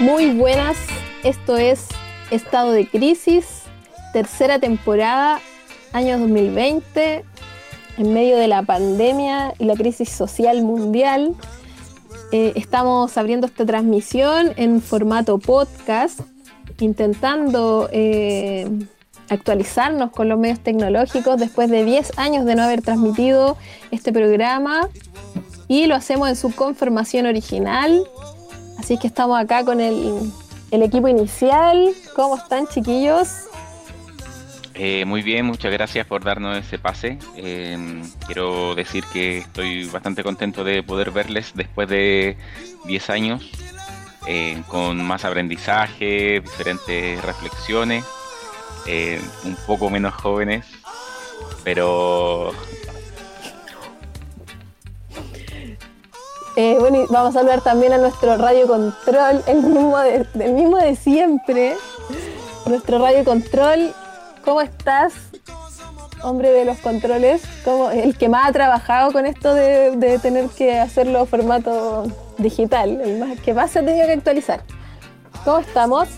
Muy buenas, esto es Estado de Crisis, tercera temporada, año 2020, en medio de la pandemia y la crisis social mundial. Eh, estamos abriendo esta transmisión en formato podcast, intentando eh, actualizarnos con los medios tecnológicos después de 10 años de no haber transmitido este programa y lo hacemos en su conformación original. Así que estamos acá con el, el equipo inicial. ¿Cómo están chiquillos? Eh, muy bien, muchas gracias por darnos ese pase. Em, quiero decir que estoy bastante contento de poder verles después de 10 años, eh, con más aprendizaje, diferentes reflexiones, eh, un poco menos jóvenes, pero... bueno, vamos a hablar también a nuestro radio control, el mismo el mismo de siempre. Nuestro radio control ¿Cómo estás, hombre de los controles? como el que más ha trabajado con esto de, tener que hacerlo formato digital, el más, que más se ha tenido que actualizar. ¿Cómo estamos?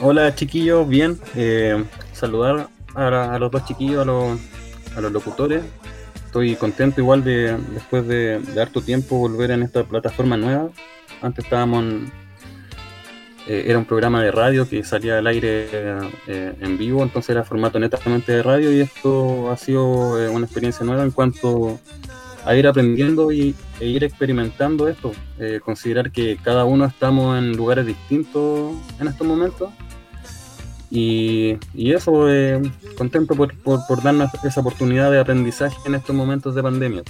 Hola chiquillos, bien. Eh, saludar a, los dos chiquillos, a a los locutores. Estoy contento igual de, después de, de harto tiempo, volver en esta plataforma nueva. Antes estábamos eh, era un programa de radio que salía al aire eh, en vivo, entonces era formato netamente de radio y esto ha sido eh, una experiencia nueva en cuanto a ir aprendiendo y, e ir experimentando esto, considerar que cada uno estamos en lugares distintos en estos momentos y, eso, contento por, por darnos esa oportunidad de aprendizaje en estos momentos de pandemia.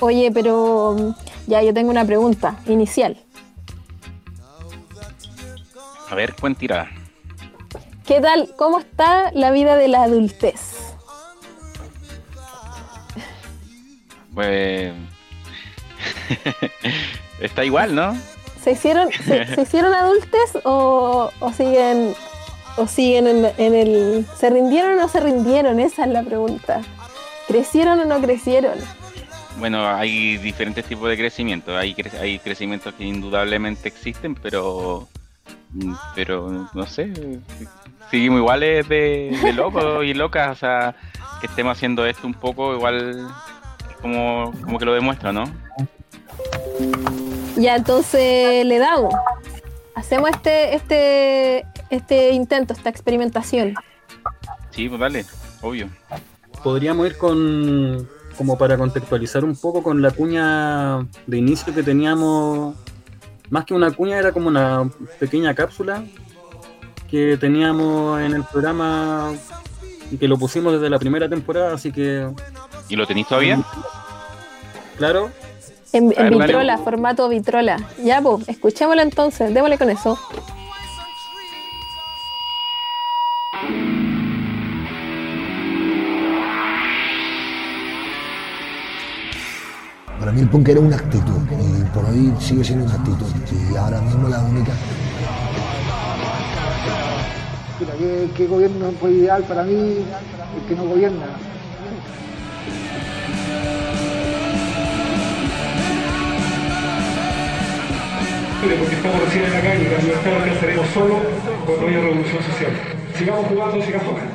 Oye, pero ya yo tengo una pregunta inicial. A ver, tirada. ¿Qué tal? ¿Cómo está la vida de la adultez? Pues. está igual, ¿no? ¿Se hicieron, se, hicieron adultes o, siguen o siguen en, el. ¿Se rindieron o no se rindieron? Esa es la pregunta. ¿Crecieron o no crecieron? Bueno, hay diferentes tipos de crecimiento. Hay, hay crecimientos que indudablemente existen, pero pero no sé, seguimos iguales de, de locos y locas, o sea, que estemos haciendo esto un poco igual como, como que lo demuestra, ¿no? Ya entonces le damos. Hacemos este, este, este intento, esta experimentación. Sí, pues dale, obvio. Podríamos ir con, como para contextualizar un poco con la cuña de inicio que teníamos más que una cuña, era como una pequeña cápsula que teníamos en el programa y que lo pusimos desde la primera temporada, así que... ¿Y lo tenéis todavía? Claro. En, vitrola, formato vitrola. Ya, pues, escuchémoslo entonces, démosle con eso. Para mí el punk era una actitud y por hoy sigue siendo una actitud y ahora mismo la única. ¿qué, ¿qué, gobierno fue ideal para mí? El que no gobierna. Porque estamos recién en la calle, la libertad la alcanzaremos solo cuando haya revolución social. Sigamos jugando, sigamos jugando.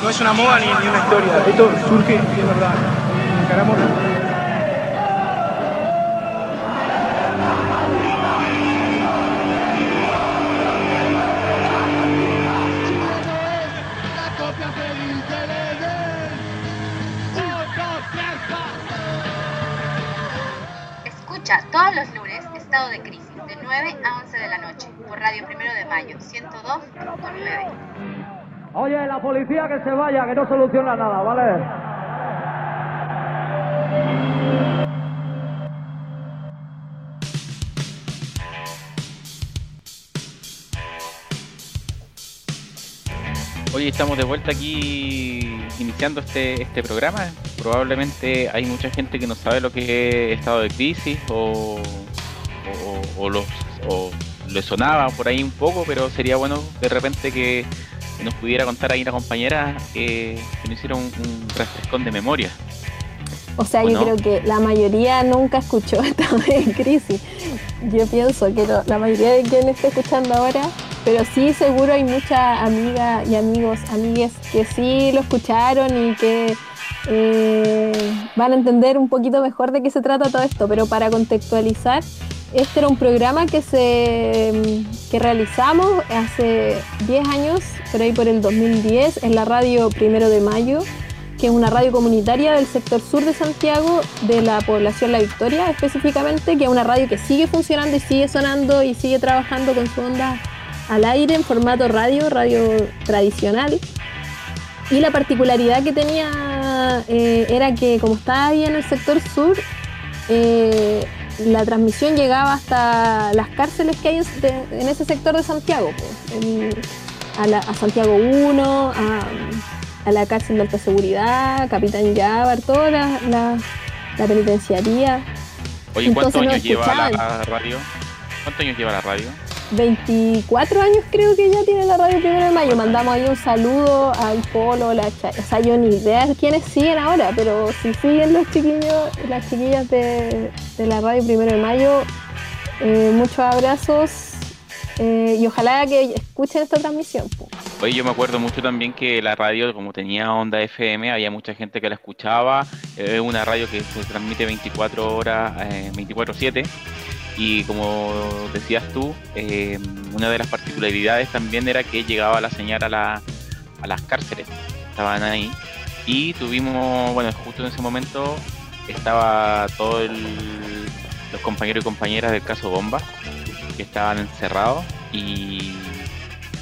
no es una moda ni, una historia. Esto surge, es verdad, encaramos Escucha todos los lunes Estado de Crisis de 9 a 11 de la noche por Radio Primero de Mayo 102.9. Oye, la policía que se vaya, que no soluciona nada, ¿vale? Hoy estamos de vuelta aquí iniciando este, este programa. Probablemente hay mucha gente que no sabe lo que es estado de crisis o, o, los, o le sonaba por ahí un poco, pero sería bueno de repente que que nos pudiera contar ahí la compañera que, nos hiciera un, un refrescón de memoria. O sea, ¿O yo no? creo que la mayoría nunca escuchó estado de crisis. Yo pienso que la mayoría de quien está escuchando ahora, pero sí seguro hay muchas amigas y amigos, amigues que sí lo escucharon y que eh, van a entender un poquito mejor de qué se trata todo esto. Pero para contextualizar, este era un programa que se que realizamos hace 10 años, por ahí por el 2010, en la radio Primero de Mayo, que es una radio comunitaria del sector sur de Santiago, de la población La Victoria específicamente, que es una radio que sigue funcionando y sigue sonando y sigue trabajando con su onda al aire en formato radio, radio tradicional. Y la particularidad que tenía eh, era que como estaba ahí en el sector sur, eh, la transmisión llegaba hasta las cárceles que hay en, ese sector de Santiago, pues, en- a, la- a Santiago 1, a, a la cárcel de alta seguridad, Capitán Yabar, toda la, la- la penitenciaría. Oye, ¿cuántos Entonces no años lleva la radio? ¿Cuántos años lleva la radio? 24 años creo que ya tiene la radio Primero de Mayo. Mandamos ahí un saludo al Polo, la o sea, yo ni idea de quiénes siguen ahora, pero si siguen los chiquillos, las chiquillas de, de la radio Primero de Mayo, eh, muchos abrazos eh, y ojalá que escuchen esta transmisión. Oye, yo me acuerdo mucho también que la radio, como tenía onda FM, había mucha gente que la escuchaba. Es una radio que se transmite 24 horas, eh, 24/7. Y como decías tú, eh, una de las particularidades también era que llegaba la señal a, la, a las cárceles. Estaban ahí. Y tuvimos, bueno, justo en ese momento estaba todo el- los compañeros y compañeras del caso Bomba, que estaban encerrados y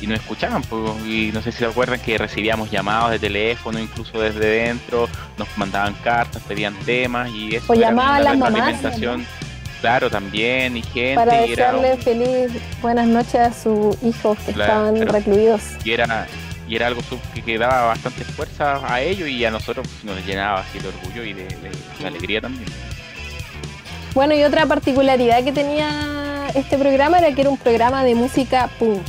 y nos escuchaban, pues, y no sé si se acuerdan que recibíamos llamados de teléfono, incluso desde dentro, nos mandaban cartas, pedían temas y eso O llamaban las mamás, claro, también, y gente, Para y era, desearle feliz buenas noches a sus hijos que Claro. estaban recluidos. y era y era algo que, que daba bastante fuerza a ellos y a nosotros nos llenaba así de orgullo y de, de- de alegría también. Bueno, y otra particularidad que tenía este programa era que era un programa de música punk.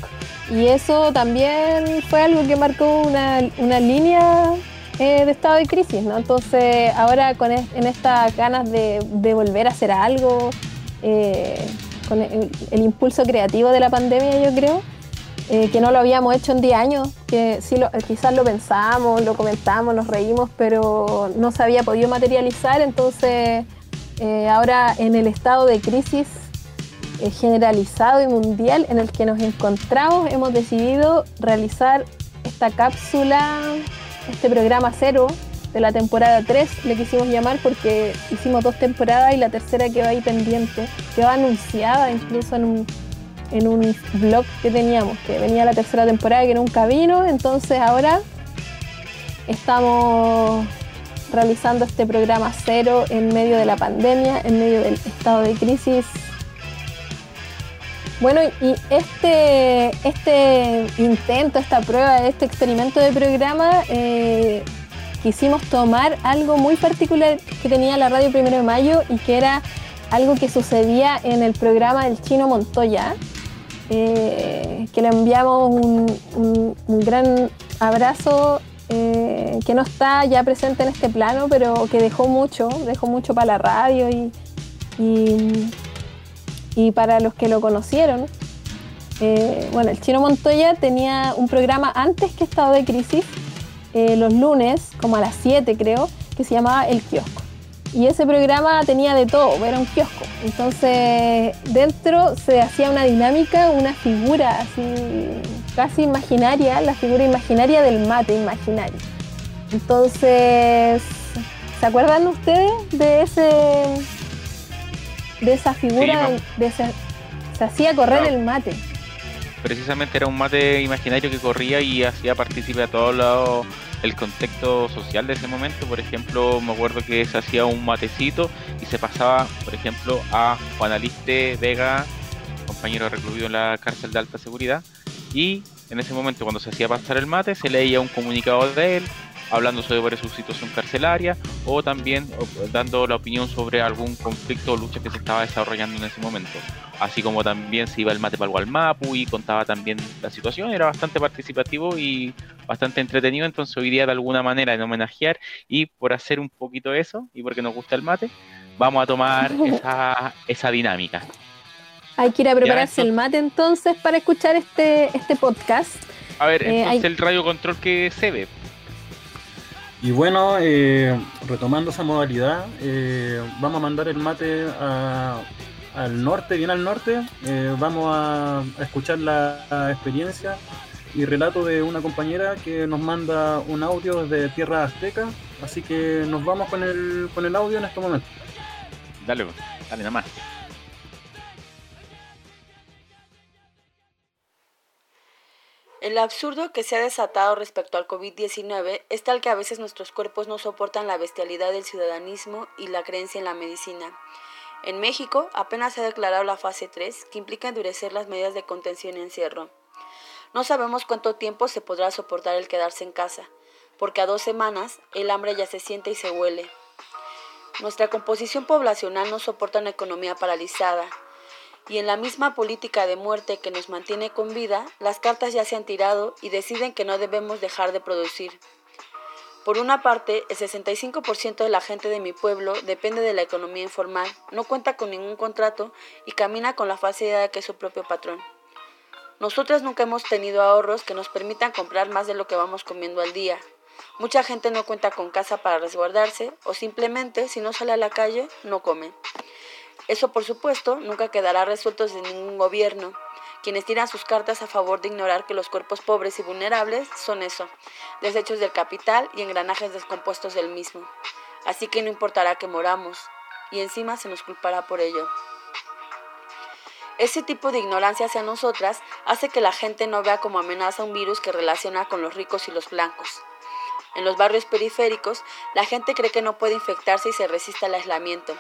Y eso también fue algo que marcó una, una línea eh, de estado de crisis, ¿no? Entonces, ahora con en estas ganas de, volver a hacer algo, eh, con el, impulso creativo de la pandemia, yo creo, eh, que no lo habíamos hecho en 10 años, que sí lo- quizás lo pensamos, lo comentamos, nos reímos, pero no se había podido materializar, entonces ahora en el estado de crisis generalizado y mundial en el que nos encontramos, hemos decidido realizar esta cápsula, este programa cero de la temporada 3, le quisimos llamar porque hicimos dos temporadas y la tercera quedó ahí pendiente, quedó anunciada incluso en un, en un blog que teníamos, que venía la tercera temporada que nunca vino, entonces ahora estamos realizando este programa cero en medio de la pandemia, en medio del estado de crisis. Bueno, y este, este intento, esta prueba, este experimento de programa, eh, quisimos tomar algo muy particular que tenía la radio Primero de Mayo y que era algo que sucedía en el programa del Chino Montoya, eh, que le enviamos un, un- gran abrazo eh, que no está ya presente en este plano, pero que dejó mucho, dejó mucho para la radio y, y para los que lo conocieron. Eh, bueno, el Chino Montoya tenía un programa antes que Estado de Crisis, eh, los lunes, como a las 7 creo, que se llamaba El Kiosco. Y ese programa tenía de todo, era un kiosco. Entonces, dentro se hacía una dinámica, una figura así casi imaginaria, la figura imaginaria del mate imaginario. Entonces, ¿se acuerdan ustedes de ese de esa figura? Sí, de ese- se hacía correr Claro. el mate. Precisamente era un mate imaginario que corría y hacía partícipe a todo lo- el contexto social de ese momento. Por ejemplo, me acuerdo que se hacía un matecito y se pasaba, por ejemplo, a Juan Aliste Vega, compañero recluido en la cárcel de alta seguridad. Y en ese momento, cuando se hacía pasar el mate, se leía un comunicado de él, hablando sobre su situación carcelaria o también dando la opinión sobre algún conflicto o lucha que se estaba desarrollando en ese momento. Así como también se iba el mate para el Gualmapu y contaba también la situación, era bastante participativo y bastante entretenido, entonces hoy día de alguna manera en homenajear y por hacer un poquito eso y porque nos gusta el mate, vamos a tomar esa, esa dinámica. Hay que ir a prepararse el mate entonces para escuchar este, este podcast. A ver, eh, entonces el radio control que se ve. Y bueno, eh, retomando esa modalidad, eh, vamos a mandar el mate al norte, bien al norte. vamos a, escuchar la, experiencia y relato de una compañera que nos manda un audio desde Tierra Azteca. Así que nos vamos con el, con el audio en este momento. Dale, dale nada más. El absurdo que se ha desatado respecto al COVID-19 es tal que a veces nuestros cuerpos no soportan la bestialidad del ciudadanismo y la creencia en la medicina. En México apenas se ha declarado la fase 3, que implica endurecer las medidas de contención y encierro. No sabemos cuánto tiempo se podrá soportar el quedarse en casa, porque a dos semanas el hambre ya se siente y se huele. Nuestra composición poblacional no soporta una economía paralizada, y en la misma política de muerte que nos mantiene con vida, las cartas ya se han tirado y deciden que no debemos dejar de producir. Por una parte, el 65% de la gente de mi pueblo depende de la economía informal, no cuenta con ningún contrato y camina con la falsedad de que es su propio patrón. Nosotras nunca hemos tenido ahorros que nos permitan comprar más de lo que vamos comiendo al día. Mucha gente no cuenta con casa para resguardarse o simplemente si no sale a la calle no come. Eso, por supuesto, nunca quedará resuelto desde ningún gobierno. Quienes tiran sus cartas a favor de ignorar que los cuerpos pobres y vulnerables son eso, desechos del capital y engranajes descompuestos del mismo. Así que no importará que moramos, y encima se nos culpará por ello. Ese tipo de ignorancia hacia nosotras hace que la gente no vea como amenaza un virus que relaciona con los ricos y los blancos. En los barrios periféricos, la gente cree que no puede infectarse y se resiste al aislamiento.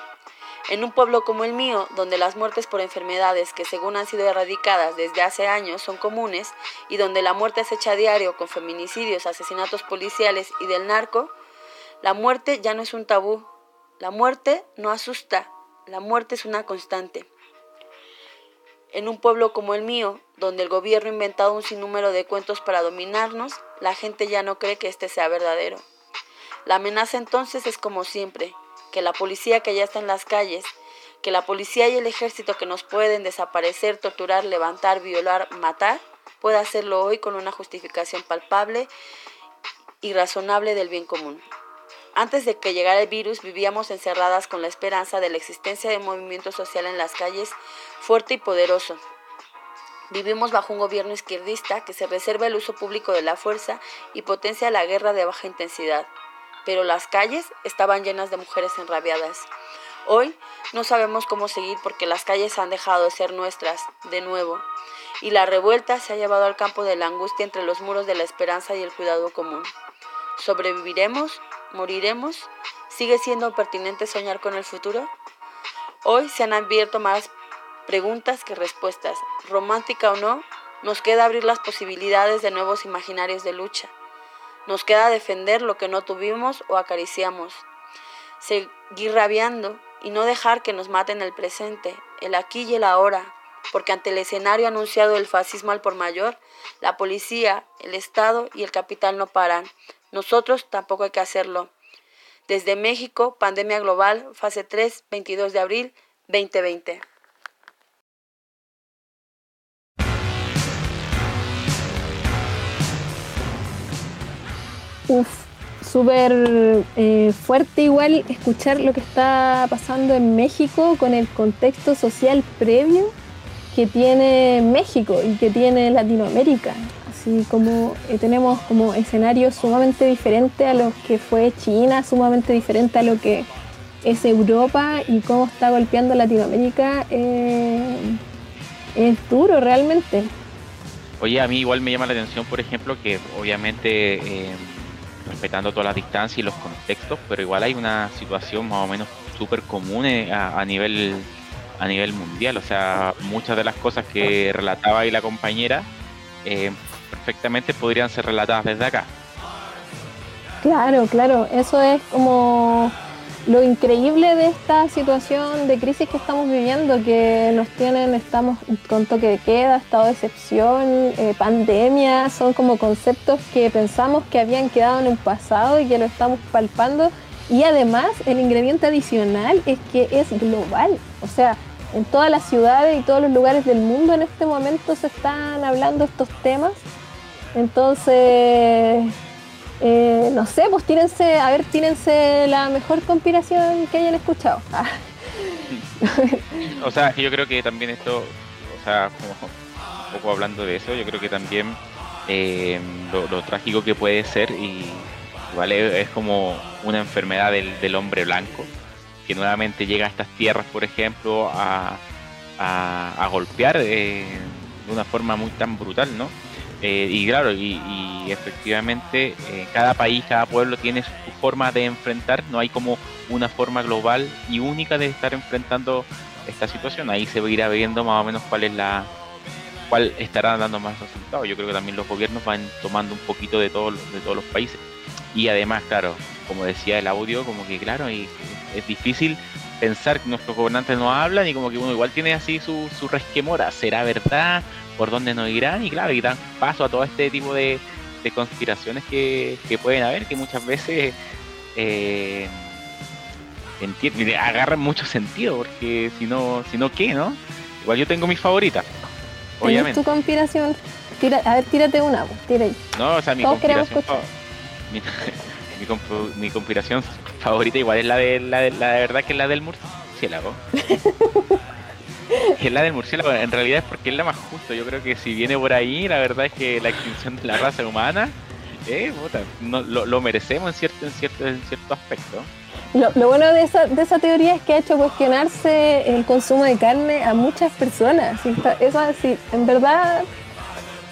En un pueblo como el mío, donde las muertes por enfermedades que según han sido erradicadas desde hace años son comunes y donde la muerte se echa a diario con feminicidios, asesinatos policiales y del narco, la muerte ya no es un tabú. La muerte no asusta, la muerte es una constante. En un pueblo como el mío, donde el gobierno ha inventado un sinnúmero de cuentos para dominarnos, la gente ya no cree que este sea verdadero. La amenaza entonces es como siempre, que la policía que ya está en las calles, que la policía y el ejército que nos pueden desaparecer, torturar, levantar, violar, matar, pueda hacerlo hoy con una justificación palpable y razonable del bien común. Antes de que llegara el virus vivíamos encerradas con la esperanza de la existencia de un movimiento social en las calles fuerte y poderoso. Vivimos bajo un gobierno izquierdista que se reserva el uso público de la fuerza y potencia la guerra de baja intensidad pero las calles estaban llenas de mujeres enrabiadas. Hoy no sabemos cómo seguir porque las calles han dejado de ser nuestras de nuevo y la revuelta se ha llevado al campo de la angustia entre los muros de la esperanza y el cuidado común. ¿Sobreviviremos? ¿Moriremos? ¿Sigue siendo pertinente soñar con el futuro? Hoy se han abierto más preguntas que respuestas. Romántica o no, nos queda abrir las posibilidades de nuevos imaginarios de lucha. Nos queda defender lo que no tuvimos o acariciamos, seguir rabiando y no dejar que nos maten el presente, el aquí y el ahora, porque ante el escenario anunciado del fascismo al por mayor, la policía, el Estado y el capital no paran. Nosotros tampoco hay que hacerlo. Desde México, pandemia global, fase 3, 22 de abril 2020. Uf, súper eh, fuerte igual escuchar lo que está pasando en México con el contexto social previo que tiene México y que tiene Latinoamérica. Así como eh, tenemos como escenarios sumamente diferentes a los que fue China, sumamente diferente a lo que es Europa y cómo está golpeando Latinoamérica. Eh, es duro realmente. Oye, a mí igual me llama la atención, por ejemplo, que obviamente respetando todas las distancias y los contextos, pero igual hay una situación más o menos súper común eh, a, nivel a nivel mundial. O sea, muchas de las cosas que relataba ahí la compañera eh, perfectamente podrían ser relatadas desde acá. Claro, claro, eso es como lo increíble de esta situación de crisis que estamos viviendo, que nos tienen, estamos con toque de queda, estado de excepción, eh, pandemia, son como conceptos que pensamos que habían quedado en un pasado y que lo estamos palpando. Y además el ingrediente adicional es que es global, o sea, en todas las ciudades y todos los lugares del mundo en este momento se están hablando estos temas. Entonces, eh, no sé, pues tírense, a ver, tírense la mejor conspiración que hayan escuchado. O sea, yo creo que también esto, o sea, un poco hablando de eso, yo creo que también eh, lo, trágico que puede ser y vale es como una enfermedad del, hombre blanco que nuevamente llega a estas tierras, por ejemplo, a, a, golpear eh, de una forma muy tan brutal, ¿no? Eh, y claro, y, efectivamente eh, cada país, cada pueblo tiene su forma de enfrentar, no hay como una forma global y única de estar enfrentando esta situación. Ahí se irá viendo más o menos cuál es la cuál estará dando más resultados. Yo creo que también los gobiernos van tomando un poquito de todos de todos los países. Y además, claro, como decía el audio, como que claro, y es difícil pensar que nuestros gobernantes no hablan y como que uno igual tiene así su, su resquemora. ¿Será verdad? Por dónde nos irán y claro, y dan paso a todo este tipo de, conspiraciones que, pueden haber, que muchas veces eh, agarran mucho sentido, porque si no, si no, ¿qué, no? Igual yo tengo mis favoritas, obviamente. tu conspiración? a ver, tírate una, pues, tira ahí. No, o sea, mi conspiración, mi, conspiración favorita igual es la de la de, la de verdad que es la del murciélago. que es la del murciélago, en realidad es porque es la más justa. Yo creo que si viene por ahí, la verdad es que la extinción de la raza humana, eh, lo, merecemos en cierto, en cierto, en cierto aspecto. Lo, bueno de esa, de esa teoría es que ha hecho cuestionarse el consumo de carne a muchas personas. Eso así, en verdad.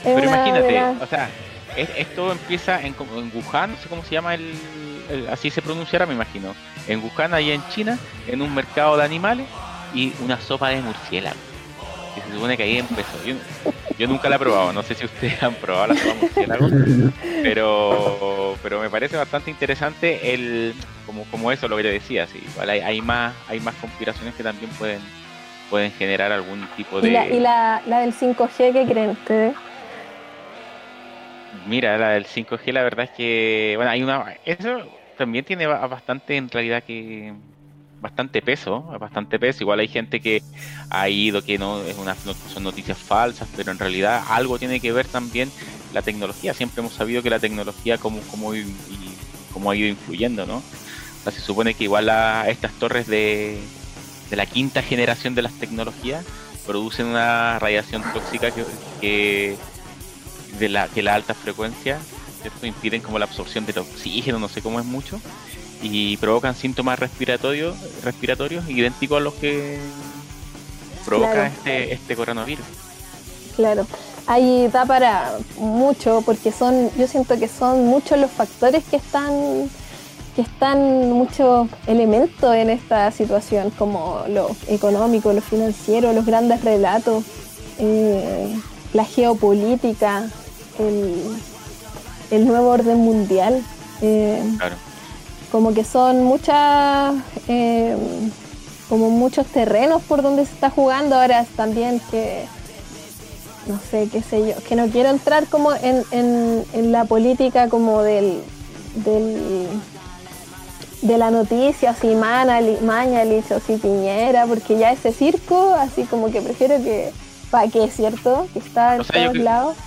Pero imagínate, o sea, esto empieza en, en, Wuhan, no sé cómo se llama el, así se pronunciará, me imagino. En Wuhan, ahí en China, en un mercado de animales, y una sopa de murciélago. Que se supone que ahí empezó. Yo, nunca la he probado, no sé si ustedes han probado la sopa de murciélago, pero, pero me parece bastante interesante el como, como eso lo que te decía, sí, hay, más hay más conspiraciones que también pueden pueden generar algún tipo de... ¿Y la, la, del 5G qué creen ustedes? Mira, la del 5G la verdad es que, bueno, hay una... Eso también tiene bastante en realidad que bastante peso, bastante peso. Igual hay gente que ha ido que no es una, son noticias falsas, pero en realidad algo tiene que ver también la tecnología. Siempre hemos sabido que la tecnología como, como, y, como ha ido influyendo, ¿no? se supone que igual a estas torres de, de la quinta generación de las tecnologías producen una radiación tóxica que, de la que la alta frecuencia impiden como la absorción de oxígeno, no sé cómo es mucho, y provocan síntomas respiratorios, respiratorios idénticos a los que provoca este, este coronavirus. Claro, ahí da para mucho porque son, yo siento que son muchos los factores que están que están muchos elementos en esta situación, como lo económico, lo financiero, los grandes relatos, eh, la geopolítica, el, nuevo orden mundial. Eh, claro como que son muchas, eh, como muchos terrenos por donde se está jugando. Ahora también que, no sé, qué sé yo, que no quiero entrar como en, la política como del, de la noticia, así Mañalich o si Piñera, porque ya ese circo, así como que prefiero que, ¿para qué, cierto? Que está en todos lados.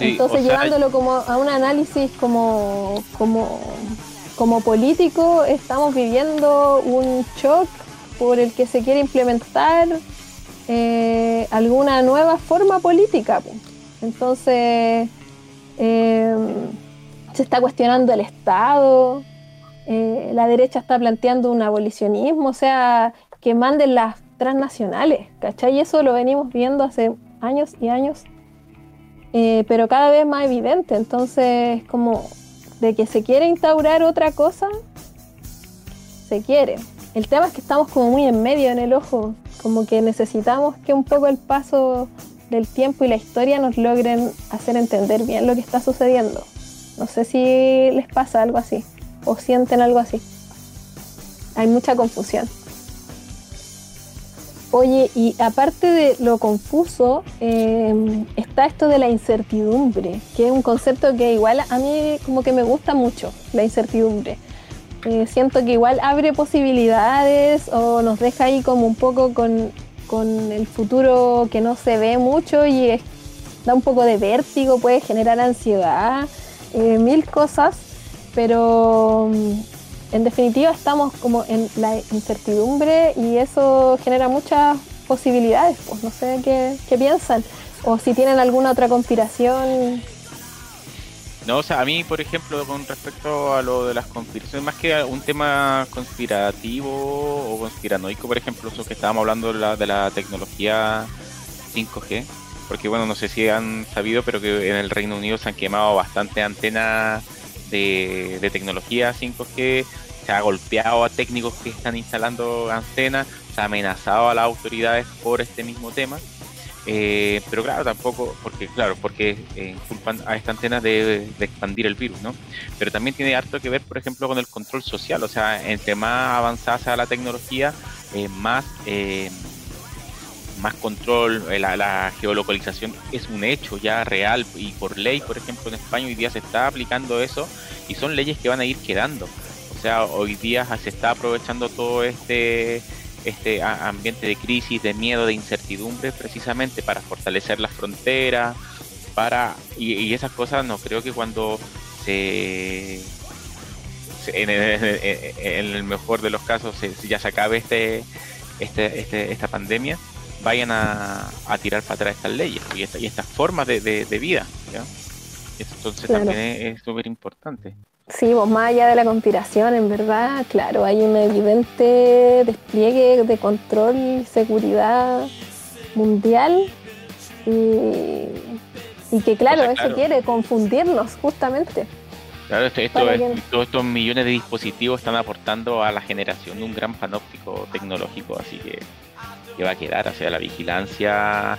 Entonces llevándolo como a un análisis como, como como político estamos viviendo un shock por el que se quiere implementar eh, alguna nueva forma política. Entonces, em, se está cuestionando el Estado, eh, la derecha está planteando un abolicionismo, o sea, que manden las transnacionales, ¿cachai? Y eso lo venimos viendo hace años y años, eh, pero cada vez más evidente, entonces como de que se quiere instaurar otra cosa, se quiere. El tema es que estamos como muy en medio en el ojo, como que necesitamos que un poco el paso del tiempo y la historia nos logren hacer entender bien lo que está sucediendo. No sé si les pasa algo así o sienten algo así. Hay mucha confusión. Oye, y aparte de lo confuso, eh, está esto de la incertidumbre, que es un concepto que igual a mí como que me gusta mucho, la incertidumbre. Eh, siento que igual abre posibilidades o nos deja ahí como un poco con, con el futuro que no se ve mucho y da un poco de vértigo, puede generar ansiedad, eh, mil cosas, pero en definitiva estamos como en la incertidumbre y eso genera muchas posibilidades, pues no sé qué, piensan o si tienen alguna otra conspiración. No, o sea, a mí, por ejemplo, con respecto a lo de las conspiraciones, más que un tema conspirativo o conspiranoico, por ejemplo, eso que estábamos hablando de la, de la tecnología 5G, porque bueno, no sé si han sabido, pero que en el Reino Unido se han quemado bastante antenas de, tecnología 5G, se ha golpeado a técnicos que están instalando antenas, se ha amenazado a las autoridades por este mismo tema. Eh, pero claro, tampoco, porque claro, porque eh, culpan a esta antena de, expandir el virus, ¿no? Pero también tiene harto que ver, por ejemplo, con el control social, o sea, entre más avanzada sea la tecnología, eh, más más control, eh, la, geolocalización es un hecho ya real y por ley, por ejemplo, en España hoy día se está aplicando eso y son leyes que van a ir quedando. O sea, hoy día se está aprovechando todo este este ambiente de crisis, de miedo, de incertidumbre, precisamente para fortalecer las fronteras, para y, esas cosas no creo que cuando se, en, el, mejor de los casos ya se acabe este, este, este, esta pandemia, vayan a, tirar para atrás estas leyes y, y estas formas de, vida. Entonces también es súper importante. Sí, vos más allá de la conspiración, en verdad, claro, hay un evidente despliegue de control y seguridad mundial y, que claro, eso quiere confundirnos justamente. Claro, esto, todos estos millones de dispositivos están aportando a la generación de un gran panóptico tecnológico, así que que va a quedar, o sea, la vigilancia,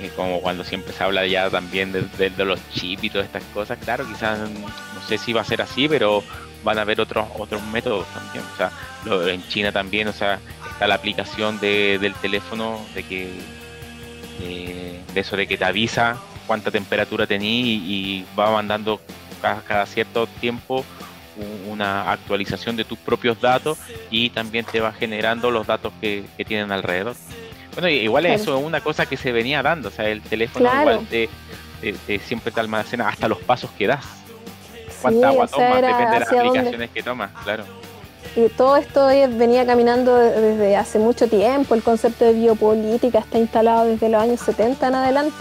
eh, como cuando siempre se habla ya también de, los chips y todas estas cosas, claro, quizás no sé si va a ser así, pero van a haber otros otros métodos también, o sea, en China también, o sea, está la aplicación del teléfono de que de eso de que te avisa cuánta temperatura tenés y, va mandando cada cierto tiempo una actualización de tus propios datos y también te va generando los datos que, tienen alrededor. Bueno, igual eso es una cosa que se venía dando, o sea, el teléfono igual te, siempre te almacena hasta los pasos que das. Cuánta agua tomas, depende de las aplicaciones que tomas, claro. Y todo esto venía caminando desde hace mucho tiempo, el concepto de biopolítica está instalado desde los años 70 en adelante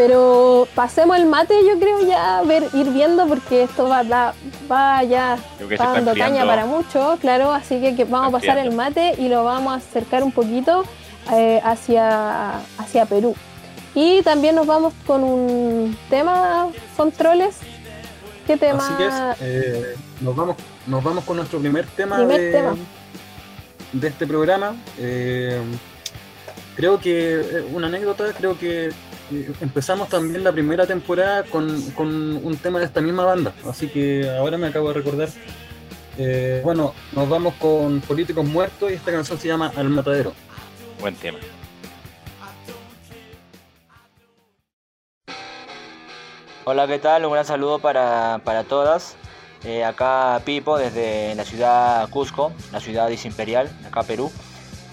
pero pasemos el mate, yo creo ya ver, ir viendo porque esto va, va, ya dando caña para mucho, claro, así que, vamos a pasar el mate y lo vamos a acercar un poquito eh, hacia, hacia Perú. Y también nos vamos con un tema, controles. ¿Qué tema? Así que eh, nos, vamos, nos vamos con nuestro primer tema, de, de este programa. Eh, creo que una anécdota, creo que empezamos también la primera temporada con, un tema de esta misma banda, así que ahora me acabo de recordar. Eh, bueno, nos vamos con Políticos Muertos y esta canción se llama Al Matadero. Buen tema. Hola, ¿qué tal? Un gran saludo para, todas. Eh, acá Pipo desde la ciudad Cusco, la ciudad disimperial, acá Perú.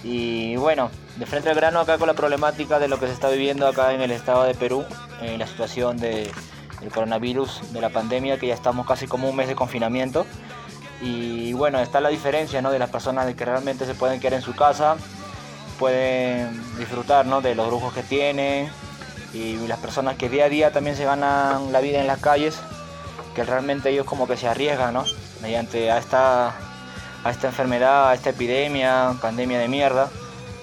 Y bueno, de frente al grano acá con la problemática de lo que se está viviendo acá en el estado de Perú, en la situación de, del coronavirus, de la pandemia, que ya estamos casi como un mes de confinamiento. Y bueno, está la diferencia ¿no? de las personas de que realmente se pueden quedar en su casa, pueden disfrutar ¿no? de los brujos que tienen y las personas que día a día también se ganan la vida en las calles, que realmente ellos como que se arriesgan ¿no? mediante a esta, a esta enfermedad, a esta epidemia, pandemia de mierda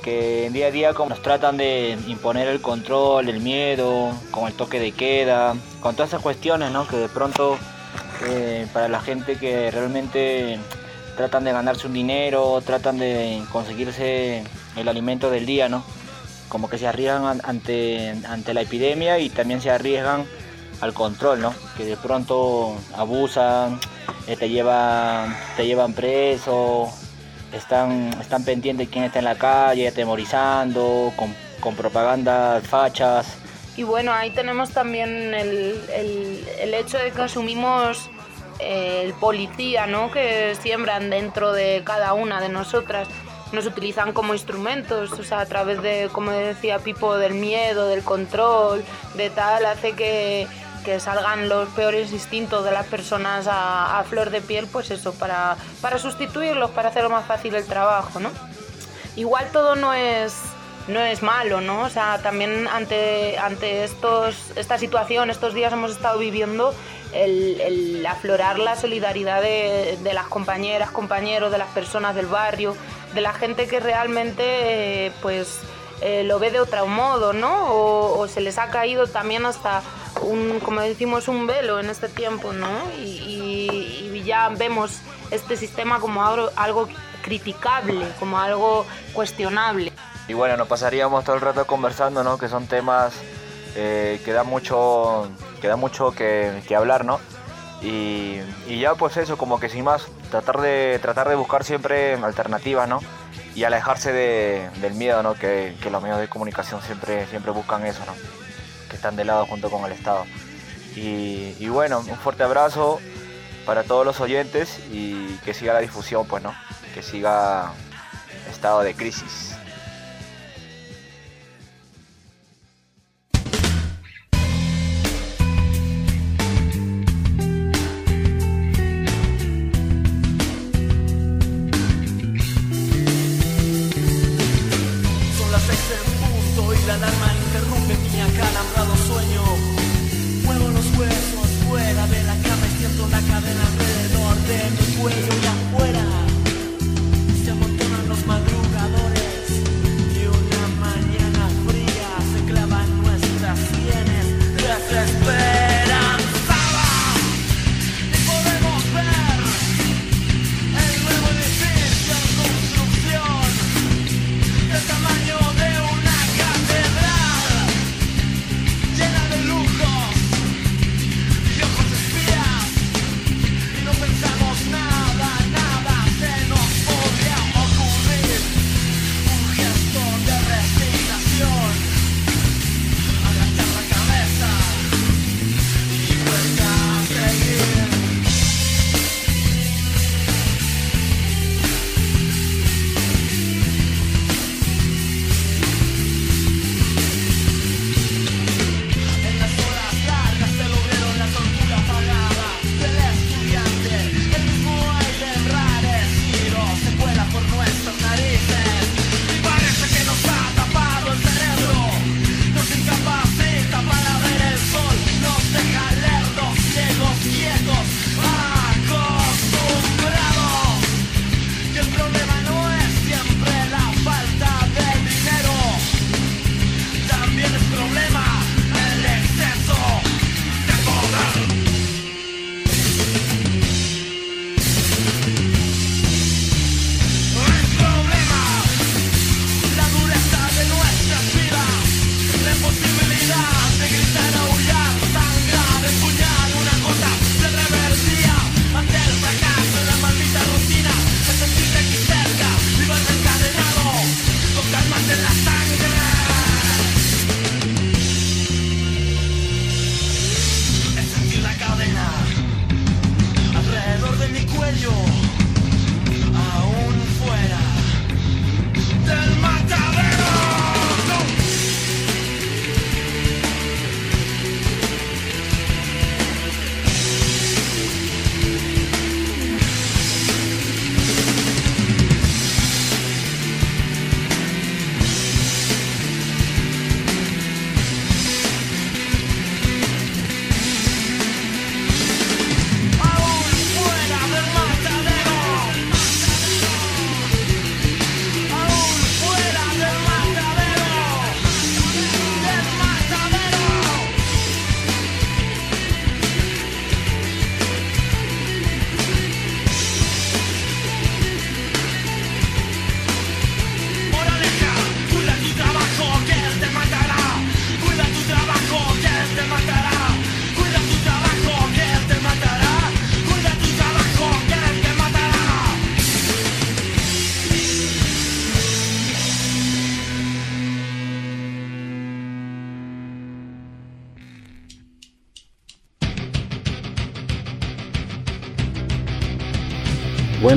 que día a día como nos tratan de imponer el control, el miedo, con el toque de queda, con todas esas cuestiones, ¿no? Que de pronto eh, para la gente que realmente tratan de ganarse un dinero, tratan de conseguirse el alimento del día, ¿no? Como que se arriesgan ante, ante la epidemia y también se arriesgan al control, ¿no? Que de pronto abusan, eh, te llevan, te llevan preso, están, están pendientes de quién está en la calle, atemorizando, con, con propagandas fachas. Y bueno, ahí tenemos también el, el, el hecho de que asumimos eh, el policía, ¿no? Que siembran dentro de cada una de nosotras. Nos utilizan como instrumentos, o sea, a través de, como decía Pipo, del miedo, del control, de tal, hace que, que salgan los peores instintos de las personas a, flor de piel, pues eso, para, para sustituirlos, para hacerlo más fácil el trabajo, ¿no? Igual todo no es, no es malo, ¿no? O sea, también ante, ante estos, esta situación, estos días hemos estado viviendo el, el aflorar la solidaridad de, de, las compañeras, compañeros, de las personas del barrio, de la gente que realmente, eh, pues, eh, lo ve de otro modo, ¿no? O, o, se les ha caído también hasta un, como decimos, un velo en este tiempo, ¿no? Y, y, y ya vemos este sistema como algo, algo criticable, como algo cuestionable. Y bueno, nos pasaríamos todo el rato conversando, ¿no? Que son temas eh, que da mucho, que, da mucho que, que hablar, ¿no? Y, y, ya pues eso, como que sin más, tratar de, tratar de buscar siempre alternativas, ¿no? Y alejarse de, del miedo, ¿no? Que, que, los medios de comunicación siempre, siempre buscan eso, ¿no? Que están de lado junto con el Estado. Y, y bueno, un fuerte abrazo para todos los oyentes y que siga la difusión, pues, ¿no? Que siga estado de crisis.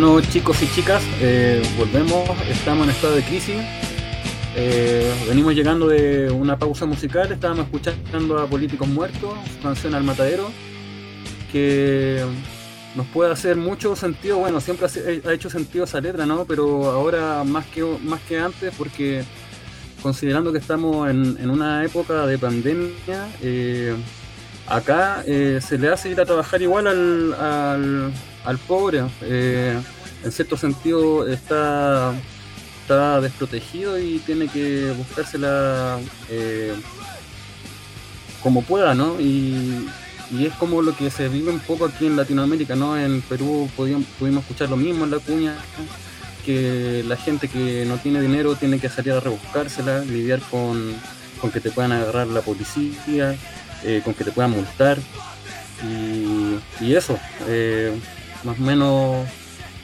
Bueno, chicos y chicas, eh, volvemos, estamos en estado de crisis. Eh, venimos llegando de una pausa musical, estábamos escuchando a Políticos Muertos, canción Al Matadero, que nos puede hacer mucho sentido, bueno, siempre ha, hecho sentido esa letra, ¿no? Pero ahora más que, más que antes, porque considerando que estamos en, una época de pandemia, eh, acá se le hace ir a trabajar igual al al pobre. Eh, en cierto sentido está, está desprotegido y tiene que buscársela eh, como pueda, ¿no? Y, es como lo que se vive un poco aquí en Latinoamérica, ¿no? En Perú pudimos escuchar lo mismo en la cuña, que la gente que no tiene dinero tiene que salir a rebuscársela, lidiar con, que te puedan agarrar la policía, eh, con que te puedan multar. Y, y eso, más o menos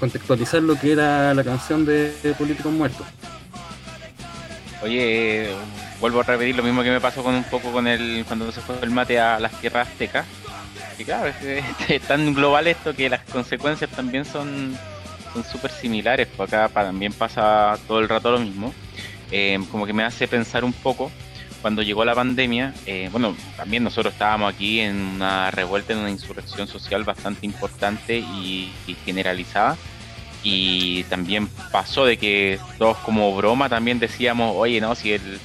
contextualizar lo que era la canción de, Políticos Muertos. Oye, vuelvo a repetir lo mismo que me pasó con un poco con el cuando se fue el mate a las tierras aztecas. Y claro, es, tan global esto que las consecuencias también son son súper similares. Pues acá también pasa todo el rato lo mismo. Eh, como que me hace pensar un poco cuando llegó la pandemia, eh, bueno, también nosotros estábamos aquí en una revuelta, en una insurrección social bastante importante y, generalizada. Y también pasó de que todos como broma también decíamos, oye, no, si el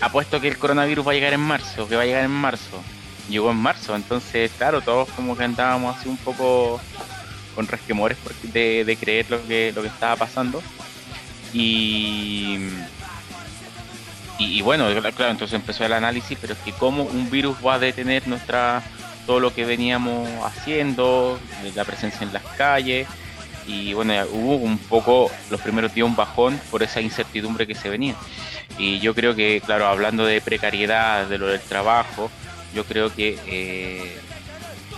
apuesto que el coronavirus va a llegar en marzo, que va a llegar en marzo. Llegó en marzo, entonces, claro, todos como que andábamos así un poco con resquemores de, creer lo que, lo que estaba pasando. Y y, bueno, claro, entonces empezó el análisis, pero es que cómo un virus va a detener nuestra todo lo que veníamos haciendo, la presencia en las calles, y bueno, hubo un poco, los primeros días un bajón por esa incertidumbre que se venía. Y yo creo que, claro, hablando de precariedad, de lo del trabajo, yo creo que eh,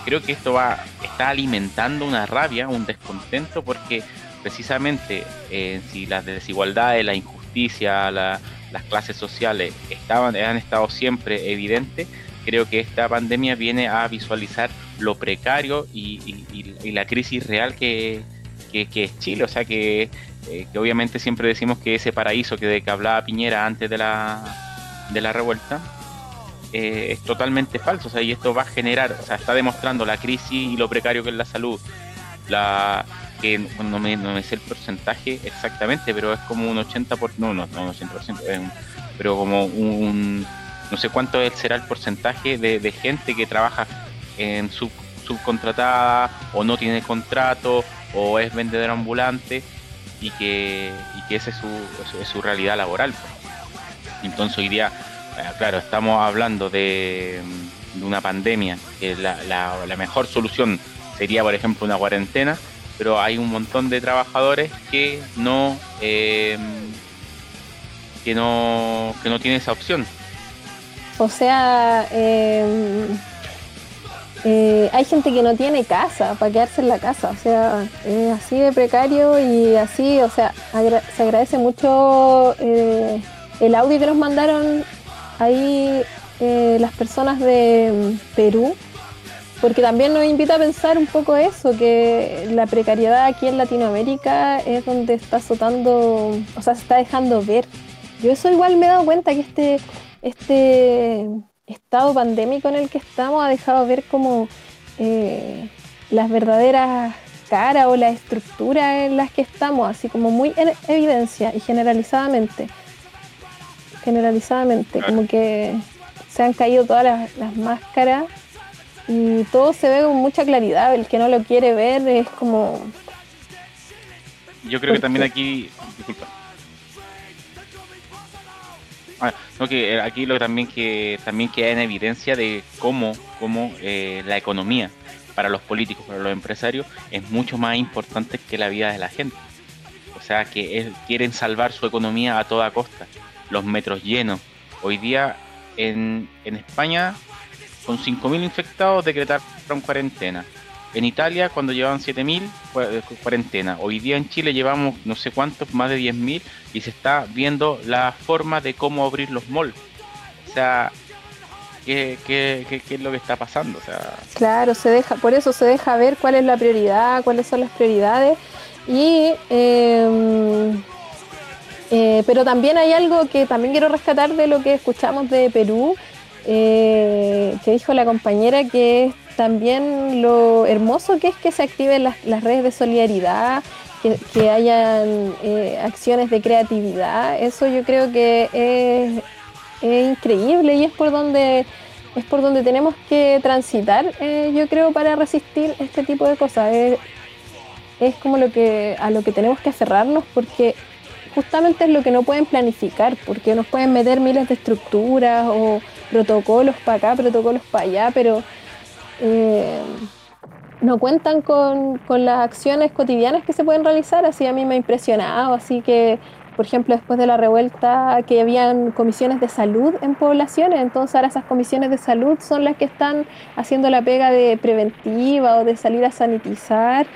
creo que esto va está alimentando una rabia, un descontento, porque precisamente eh, si las desigualdades, la injusticia, la, las clases sociales estaban, han estado siempre evidentes, creo que esta pandemia viene a visualizar lo precario y, la crisis real que, es Chile. O sea eh, que, obviamente siempre decimos que ese paraíso que de que hablaba Piñera antes de la, de la revuelta eh, es totalmente falso. O sea, y esto va a generar, o sea, está demostrando la crisis y lo precario que es la salud, la, que no me, no me sé el porcentaje exactamente, pero es como un 80%, no, no, no 80%, pero como un, no sé cuánto será el porcentaje de, gente que trabaja en sub, subcontratada o no tiene contrato o es vendedor ambulante y que, y que esa es su, es su realidad laboral. Entonces hoy día, eh, claro, estamos hablando de, una pandemia, que la, la, la mejor solución sería, por ejemplo, una cuarentena, pero hay un montón de trabajadores que no eh, que no que no tienen esa opción o sea em, eh, hay gente que no tiene casa para quedarse en la casa o sea es así de precario y así o sea se agradece mucho eh, el audio que nos mandaron ahí las personas de Perú porque también nos invita a pensar un poco eso, que la precariedad aquí en Latinoamérica es donde está azotando, o sea, se está dejando ver. Yo eso igual me he dado cuenta que este, este estado pandémico en el que estamos ha dejado ver como eh, las verdaderas caras o la estructura en las que estamos, así como muy en evidencia y generalizadamente. Generalizadamente, como que se han caído todas las máscaras y todo se ve con mucha claridad. El que no lo quiere ver es como. Yo creo que también aquí. Disculpa. Ah, que eh, aquí lo también que también queda en evidencia de cómo, cómo eh, la economía para los políticos, para los empresarios, es mucho más importante que la vida de la gente. O sea, que quieren salvar su economía a toda costa. Los metros llenos. Hoy día en, en España con 5.000 infectados decretaron cuarentena. En Italia, cuando llevaban 7.000, eh, cuarentena. Hoy día en Chile llevamos no sé cuántos, más de 10.000, y se está viendo la forma de cómo abrir los malls. O sea, ¿qué, qué, es lo que está pasando? O sea... Claro, se deja, por eso se deja ver cuál es la prioridad, cuáles son las prioridades. Y, em, eh, pero también hay algo que también quiero rescatar de lo que escuchamos de Perú, eh, que dijo la compañera, que también lo hermoso que es que se activen las, redes de solidaridad, que, que hayan eh, acciones de creatividad. Eso yo creo que es, es increíble y es por donde es por donde tenemos que transitar, eh, yo creo, para resistir este tipo de cosas. Es, es como lo que a lo que tenemos que aferrarnos porque justamente es lo que no pueden planificar, porque nos pueden meter miles de estructuras o protocolos para acá, protocolos para allá, pero eh, no cuentan con, con, las acciones cotidianas que se pueden realizar, así a mí me ha impresionado, así que, por ejemplo, después de la revuelta que habían comisiones de salud en poblaciones, entonces ahora esas comisiones de salud son las que están haciendo la pega de preventiva o de salir a sanitizar.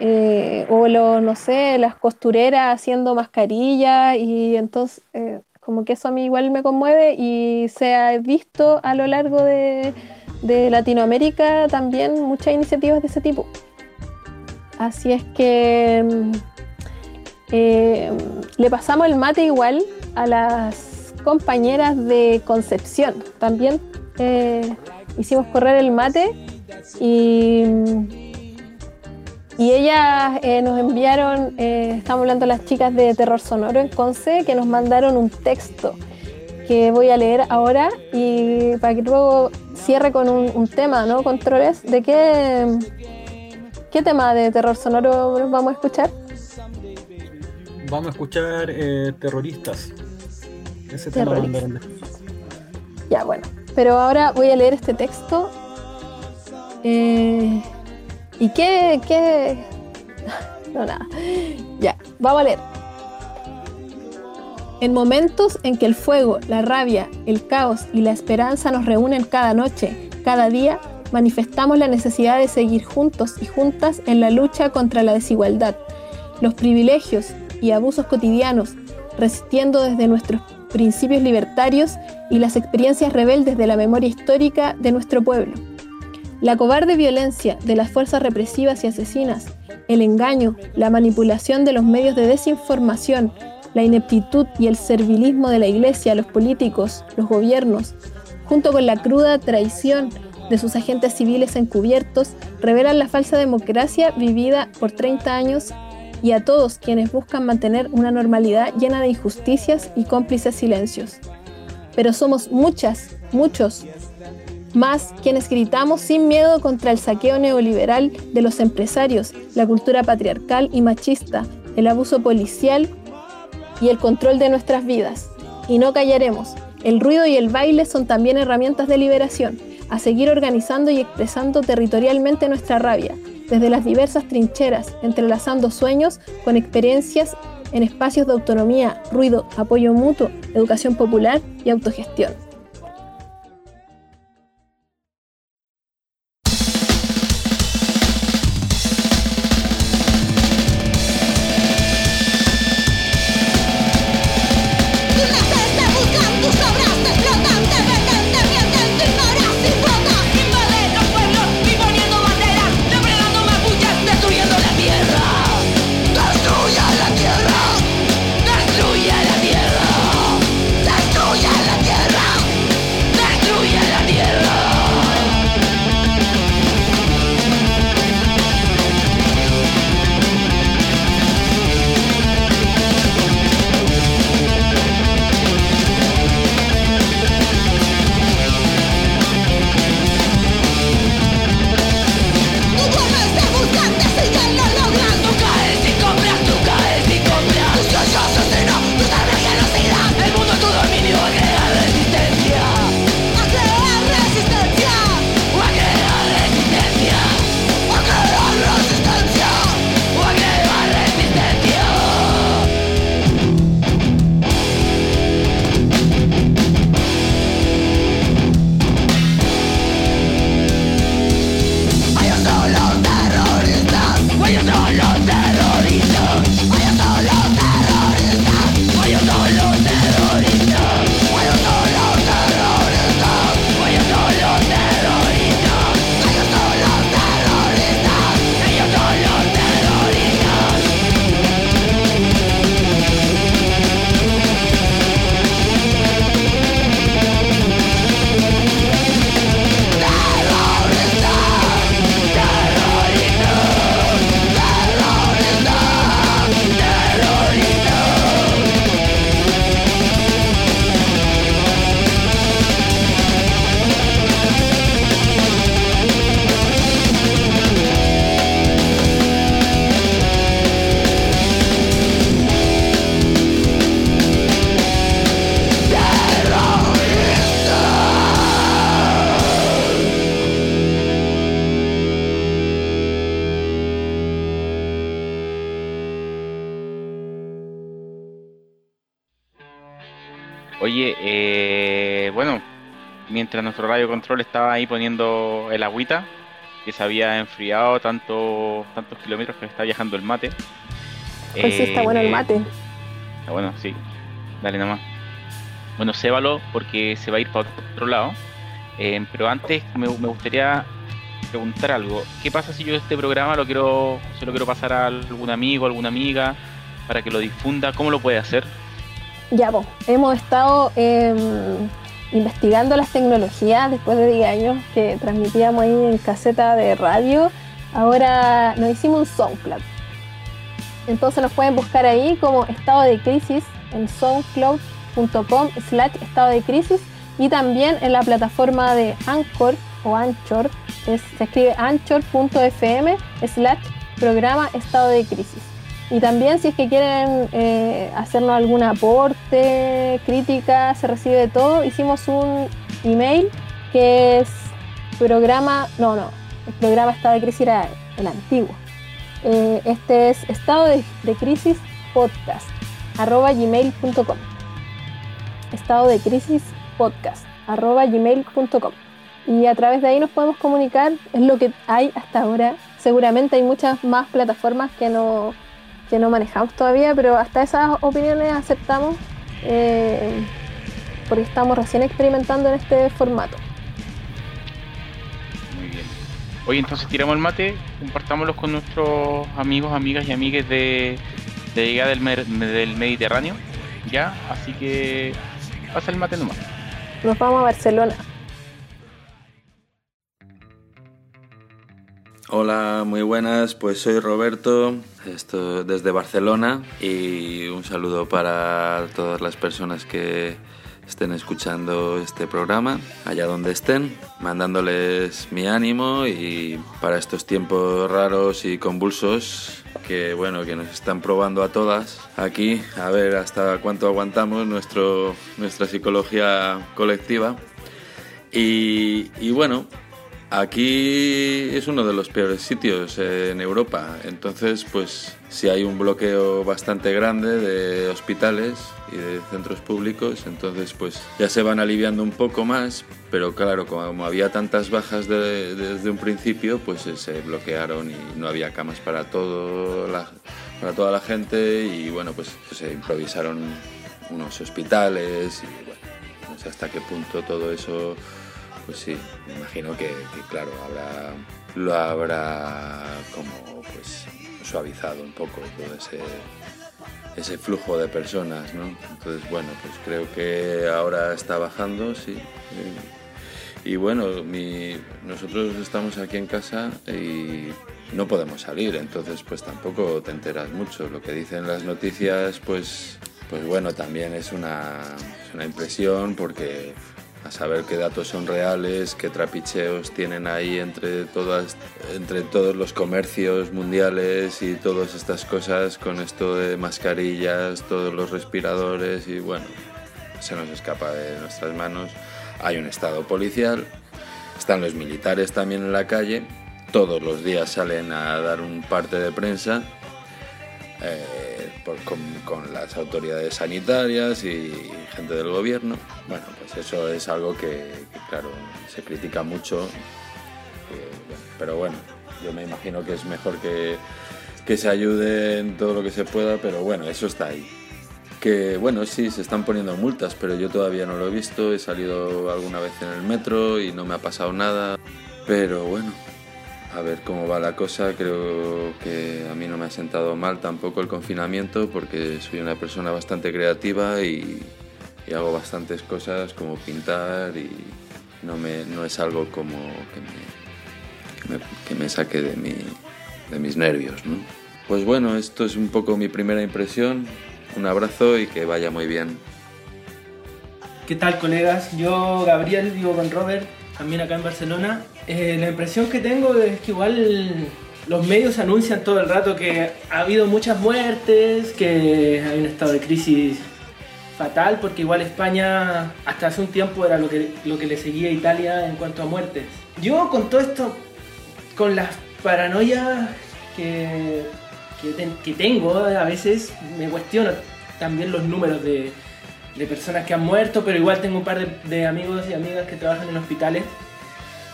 Eh, o los, no sé, las costureras haciendo mascarillas y entonces eh, como que eso a mí igual me conmueve y se ha visto a lo largo de, de Latinoamérica también muchas iniciativas de ese tipo. Así es que eh, le pasamos el mate igual a las compañeras de Concepción. También eh, hicimos correr el mate y, y ellas eh, nos enviaron, estamos hablando de las chicas de Terror Sonoro en Conce, que nos mandaron un texto que voy a leer ahora y para que luego cierre con un, un tema, ¿no? Controles, ¿de qué, qué tema de terror sonoro vamos a escuchar? Vamos a escuchar eh, Terroristas. Ese tema Terroristas. mandaron Ya, bueno. Pero ahora voy a leer este texto. Eh, ¿Y qué, qué? No, nada. Ya, vamos a leer. En momentos en que el fuego, la rabia, el caos y la esperanza nos reúnen cada noche, cada día, manifestamos la necesidad de seguir juntos y juntas en la lucha contra la desigualdad, los privilegios y abusos cotidianos, resistiendo desde nuestros principios libertarios y las experiencias rebeldes de la memoria histórica de nuestro pueblo. La cobarde violencia de las fuerzas represivas y asesinas, el engaño, la manipulación de los medios de desinformación, la ineptitud y el servilismo de la Iglesia, los políticos, los gobiernos, junto con la cruda traición de sus agentes civiles encubiertos, revelan la falsa democracia vivida por 30 años y a todos quienes buscan mantener una normalidad llena de injusticias y cómplices silencios. Pero somos muchas, muchos, más quienes gritamos sin miedo contra el saqueo neoliberal de los empresarios, la cultura patriarcal y machista, el abuso policial y el control de nuestras vidas. Y no callaremos. El ruido y el baile son también herramientas de liberación, a seguir organizando y expresando territorialmente nuestra rabia, desde las diversas trincheras, entrelazando sueños con experiencias en espacios de autonomía, ruido, apoyo mutuo, educación popular y autogestión. Oye, eh, bueno, mientras nuestro radio control estaba ahí poniendo el agüita, que se había enfriado tanto, tantos kilómetros que está viajando el mate. Pues sí, está bueno el Eh, mate. Está bueno, sí. Dale nomás. Bueno, cébalo porque se va a ir para otro lado. Eh, pero antes me, me gustaría preguntar algo. ¿Qué pasa si yo este programa lo quiero, se lo quiero pasar a algún amigo, alguna amiga, para que lo difunda? ¿Cómo lo puede hacer? Ya, pues, hemos estado em, investigando las tecnologías después de 10 años que transmitíamos ahí en caseta de radio. Ahora nos hicimos un SoundCloud. Entonces nos pueden buscar ahí como estado de crisis en soundcloud.com slash estado de crisis y también en la plataforma de Anchor o Anchor, se escribe anchor.fm slash programa estado de crisis. Y también si es que quieren eh, hacernos algún aporte, crítica, se recibe de todo, hicimos un email que es programa, no, no, el programa estado de crisis era el antiguo. Eh, este es estado de, de crisis podcast arroba gmail.com estado de crisis podcast arroba gmail.com y a través de ahí nos podemos comunicar es lo que hay hasta ahora. Seguramente hay muchas más plataformas que no que no manejamos todavía pero hasta esas opiniones aceptamos eh, porque estamos recién experimentando en este formato Muy bien. Oye, entonces tiramos el mate, compartámoslo con nuestros amigos, amigas y amigues de, de llegada del, Mer- del Mediterráneo. Ya, así que pasa el mate nomás. nos vamos a Barcelona Hola, muy buenas, pues soy Roberto, esto desde Barcelona y un saludo para todas las personas que estén escuchando este programa, allá donde estén, mandándoles mi ánimo y para estos tiempos raros y convulsos que bueno, que nos están probando a todas aquí, a ver hasta cuánto aguantamos nuestro, nuestra psicología colectiva. Y, y bueno, Aquí es uno de los peores sitios en Europa, entonces pues si hay un bloqueo bastante grande de hospitales y de centros públicos, entonces pues ya se van aliviando un poco más, pero claro, como había tantas bajas de- desde un principio, pues eh, se bloquearon y no había camas para, todo la- para toda la gente. Y bueno, pues se improvisaron unos hospitales y bueno, no sé hasta qué punto todo eso pues sí, me imagino que, claro, habrá, lo habrá como pues suavizado un poco todo ese, ese flujo de personas, ¿no? Entonces, bueno, pues creo que ahora está bajando, sí. Y, y bueno, mi- nosotros estamos aquí en casa y no podemos salir, entonces pues tampoco te enteras mucho. Lo que dicen las noticias, pues, pues bueno, también es una, es una impresión porque a saber qué datos son reales, qué trapicheos tienen ahí entre todas, todos los comercios mundiales y todas estas cosas con esto de mascarillas, todos los respiradores y bueno, se nos escapa de nuestras manos. Hay un estado policial, están los militares también en la calle, todos los días salen a dar un parte de prensa eh, por- con, las autoridades sanitarias y gente del gobierno. Bueno, pues eso es algo que, claro, se critica mucho, pero bueno, yo me imagino que es mejor que, que se ayude en todo lo que se pueda, pero bueno, eso está ahí. Que bueno, sí, se están poniendo multas, pero yo todavía no lo he visto, he salido alguna vez en el metro y no me ha pasado nada, pero bueno, a ver cómo va la cosa. Creo que a mí no me ha sentado mal tampoco el confinamiento porque soy una persona bastante creativa y, y hago bastantes cosas como pintar y no, me, no es algo como que me, que me, que me saque de, mi, de mis nervios. ¿no? Pues bueno, esto es un poco mi primera impresión. Un abrazo y que vaya muy bien. ¿Qué tal, colegas? Yo, Gabriel, vivo con Robert, también acá en Barcelona. Eh, la impresión que tengo es que igual los medios anuncian todo el rato que ha habido muchas muertes, que hay un estado de crisis fatal, porque igual España hasta hace un tiempo era lo que, lo que le seguía a Italia en cuanto a muertes. Yo con todo esto, con las paranoias que, que, ten- que tengo, a veces me cuestiono también los números de, de personas que han muerto, pero igual tengo un par de, de amigos y amigas que trabajan en hospitales.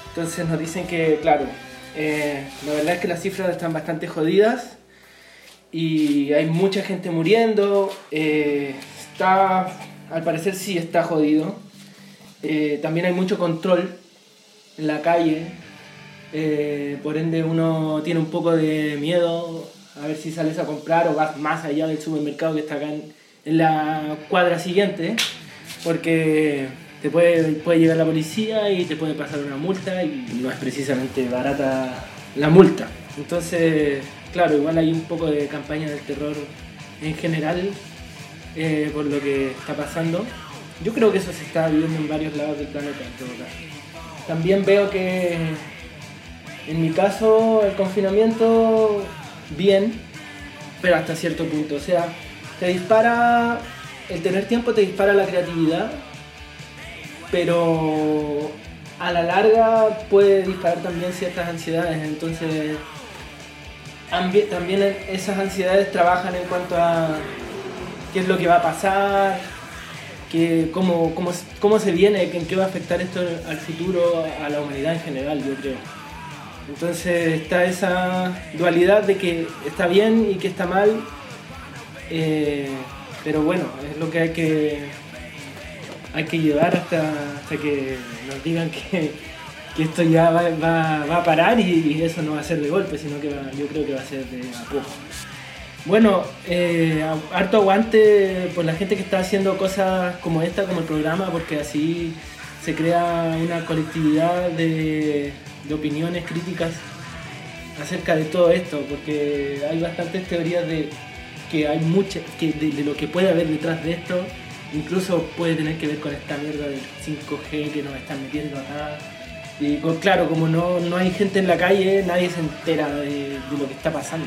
Entonces nos dicen que, claro, eh, la verdad es que las cifras están bastante jodidas y hay mucha gente muriendo. eh, está, al parecer sí está jodido. Eh, también hay mucho control en la calle. eh, por ende uno tiene un poco de miedo a ver si sales a comprar o vas más allá del supermercado que está acá en, en la cuadra siguiente. Porque te puede, puede llegar la policía y te puede pasar una multa y no es precisamente barata la multa. Entonces, claro, igual hay un poco de campaña del terror en general eh, por lo que está pasando. Yo creo que eso se está viviendo en varios lados del planeta en todo caso. También veo que en mi caso el confinamiento bien, pero hasta cierto punto. O sea, te dispara, el tener tiempo te dispara la creatividad, pero a la larga puede disparar también ciertas ansiedades. Entonces, ambi- también esas ansiedades trabajan en cuanto a qué es lo que va a pasar, que, cómo, cómo, cómo se viene, en qué va a afectar esto al futuro, a la humanidad en general, yo creo. Entonces está esa dualidad de que está bien y que está mal, eh, pero bueno, es lo que hay que, hay que llevar hasta, hasta que nos digan que, que esto ya va, va- a parar y, eso no va a ser de golpe, sino que yo creo que va a ser de. Bueno, eh, a- harto aguante por la gente que está haciendo cosas como esta, como el programa, porque así se crea una colectividad de, de opiniones críticas acerca de todo esto, porque hay bastantes teorías de que hay muchas, que de, de lo que puede haber detrás de esto, incluso puede tener que ver con esta mierda del 5G que nos están metiendo acá. Y co- claro, como no, no hay gente en la calle, nadie se entera de, de lo que está pasando.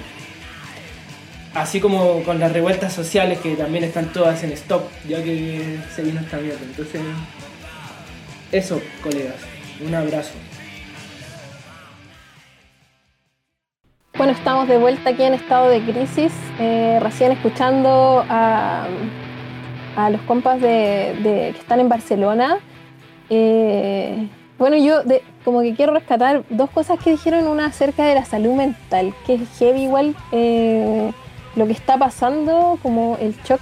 Así como con las revueltas sociales que también están todas en stop, ya que se vino esta mierda. Entonces, eso, colegas. Un abrazo. Bueno, estamos de vuelta aquí en estado de crisis, eh, recién escuchando a, a los compas de, que están en Barcelona. Eh, bueno, yo como que quiero rescatar dos cosas que dijeron, una acerca de la salud mental, que es heavy igual eh, lo que está pasando, como el shock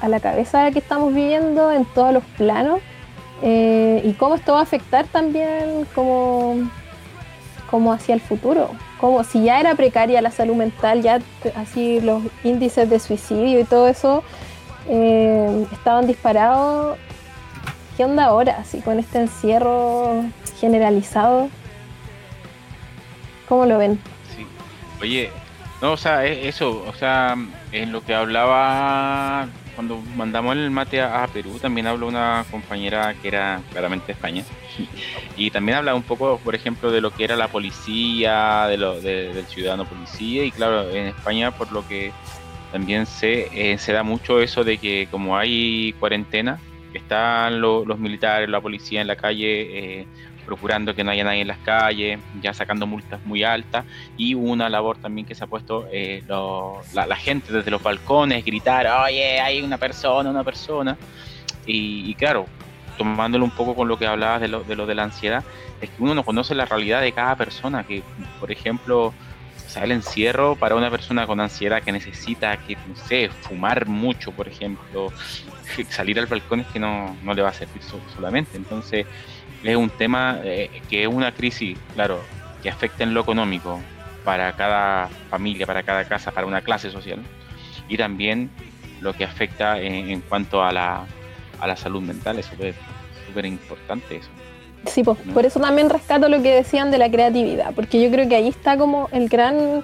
a la cabeza que estamos viviendo en todos los planos, y cómo esto va a afectar también como como hacia el futuro. Como si ya era precaria la salud mental, ya así los índices de suicidio y todo eso eh, estaban disparados. ¿Qué onda ahora? Así con este encierro generalizado. ¿Cómo lo ven? Sí. Oye, no, o sea, e- eso, o sea, en lo que hablaba cuando mandamos el mate a, a Perú, también habló una compañera que era claramente de España. Y también hablaba un poco, por ejemplo, de lo que era la policía, de lo, de- del ciudadano policía. Y claro, en España, por lo que también se, eh, se da mucho eso de que como hay cuarentena, están lo- los militares, la policía en la calle, eh, procurando que no haya nadie en las calles, ya sacando multas muy altas, y una labor también que se ha puesto eh, lo- la, la gente desde los balcones, gritar, oye, hay una persona, una persona, y, y claro, tomándolo un poco con lo que hablabas de lo, de lo de la ansiedad, es que uno no conoce la realidad de cada persona, que por ejemplo, o el encierro para una persona con ansiedad que necesita, que no sé, fumar mucho, por ejemplo, salir al balcón es que no, no le va a servir so- solamente. Entonces, es un tema eh, que es una crisis, claro, que afecta en lo económico para cada familia, para cada casa, para una clase social, y también lo que afecta en, en cuanto a la, a la salud mental, es súper importante eso. Sí, pues, ¿no? por eso también rescato lo que decían de la creatividad, porque yo creo que ahí está como el gran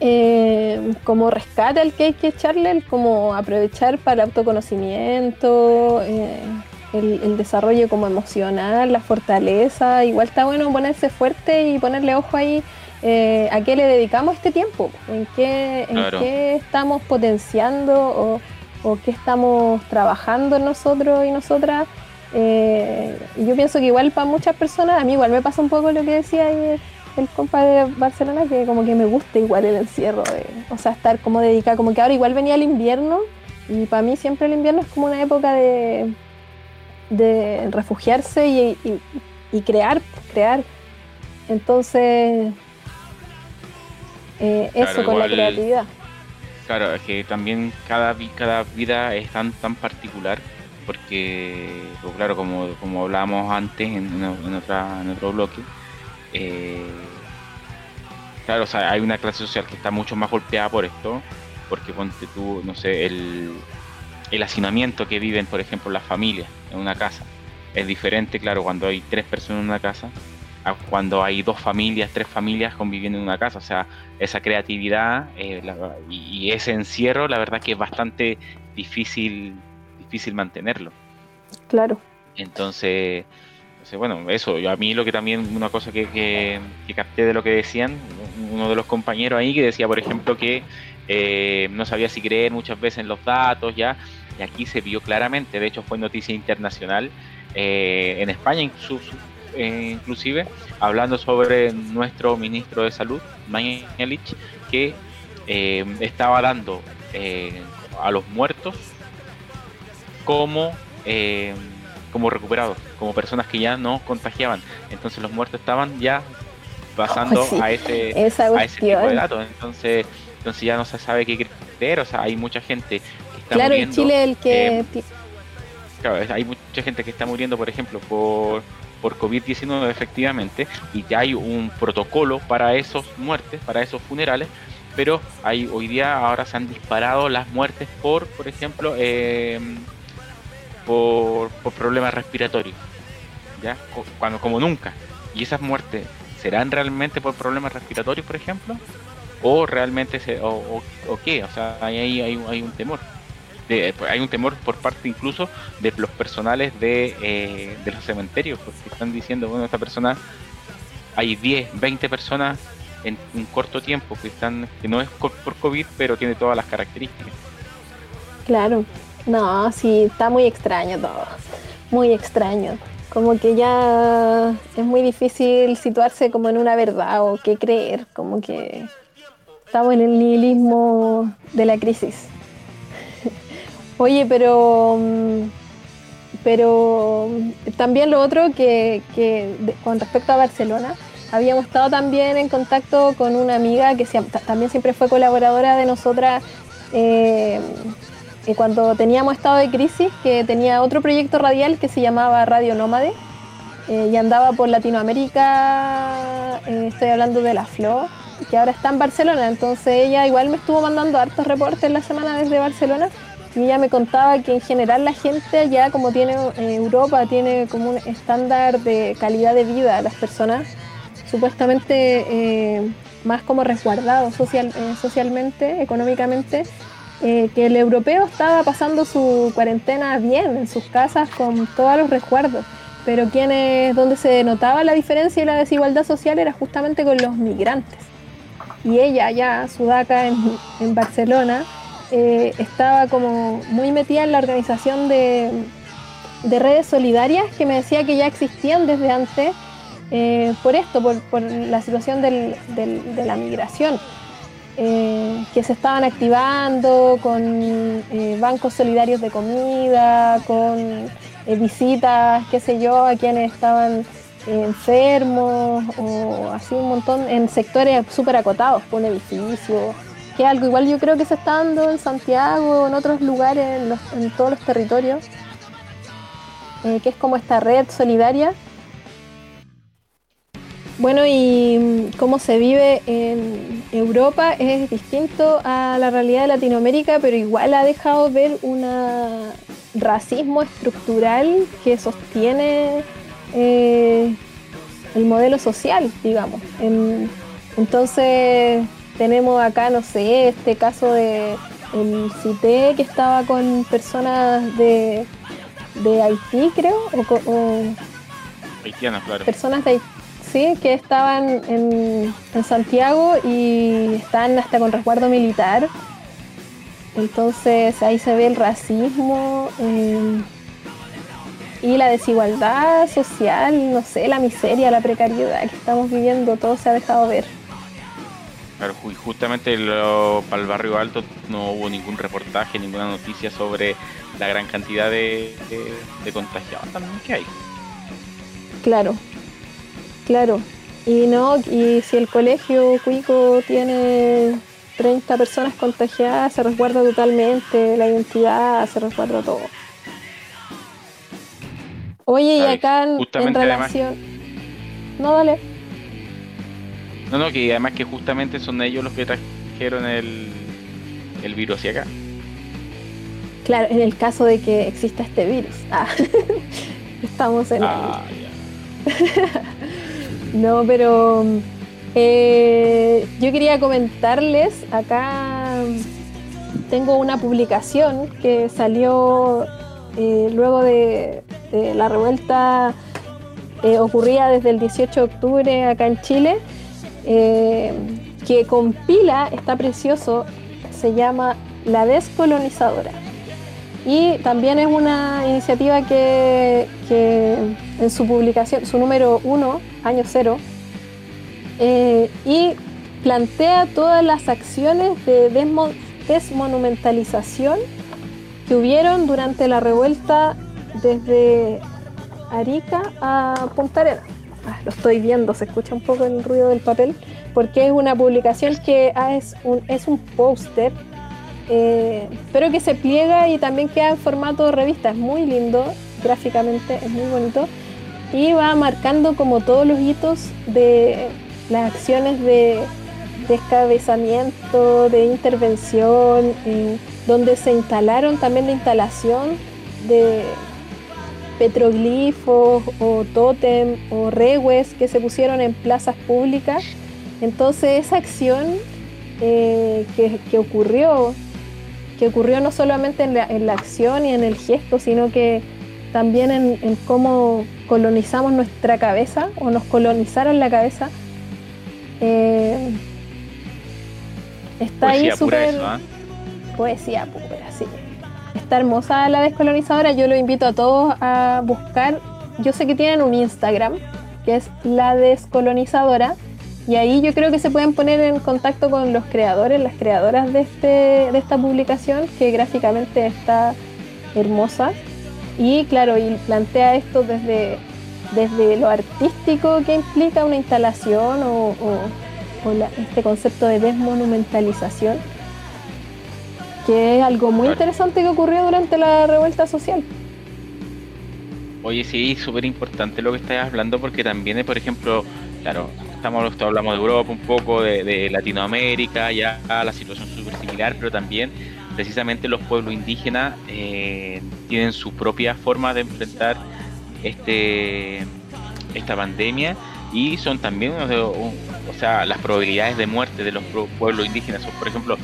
eh, como rescate al que hay que echarle, el como aprovechar para el autoconocimiento, eh, el, el desarrollo como emocional, la fortaleza, igual está bueno ponerse fuerte y ponerle ojo ahí eh, a qué le dedicamos este tiempo, en qué, en Claro. qué estamos potenciando o, o qué estamos trabajando nosotros y nosotras. Eh, y yo pienso que igual para muchas personas, a mí igual me pasa un poco lo que decía ahí el, compa de Barcelona, que como que me gusta igual el encierro, de, o sea, estar como dedicada, como que ahora igual venía el invierno y para mí siempre el invierno es como una época de, de refugiarse y, y- y crear, crear. Entonces, eh, eso con la creatividad. Claro, es que también cada, cada vida es tan, tan particular, porque, pues claro, como, como hablábamos antes en, en otra, en otro bloque, eh, claro, o sea, hay una clase social que está mucho más golpeada por esto, porque ponte tú, no sé, el, el hacinamiento que viven, por ejemplo, las familias en una casa. Es diferente, claro, cuando hay tres personas en una casa, a cuando hay dos familias, tres familias conviviendo en una casa. O sea, esa creatividad eh, la- y, y ese encierro, la verdad que es bastante difícil, difícil mantenerlo. Claro. Entonces, entonces, bueno, eso, yo a mí lo que también, una cosa que, que, que capté de lo que decían, uno de los compañeros ahí que decía, por ejemplo, que eh, no sabía si creer muchas veces en los datos, ya, y aquí se vio claramente, de hecho fue noticia internacional, eh, en España incluso, eh, inclusive, hablando sobre nuestro ministro de Salud, Mañalich, que eh, estaba dando eh, a los muertos como, eh, como recuperados, como personas que ya no contagiaban. Entonces los muertos estaban ya pasando Oh, sí, a ese a ese tipo de datos. Entonces, entonces ya no se sabe qué creer. O sea, hay mucha gente que está Claro, en muriendo. Chile el que... eh, Claro, hay mucha gente que está muriendo, por ejemplo, por, por COVID-19 efectivamente, y ya hay un protocolo para esos muertes, para esos funerales, pero hay hoy día ahora se han disparado las muertes por, por ejemplo, eh, por, por problemas respiratorios, ya cuando como nunca. Y esas muertes serán realmente por problemas respiratorios, por ejemplo, o realmente se, o, o- o qué, o sea, ahí hay, hay, hay un temor. De- hay un temor por parte incluso de los personales de, eh, de los cementerios, porque están diciendo, bueno, esta persona, hay 10, 20 personas en un corto tiempo que están que no es por COVID, pero tiene todas las características. Claro. No, sí, está muy extraño todo. Muy extraño. Como que ya es muy difícil situarse como en una verdad o qué creer. Como que estamos en el nihilismo de la crisis. Oye, pero pero también lo otro que, con respecto a Barcelona, habíamos estado también en contacto con una amiga que también siempre fue colaboradora de nosotras eh, cuando teníamos estado de crisis, que tenía otro proyecto radial que se llamaba Radio Nómade eh, y andaba por Latinoamérica, eh, estoy hablando de la Flo, que ahora está en Barcelona, entonces ella igual me estuvo mandando hartos reportes la semana desde Barcelona y ella me contaba que en general la gente allá, como tiene eh, Europa, tiene como un estándar de calidad de vida, las personas supuestamente eh, más como resguardados social, eh, socialmente, económicamente, que el europeo estaba pasando su cuarentena bien en sus casas con todos los resguardos, pero quienes, donde se notaba la diferencia y la desigualdad social era justamente con los migrantes. Y ella allá, sudaca en, en Barcelona, eh, estaba como muy metida en la organización de, de redes solidarias que me decía que ya existían desde antes eh, por esto, por, la situación de la migración, eh, que se estaban activando con bancos solidarios de comida, con visitas, qué sé yo, a quienes estaban enfermos o así un montón en sectores súper acotados, por un edificio, que algo igual yo creo que se está dando en Santiago, en otros lugares, en, todos los territorios, eh, que es como esta red solidaria bueno, y mm, cómo se vive en Europa es distinto a la realidad de Latinoamérica, pero igual ha dejado ver un racismo estructural que sostiene eh, el modelo social, digamos. En- entonces tenemos acá, no sé, este caso de el CITE que estaba con personas de, de Haití, creo, o o Haitianas, claro. personas de Haití, sí, que estaban en, en Santiago y están hasta con resguardo militar. Entonces ahí se ve el racismo eh, y la desigualdad social, no sé, la miseria, la precariedad que estamos viviendo, todo se ha dejado ver. Claro, justamente lo, para el barrio alto no hubo ningún reportaje, ninguna noticia sobre la gran cantidad de, de, contagiados también que hay. Claro, claro. Y no, y si el colegio Cuico tiene 30 personas contagiadas, se resguarda totalmente la identidad, se resguarda todo. Oye, y acá en, relación. no, dale. No, no, que además que justamente son ellos los que trajeron el, el virus hacia acá. Claro, en el caso de que exista este virus. Ah, estamos en ah, no, pero eh, yo quería comentarles, acá tengo una publicación que salió eh, luego de, la revuelta eh, ocurrida desde el 18 de octubre acá en Chile, que compila, está precioso, se llama La Descolonizadora. Y también es una iniciativa que, en su publicación, su número uno, año cero, eh, y plantea todas las acciones de desmonumentalización que hubieron durante la revuelta desde Arica a Punta Arenas. Ah, lo estoy viendo, se escucha un poco el ruido del papel, porque es una publicación que ah, es un, es un póster eh, pero que se pliega y también queda en formato revista. Es muy lindo, gráficamente es muy bonito. Y va marcando como todos los hitos de las acciones de descabezamiento, de intervención, donde se instalaron también la instalación de petroglifos o tótem o regues que se pusieron en plazas públicas. Entonces esa acción eh, que, ocurrió que ocurrió no solamente en la, acción y en el gesto, sino que también en, cómo colonizamos nuestra cabeza o nos colonizaron la cabeza. Eh, está ahí súper. ¿ah? Poesía pura. Está hermosa la descolonizadora. Yo lo invito a todos a buscar. Yo sé que tienen un Instagram que es la descolonizadora y ahí yo creo que se pueden poner en contacto con los creadores, las creadoras de, este, de esta publicación, que gráficamente está hermosa. Y claro, y plantea esto desde, desde lo artístico que implica una instalación o, este concepto de desmonumentalización, que es algo muy interesante que ocurrió durante la revuelta social. Oye, sí, súper importante lo que estás hablando porque también, por ejemplo, claro, estamos hablamos de Europa un poco, de, Latinoamérica, ya la situación súper similar, pero también precisamente los pueblos indígenas eh, tienen su propia forma de enfrentar este esta pandemia y son también, o sea, las probabilidades de muerte de los pueblos indígenas, son, por ejemplo,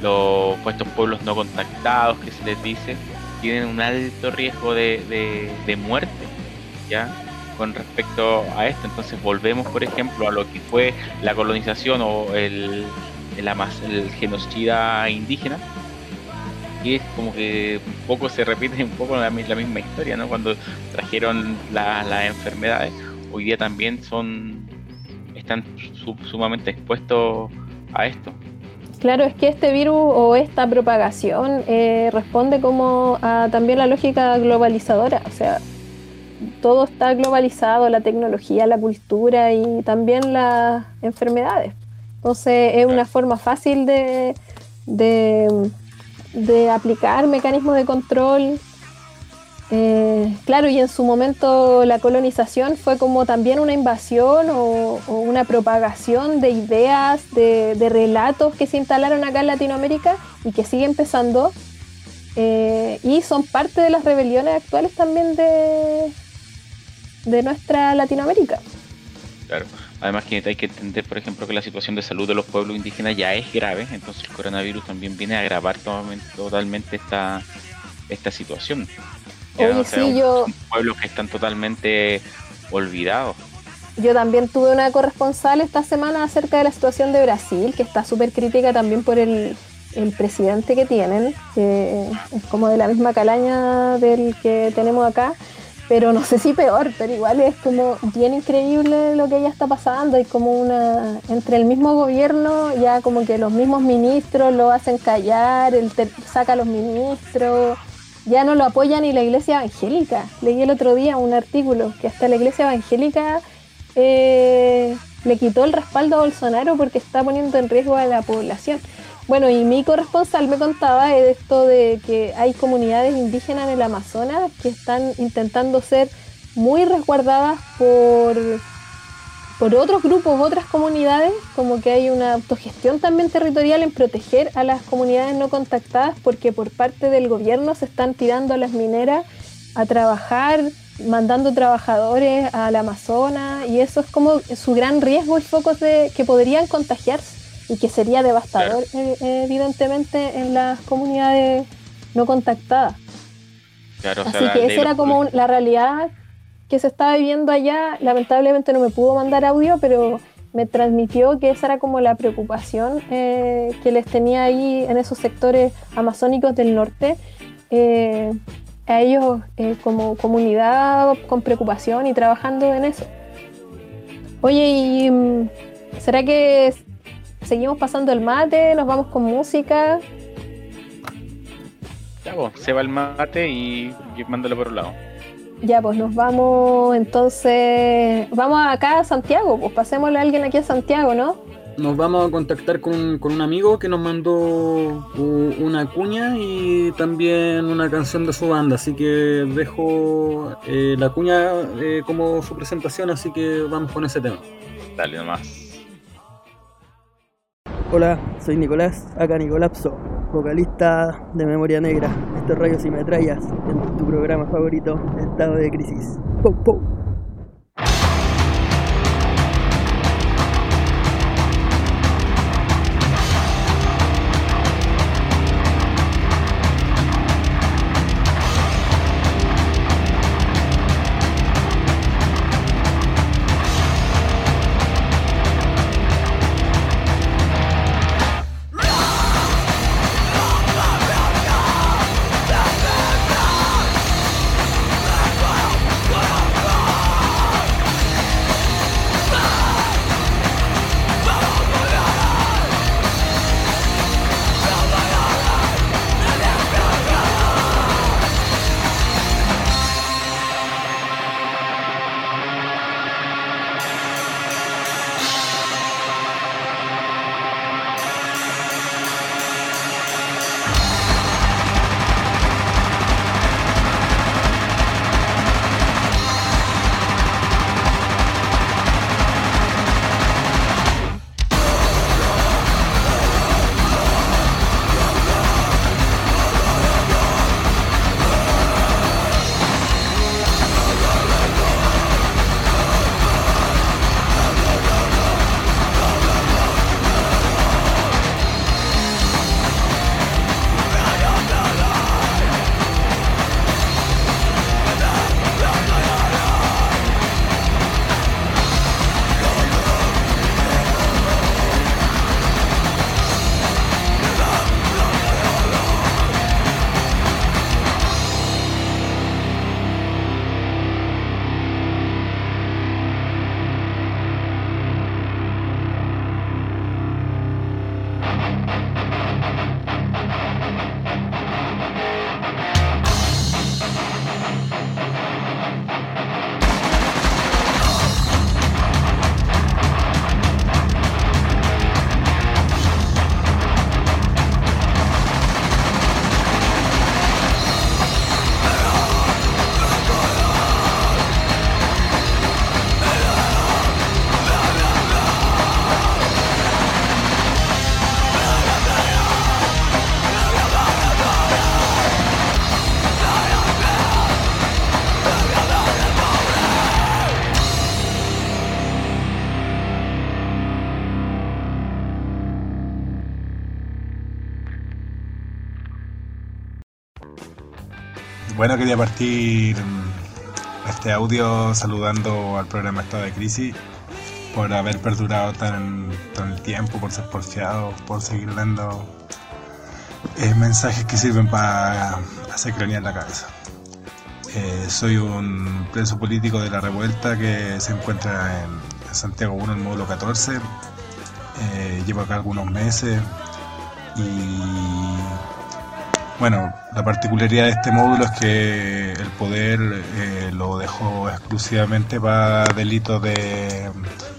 los estos pueblos no contactados que se les dice, tienen un alto riesgo de, de muerte, ¿ya? con respecto a esto. Entonces volvemos, por ejemplo, a lo que fue la colonización o el, el, el genocida indígena, y es como que un poco se repite un poco la, misma historia, ¿no? Cuando trajeron las enfermedades, hoy día también son están sumamente expuestos a esto. Claro, es que este virus o esta propagación eh, responde como a también la lógica globalizadora, o sea, todo está globalizado, la tecnología, la cultura y también las enfermedades. Entonces es una forma fácil de, de, aplicar mecanismos de control. Eh, claro, y en su momento la colonización fue como también una invasión o, una propagación de ideas, de, relatos que se instalaron acá en Latinoamérica y que sigue empezando. Eh, y son parte de las rebeliones actuales también de, nuestra Latinoamérica. Claro, además que hay que entender, por ejemplo, que la situación de salud de los pueblos indígenas ya es grave, entonces el coronavirus también viene a agravar totalmente esta situación. Oye, sí, yo... pueblos que están totalmente olvidados. Yo también tuve una corresponsal esta semana acerca de la situación de Brasil, que está súper crítica también por el, el presidente que tienen, que es como de la misma calaña del que tenemos acá pero no sé si peor, pero igual es como bien increíble lo que ya está pasando. Hay como una. Entre el mismo gobierno, ya como que los mismos ministros lo hacen callar, él saca a los ministros, ya no lo apoya ni la iglesia evangélica. Leí el otro día un artículo que hasta la iglesia evangélica eh, le quitó el respaldo a Bolsonaro porque está poniendo en riesgo a la población. Bueno, y mi corresponsal me contaba esto de que hay comunidades indígenas en el Amazonas que están intentando ser muy resguardadas por, por otros grupos, otras comunidades, como que hay una autogestión también territorial en proteger a las comunidades no contactadas porque por parte del gobierno se están tirando a las mineras a trabajar, mandando trabajadores al Amazonas y eso es como su gran riesgo y focos de que podrían contagiarse y que sería devastador eh, evidentemente en las comunidades no contactadas. Así que esa era como la realidad que se estaba viviendo allá. Lamentablemente no me pudo mandar audio, pero me transmitió que esa era como la preocupación eh, que les tenía ahí en esos sectores amazónicos del norte. Eh, a ellos como comunidad con preocupación y trabajando en eso. Oye, ¿y mm, será que seguimos pasando el mate, nos vamos con música. Ya, pues, se va el mate y, mándalo por un lado. Ya, pues nos vamos entonces. Vamos acá a Santiago, pues pasémosle a alguien aquí a Santiago, ¿no? Nos vamos a contactar con, un amigo que nos mandó una cuña y también una canción de su banda, así que dejo eh, la cuña eh, como su presentación, así que vamos con ese tema. Dale nomás. Hola, soy Nicolás, acá Nicolapso, vocalista de Memoria Negra. Estos Rayos y Metrallas en tu programa favorito, Estado de Crisis. ¡Pou, pou! Bueno, quería partir este audio saludando al programa Estado de Crisis por haber perdurado tan, el tiempo, por ser porfiado, por seguir dando eh, mensajes que sirven para hacer cronía en la cabeza. Eh, soy un preso político de la revuelta que se encuentra en, Santiago 1, el módulo 14. Eh, llevo acá algunos meses y bueno, la particularidad de este módulo es que el poder eh, lo dejó exclusivamente para delitos de,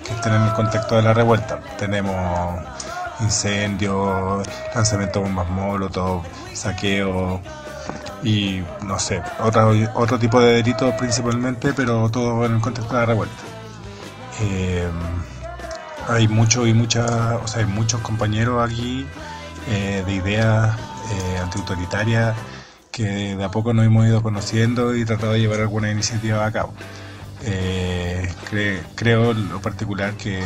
que estén en el contexto de la revuelta. Tenemos incendios, lanzamiento de bombas molotov, saqueo y no sé, otro, otro tipo de delitos principalmente, pero todo en el contexto de la revuelta. Eh, hay muchos y muchas, o sea, hay muchos compañeros aquí eh, de ideas eh, antiautoritarias que de a poco nos hemos ido conociendo y tratado de llevar alguna iniciativa a cabo. Eh, creo en lo particular que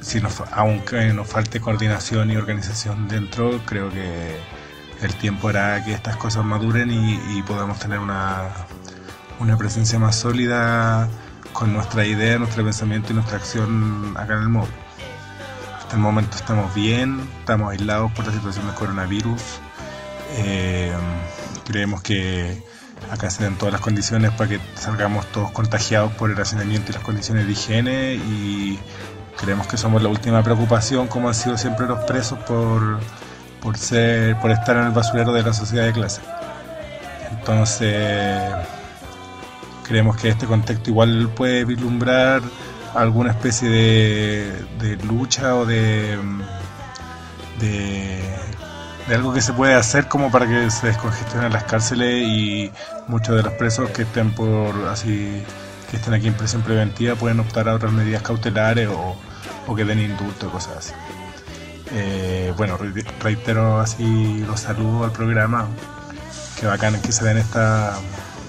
si nos, aunque nos falte coordinación y organización dentro, creo que el tiempo hará que estas cosas maduren y, podamos tener una, una presencia más sólida con nuestra idea, nuestro pensamiento y nuestra acción acá en el móvil. Hasta el momento estamos bien, estamos aislados por la situación del coronavirus. Eh, creemos que acá se dan todas las condiciones para que salgamos todos contagiados por el hacinamiento y las condiciones de higiene y creemos que somos la última preocupación, como han sido siempre los presos, por, por estar en el basurero de la sociedad de clase. Entonces, creemos que este contexto igual puede vislumbrar alguna especie de, lucha o de, de, algo que se puede hacer como para que se descongestionen las cárceles y muchos de los presos que estén por así que estén aquí en prisión preventiva pueden optar a otras medidas cautelares o, o que den indulto, cosas así. Eh, bueno, reitero así los saludos al programa. Que bacán que se den esta,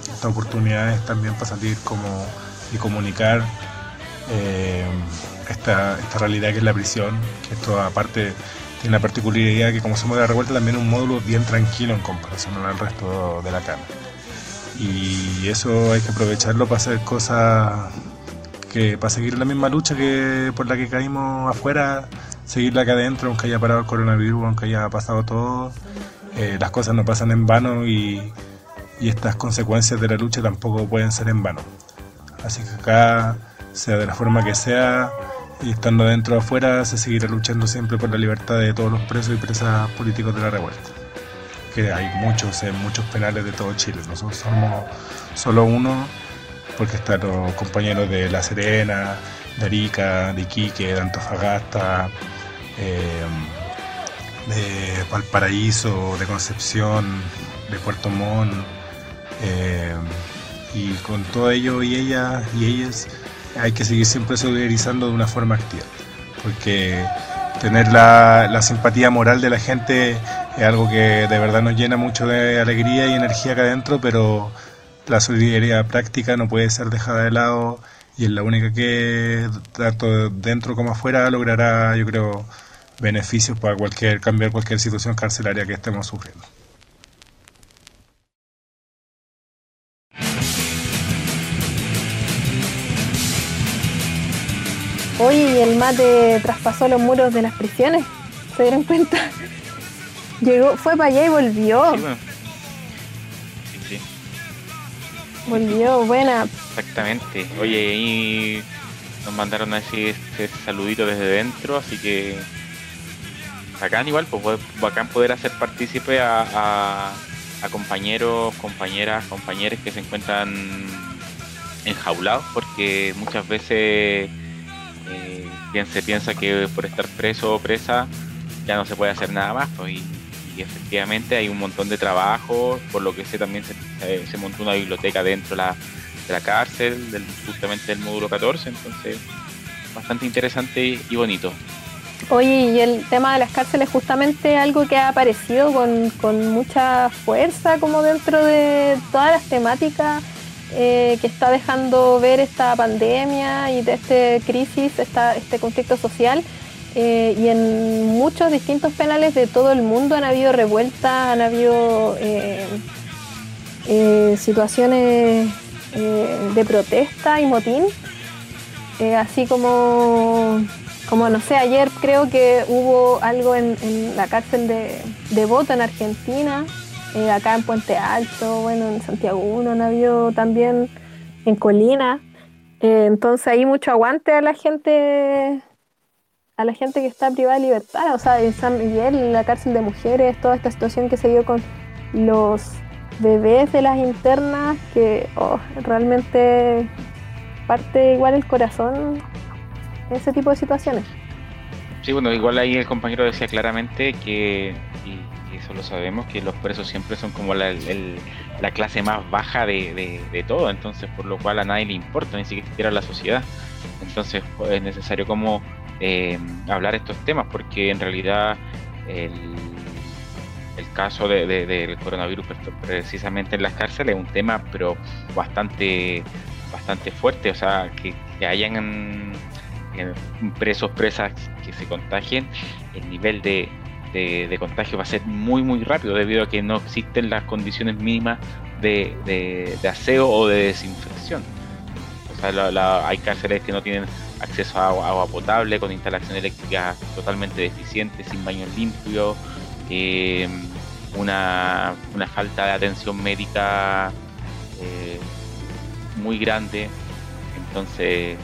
estas oportunidades también para salir como y comunicar eh, esta, esta realidad que es la prisión, que esto aparte tiene la particularidad que como somos de la revuelta también es un módulo bien tranquilo en comparación al resto de la cana. Y eso hay que aprovecharlo para hacer cosas que para seguir la misma lucha que por la que caímos afuera, seguirla acá adentro, aunque haya parado el coronavirus, aunque haya pasado todo, eh, las cosas no pasan en vano y, y estas consecuencias de la lucha tampoco pueden ser en vano. Así que acá, sea de la forma que sea, y estando dentro o afuera, se seguirá luchando siempre por la libertad de todos los presos y presas políticos de la revuelta. Que hay muchos, en muchos penales de todo Chile. Nosotros somos solo uno porque están los compañeros de La Serena, de Arica, de Iquique, de Antofagasta, eh, de Valparaíso, de Concepción, de Puerto Montt, eh, y con todo ello y ellas y ellas hay que seguir siempre solidarizando de una forma activa, porque tener la, simpatía moral de la gente es algo que de verdad nos llena mucho de alegría y energía acá adentro, pero la solidaridad práctica no puede ser dejada de lado y es la única que, tanto dentro como afuera, logrará, yo creo, beneficios para cualquier cambiar cualquier situación carcelaria que estemos sufriendo. Oye, ¿y el mate traspasó los muros de las prisiones? ¿Se dieron cuenta? Llegó, fue para allá y volvió. Volvió, buena. Exactamente. Oye, y nos mandaron así este saludito desde dentro, así que bacán igual, pues bacán poder hacer partícipe a, a, compañeros, compañeras, compañeros que se encuentran enjaulados, porque muchas veces eh, se piensa que por estar preso o presa ya no se puede hacer nada más, pues, y efectivamente hay un montón de trabajo, por lo que sé también se, montó una biblioteca dentro de la, cárcel, justamente del módulo 14, entonces bastante interesante y bonito. Oye, y el tema de las cárceles justamente algo que ha aparecido con, mucha fuerza como dentro de todas las temáticas eh, que está dejando ver esta pandemia y de este crisis, esta, este conflicto social. Eh, y en muchos distintos penales de todo el mundo han habido revueltas, han habido eh, situaciones de protesta y motín, así como, como, no sé, ayer creo que hubo algo en, la cárcel de, de Bota en Argentina, eh, acá en Puente Alto, bueno, en Santiago 1 han habido también en Colina. Eh, entonces hay mucho aguante a la gente a la gente que está privada de libertad, o sea, en San Miguel, en la cárcel de mujeres, toda esta situación que se dio con los bebés de las internas, que oh, realmente parte igual el corazón en ese tipo de situaciones. Sí, bueno, igual ahí el compañero decía claramente que, eso lo sabemos, que los presos siempre son como la, la clase más baja de, de, todo, entonces por lo cual a nadie le importa, ni siquiera a la sociedad. Entonces pues, es necesario como eh, hablar estos temas, porque en realidad el, el caso de, del coronavirus precisamente en las cárceles es un tema pero bastante bastante fuerte, o sea, que, hayan eh, presos, presas que se contagien, el nivel de, de, contagio va a ser muy muy rápido debido a que no existen las condiciones mínimas de, de aseo o de desinfección. O sea, hay cárceles que no tienen acceso a agua, potable, con instalación eléctrica totalmente deficiente, sin baños limpios, eh, una, falta de atención médica eh, muy grande. Entonces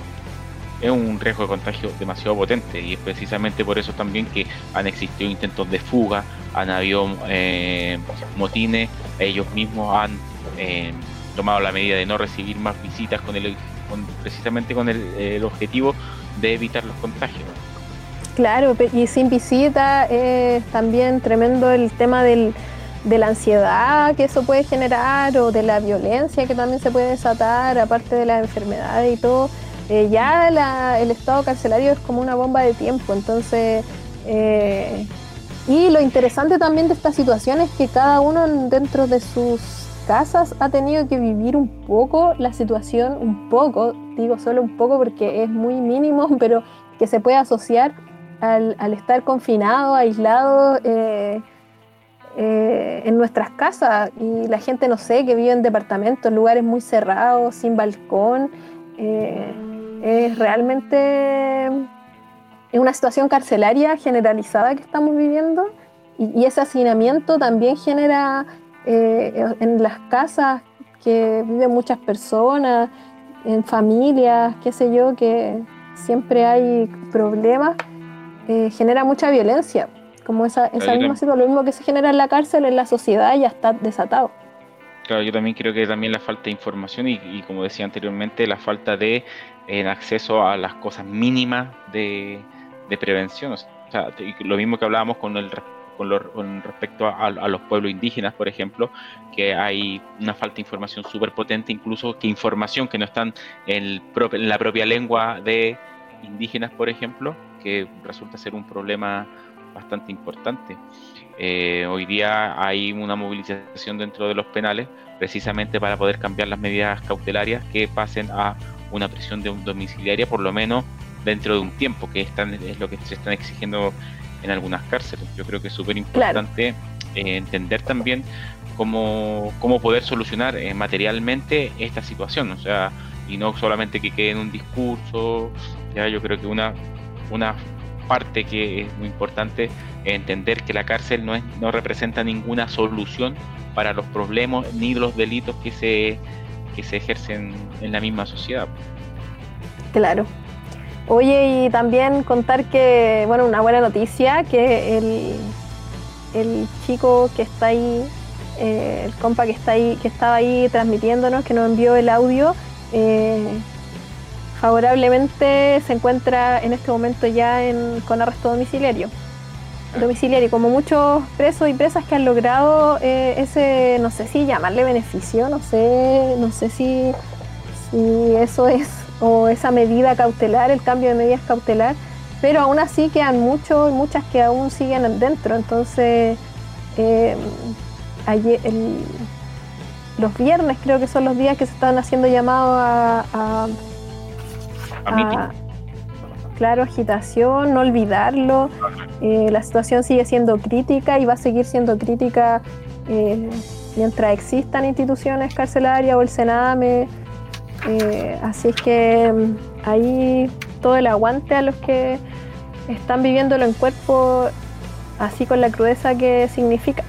es un riesgo de contagio demasiado potente y es precisamente por eso también que han existido intentos de fuga, han habido eh, motines, ellos mismos han tomado la medida de no recibir más visitas con el precisamente con el, objetivo de evitar los contagios. Claro, y sin visita es también tremendo el tema del, de la ansiedad que eso puede generar o de la violencia que también se puede desatar, aparte de las enfermedades y todo. Eh, ya el estado carcelario es como una bomba de tiempo, entonces... Eh, y lo interesante también de esta situación es que cada uno dentro de sus casas ha tenido que vivir un poco la situación, un poco, digo solo un poco porque es muy mínimo, pero que se puede asociar al, estar confinado, aislado eh, en nuestras casas y la gente, no sé, que vive en departamentos, lugares muy cerrados, sin balcón. Es realmente es una situación carcelaria generalizada que estamos viviendo y ese hacinamiento también genera eh, en las casas que viven muchas personas, en familias, qué sé yo, que siempre hay problemas, eh, genera mucha violencia. Como esa, esa misma situación, lo mismo que se genera en la cárcel, en la sociedad ya está desatado. Claro, yo también creo que también la falta de información y, como decía anteriormente, la falta de eh, acceso a las cosas mínimas de, de prevención. O sea, lo mismo que hablábamos con el con, respecto a, los pueblos indígenas, por ejemplo, que hay una falta de información súper potente, incluso que información que no están en, la propia lengua de indígenas, por ejemplo, que resulta ser un problema bastante importante. Eh, hoy día hay una movilización dentro de los penales precisamente para poder cambiar las medidas cautelarias que pasen a una prisión de domiciliaria por lo menos dentro de un tiempo que están, es lo que se están exigiendo en algunas cárceles. Yo creo que es súper importante eh, entender también cómo, cómo poder solucionar eh, materialmente esta situación, o sea, y no solamente que quede en un discurso, ya yo creo que una, una parte que es muy importante es entender que la cárcel no, es, no representa ninguna solución para los problemas ni los delitos que se, que se ejercen en la misma sociedad. Claro, Oye, y también contar que, bueno, una buena noticia, que el, el chico que está ahí, eh, el compa que está ahí, que estaba ahí transmitiéndonos, que nos envió el audio, eh, favorablemente se encuentra en este momento ya con arresto domiciliario. Domiciliario, como muchos presos y presas que han logrado eh, ese, no sé si llamarle beneficio, no sé, no sé si, si eso es o esa medida cautelar, el cambio de medidas cautelar, pero aún así quedan muchos, muchas que aún siguen dentro. Entonces, eh, los viernes creo que son los días que se están haciendo llamados a, claro, agitación, no olvidarlo. Eh, la situación sigue siendo crítica y va a seguir siendo crítica eh, mientras existan instituciones carcelarias o el Sename eh, así es que mm, ahí todo el aguante a los que están viviéndolo en cuerpo, así con la crudeza que significa.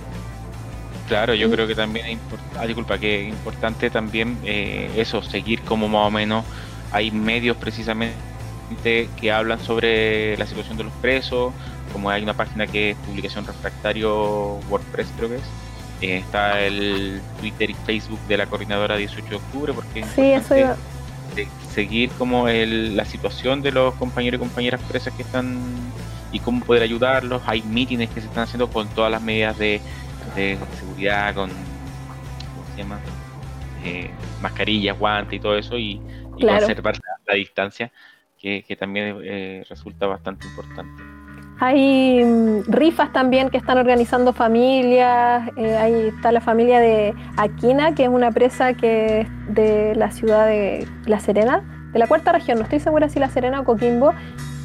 Claro, yo creo que también es importante, ah, disculpa, que es importante también eh, eso, seguir como más o menos, hay medios precisamente que hablan sobre la situación de los presos, como hay una página que es Publicación Refractario WordPress creo que es, eh, está el Twitter y Facebook de la coordinadora 18 de octubre, porque sí, eso iba... seguir como el, la situación de los compañeros y compañeras presas que están y cómo poder ayudarlos, hay mítines que se están haciendo con todas las medidas de de seguridad, con ¿cómo se llama? Eh, mascarillas, guantes y todo eso, y, conservar la, distancia, que, también eh, resulta bastante importante. Hay mm, rifas también que están organizando familias. Eh, ahí está la familia de Aquina, que es una presa que de la ciudad de La Serena, de la cuarta región. No estoy segura si La Serena o Coquimbo.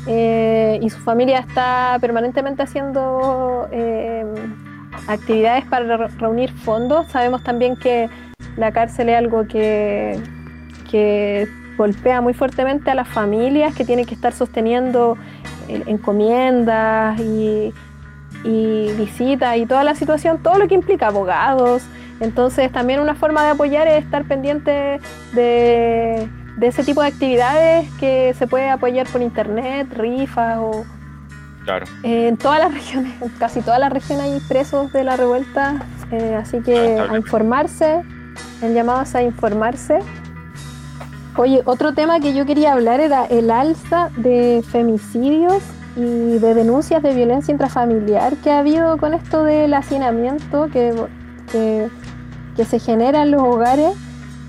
y su familia está permanentemente haciendo actividades para reunir fondos. Sabemos también que la cárcel es algo que, que golpea muy fuertemente a las familias que tienen que estar sosteniendo eh, encomiendas y, visitas y toda la situación, todo lo que implica abogados. Entonces también una forma de apoyar es estar pendiente de, de ese tipo de actividades que se puede apoyar por internet, rifas o, en todas las regiones, casi todas las regiones hay presos de la revuelta, eh, así que a informarse, en llamados a informarse. Oye, otro tema que yo quería hablar era el alza de femicidios y de denuncias de violencia intrafamiliar que ha habido con esto del hacinamiento que, que, se genera en los hogares.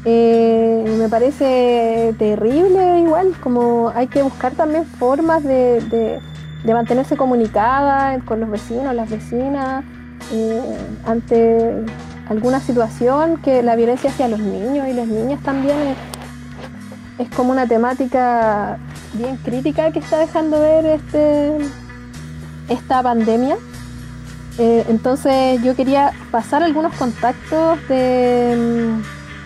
Eh, me parece terrible igual, como hay que buscar también formas de de mantenerse comunicada con los vecinos, las vecinas, eh, ante alguna situación, que la violencia hacia los niños y las niñas también es, como una temática bien crítica que está dejando ver este, esta pandemia. Eh, entonces yo quería pasar algunos contactos de,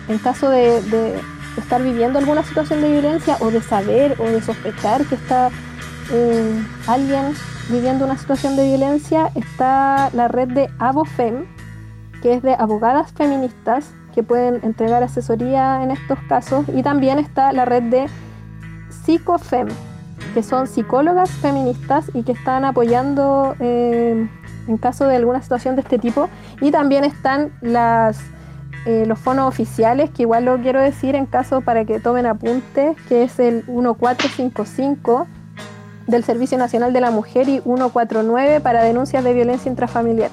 en caso de, de estar viviendo alguna situación de violencia o de saber o de sospechar que está eh, alguien viviendo una situación de violencia, está la red de ABOFEM, que es de abogadas feministas que pueden entregar asesoría en estos casos, y también está la red de PSICOFEM, que son psicólogas feministas y que están apoyando eh, en caso de alguna situación de este tipo, y también están eh, los fonos oficiales, que igual lo quiero decir en caso para que tomen apuntes, que es el 1455 del Servicio Nacional de la Mujer y 149 para denuncias de violencia intrafamiliar.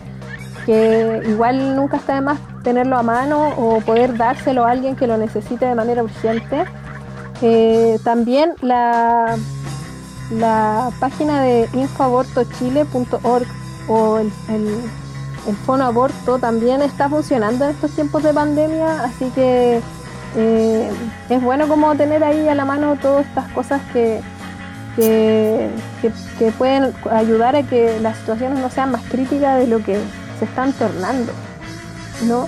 Que igual nunca está de más tenerlo a mano o poder dárselo a alguien que lo necesite de manera urgente. Eh, también la, la página de infoabortochile.org o el, el, Fono Aborto también está funcionando en estos tiempos de pandemia, así que eh, es bueno como tener ahí a la mano todas estas cosas que, que, pueden ayudar a que las situaciones no sean más críticas de lo que se están tornando, ¿no?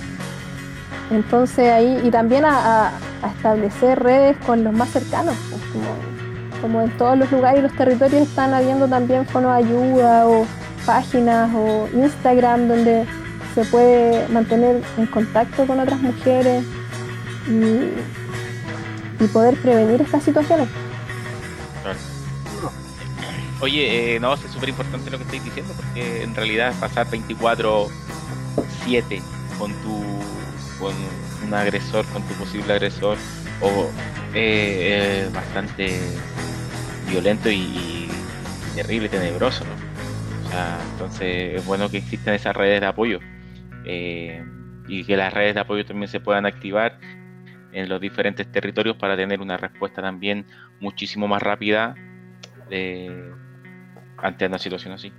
Entonces ahí, y también a, establecer redes con los más cercanos, pues, como, en todos los lugares y los territorios están habiendo también fonos de ayuda o páginas o Instagram donde se puede mantener en contacto con otras mujeres y poder prevenir estas situaciones. Oye, eh, no, es súper importante lo que estáis diciendo porque en realidad pasar 24-7 con tu con un agresor, con tu posible agresor, o eh, bastante violento y, terrible, tenebroso, ¿no? O sea, entonces es bueno que existan esas redes de apoyo eh, y que las redes de apoyo también se puedan activar en los diferentes territorios para tener una respuesta también muchísimo más rápida de ante una situación así.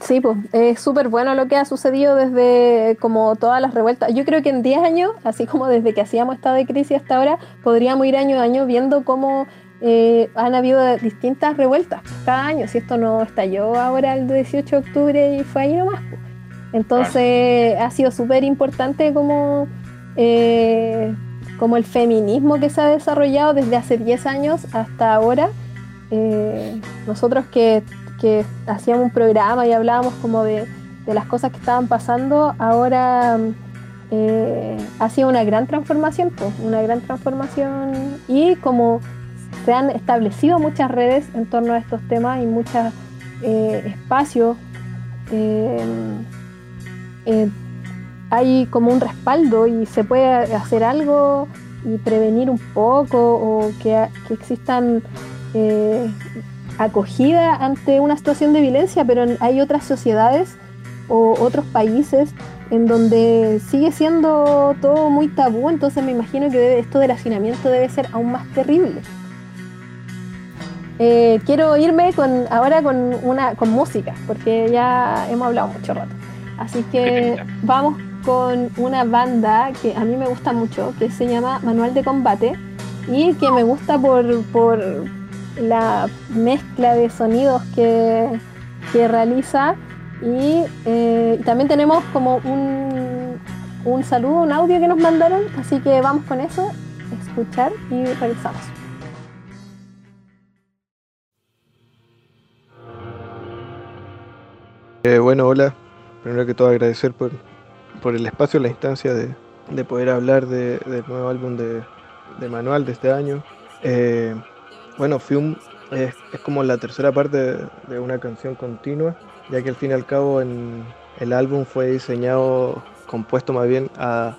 Sí, pues es súper bueno lo que ha sucedido desde como todas las revueltas. Yo creo que en 10 años, así como desde que hacíamos estado de crisis hasta ahora, podríamos ir año a año viendo cómo eh, han habido distintas revueltas cada año. Si esto no estalló ahora el 18 de octubre y fue ahí nomás. Pues. Entonces ha sido súper importante como, eh, como el feminismo que se ha desarrollado desde hace 10 años hasta ahora eh, nosotros que, hacíamos un programa y hablábamos como de, las cosas que estaban pasando, ahora eh, ha sido una gran transformación, pues, una gran transformación. Y como se han establecido muchas redes en torno a estos temas y muchos eh, espacios, eh, hay como un respaldo y se puede hacer algo y prevenir un poco o que existan acogida ante una situación de violencia, pero hay otras sociedades o otros países en donde sigue siendo todo muy tabú, entonces me imagino que esto del hacinamiento debe ser aún más terrible. Eh, quiero irme con, ahora con, una, con música, porque ya hemos hablado mucho rato. Así que vamos con una banda que a mí me gusta mucho, que se llama Manual de Combate, y que me gusta por, por la mezcla de sonidos que, que realiza y eh, también tenemos como un, un saludo, un audio que nos mandaron, así que vamos con eso, escuchar y revisamos. Eh, bueno, hola. Primero que todo agradecer por, por el espacio, la instancia de, de poder hablar de, del nuevo álbum de, de, Manual de este año. Eh, bueno, Fium es, como la tercera parte de una canción continua ya que al fin y al cabo en el álbum fue diseñado, compuesto más bien a,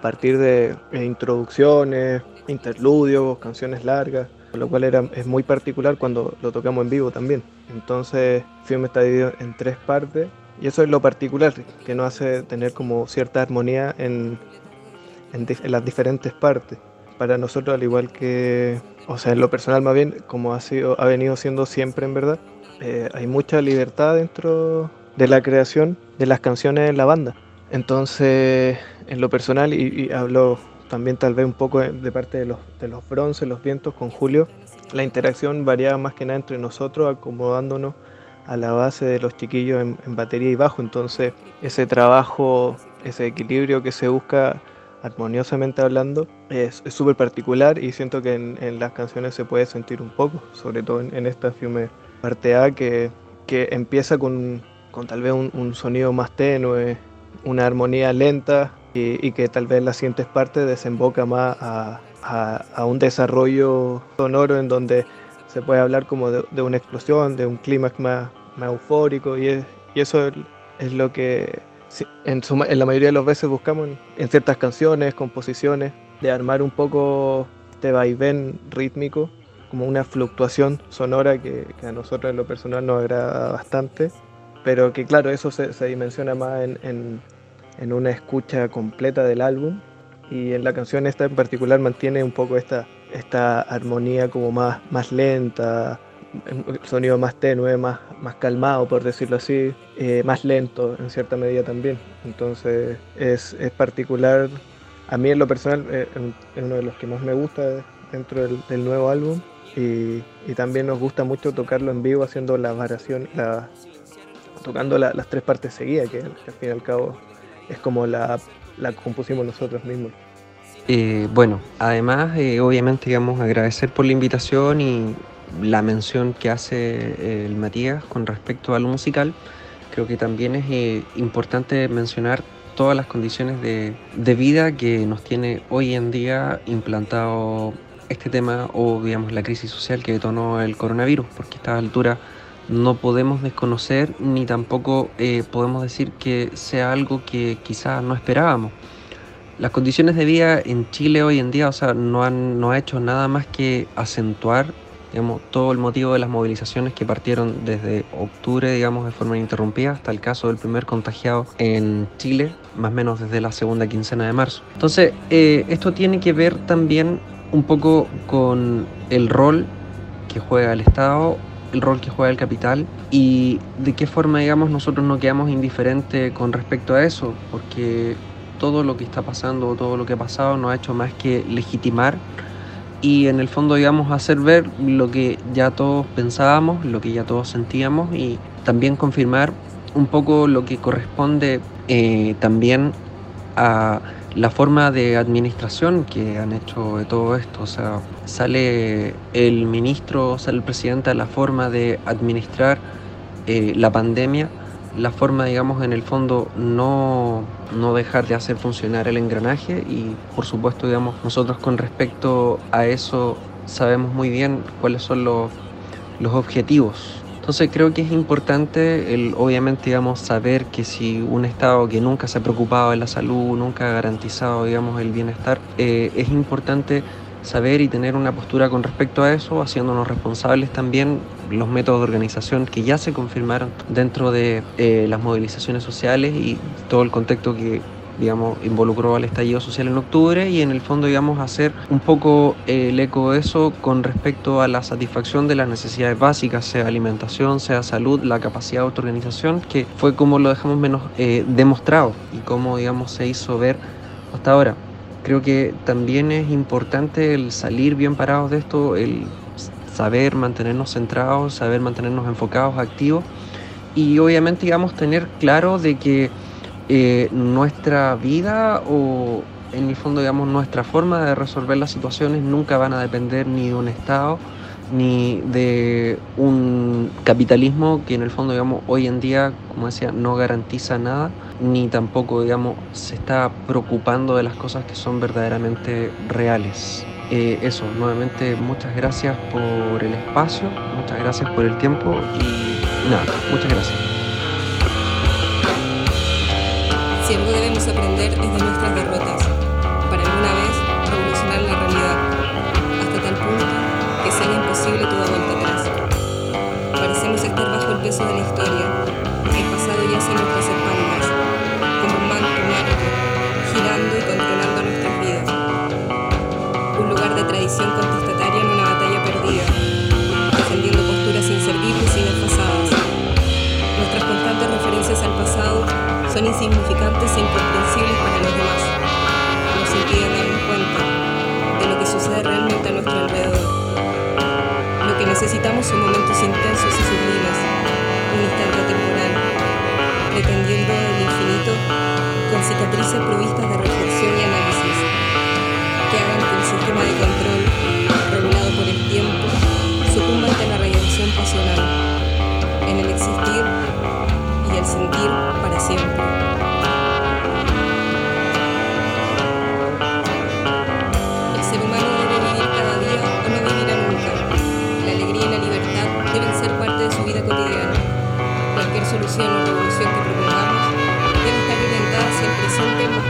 partir de introducciones, interludios, canciones largas, lo cual era, es muy particular cuando lo tocamos en vivo también. Entonces film está dividido en tres partes y eso es lo particular que nos hace tener como cierta armonía en, en, en las diferentes partes. Para nosotros, al igual que, o sea, en lo personal más bien, como ha, sido, ha venido siendo siempre en verdad, eh, hay mucha libertad dentro de la creación de las canciones en la banda. Entonces, en lo personal, y, hablo también tal vez un poco de, parte de los, de los bronces, los vientos con Julio, la interacción variaba más que nada entre nosotros, acomodándonos a la base de los chiquillos en, batería y bajo. Entonces, ese trabajo, ese equilibrio que se busca armoniosamente hablando, es súper particular y siento que en, las canciones se puede sentir un poco, sobre todo en, en esta filme parte A que, que empieza con, con, tal vez un, sonido más tenue, una armonía lenta y, y, que tal vez la siguiente parte desemboca más a, a, a, un desarrollo sonoro en donde se puede hablar como de, de una explosión, de un clímax más, más eufórico y, es, y eso es, lo que en, su, en, la mayoría de las veces buscamos en, ciertas canciones, composiciones, de armar un poco este vaivén rítmico como una fluctuación sonora que, a nosotros en lo personal nos agrada bastante, pero que claro, eso se, se dimensiona más en, en, una escucha completa del álbum y en la canción esta en particular mantiene un poco esta, esta armonía como más, más lenta, sonido más tenue, más, más calmado por decirlo así, eh, más lento en cierta medida también. Entonces es, es particular, a mí en lo personal eh, es uno de los que más me gusta dentro del, nuevo álbum y, y, también nos gusta mucho tocarlo en vivo haciendo la variación, tocando la, las tres partes seguidas, que, que, al fin y al cabo es como la, la compusimos nosotros mismos. Eh, bueno, además, eh, obviamente, digamos, agradecer por la invitación y la mención que hace eh, el Matías con respecto a lo musical. Creo que también es eh, importante mencionar todas las condiciones de, de vida que nos tiene hoy en día implantado este tema o digamos la crisis social que detonó el coronavirus, porque a esta altura no podemos desconocer ni tampoco eh, podemos decir que sea algo que quizás no esperábamos. Las condiciones de vida en Chile hoy en día, o sea, no han no ha hecho nada más que acentuar todo el motivo de las movilizaciones que partieron desde octubre, digamos, de forma ininterrumpida hasta el caso del primer contagiado en Chile, más o menos desde la segunda quincena de marzo. Entonces, eh, esto tiene que ver también un poco con el rol que juega el Estado, el rol que juega el capital y de qué forma, digamos, nosotros no quedamos indiferentes con respecto a eso, porque todo lo que está pasando, todo lo que ha pasado, no ha hecho más que legitimar y en el fondo, digamos, hacer ver lo que ya todos pensábamos, lo que ya todos sentíamos y también confirmar un poco lo que corresponde eh, también a la forma de administración que han hecho de todo esto. O sea, sale el ministro, sale el presidente a la forma de administrar eh, la pandemia la forma, digamos, en el fondo no, no dejar de hacer funcionar el engranaje y por supuesto, digamos, nosotros con respecto a eso sabemos muy bien cuáles son los, los objetivos. Entonces creo que es importante, el, obviamente, digamos, saber que si un Estado que nunca se ha preocupado de la salud, nunca ha garantizado, digamos, el bienestar, eh, es importante saber y tener una postura con respecto a eso, haciéndonos responsables también los métodos de organización que ya se confirmaron dentro de eh, las movilizaciones sociales y todo el contexto que digamos, involucró al estallido social en octubre y en el fondo, digamos, hacer un poco eh, el eco de eso con respecto a la satisfacción de las necesidades básicas, sea alimentación, sea salud, la capacidad de autoorganización, que fue como lo dejamos menos eh, demostrado y cómo, digamos, se hizo ver hasta ahora. Creo que también es importante el salir bien parados de esto, el saber mantenernos centrados, saber mantenernos enfocados, activos. Y obviamente digamos tener claro de que eh, nuestra vida o en el fondo digamos nuestra forma de resolver las situaciones nunca van a depender ni de un Estado ni de un capitalismo que en el fondo digamos hoy en día como decía no garantiza nada ni tampoco, digamos, se está preocupando de las cosas que son verdaderamente reales. Eh, eso, nuevamente muchas gracias por el espacio, muchas gracias por el tiempo y nada, muchas gracias. Si algo debemos aprender es de nuestras derrotas, insignificantes e incomprensibles para los demás. Nos impiden darnos cuenta de lo que sucede realmente a nuestro alrededor. Lo que necesitamos son momentos intensos y sublimes, un instante temporal, pretendiendo el infinito con cicatrices provistas de reflexión y análisis, que hagan que el sistema de control, regulado por el tiempo, sucumba ante la radiación pasional, en el existir y el sentir para siempre. El ser humano debe vivir cada día o no vivirá nunca. La alegría y la libertad deben ser parte de su vida cotidiana. Cualquier solución o revolución que propongamos debe estar orientada hacia el presente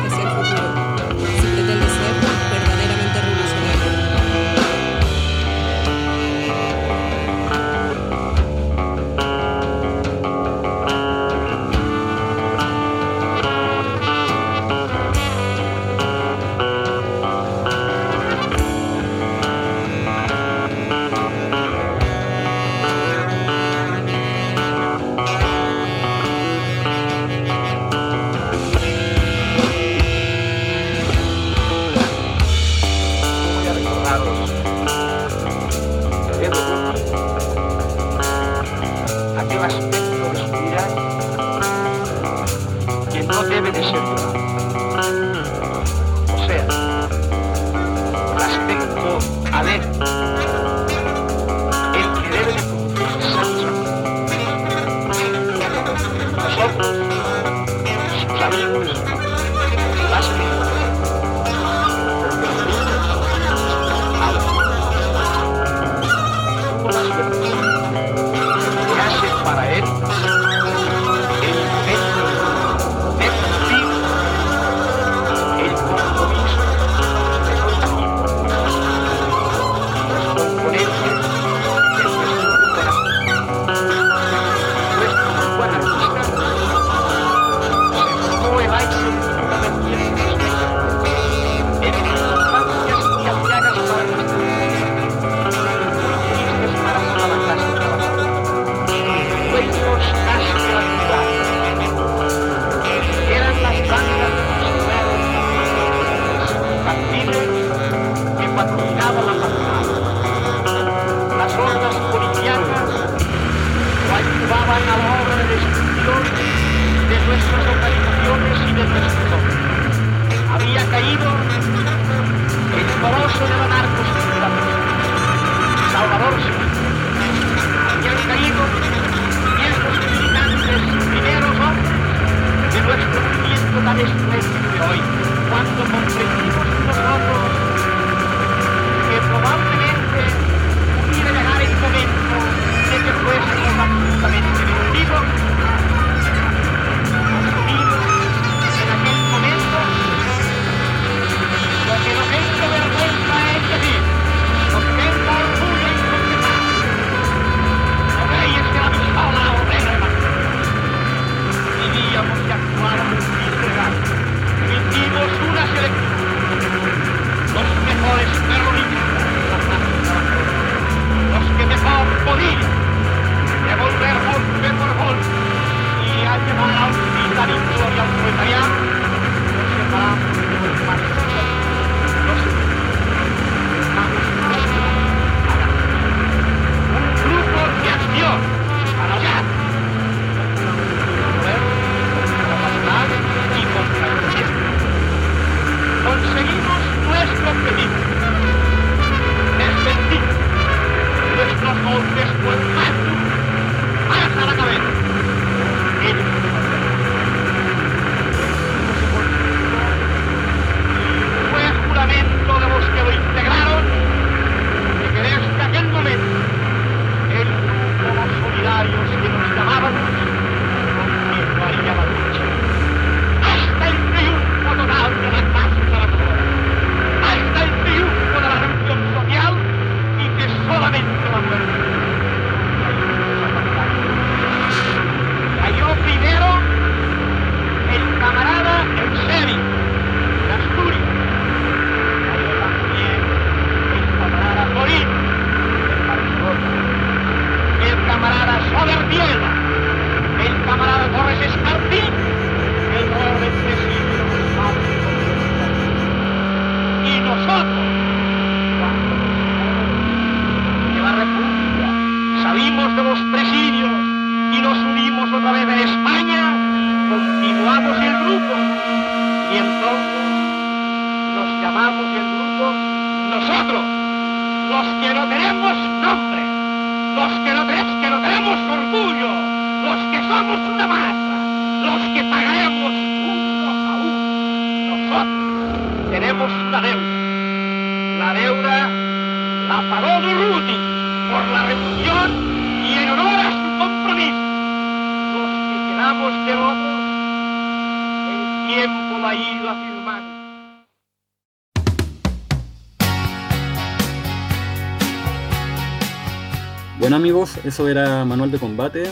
eso era Manual de Combate.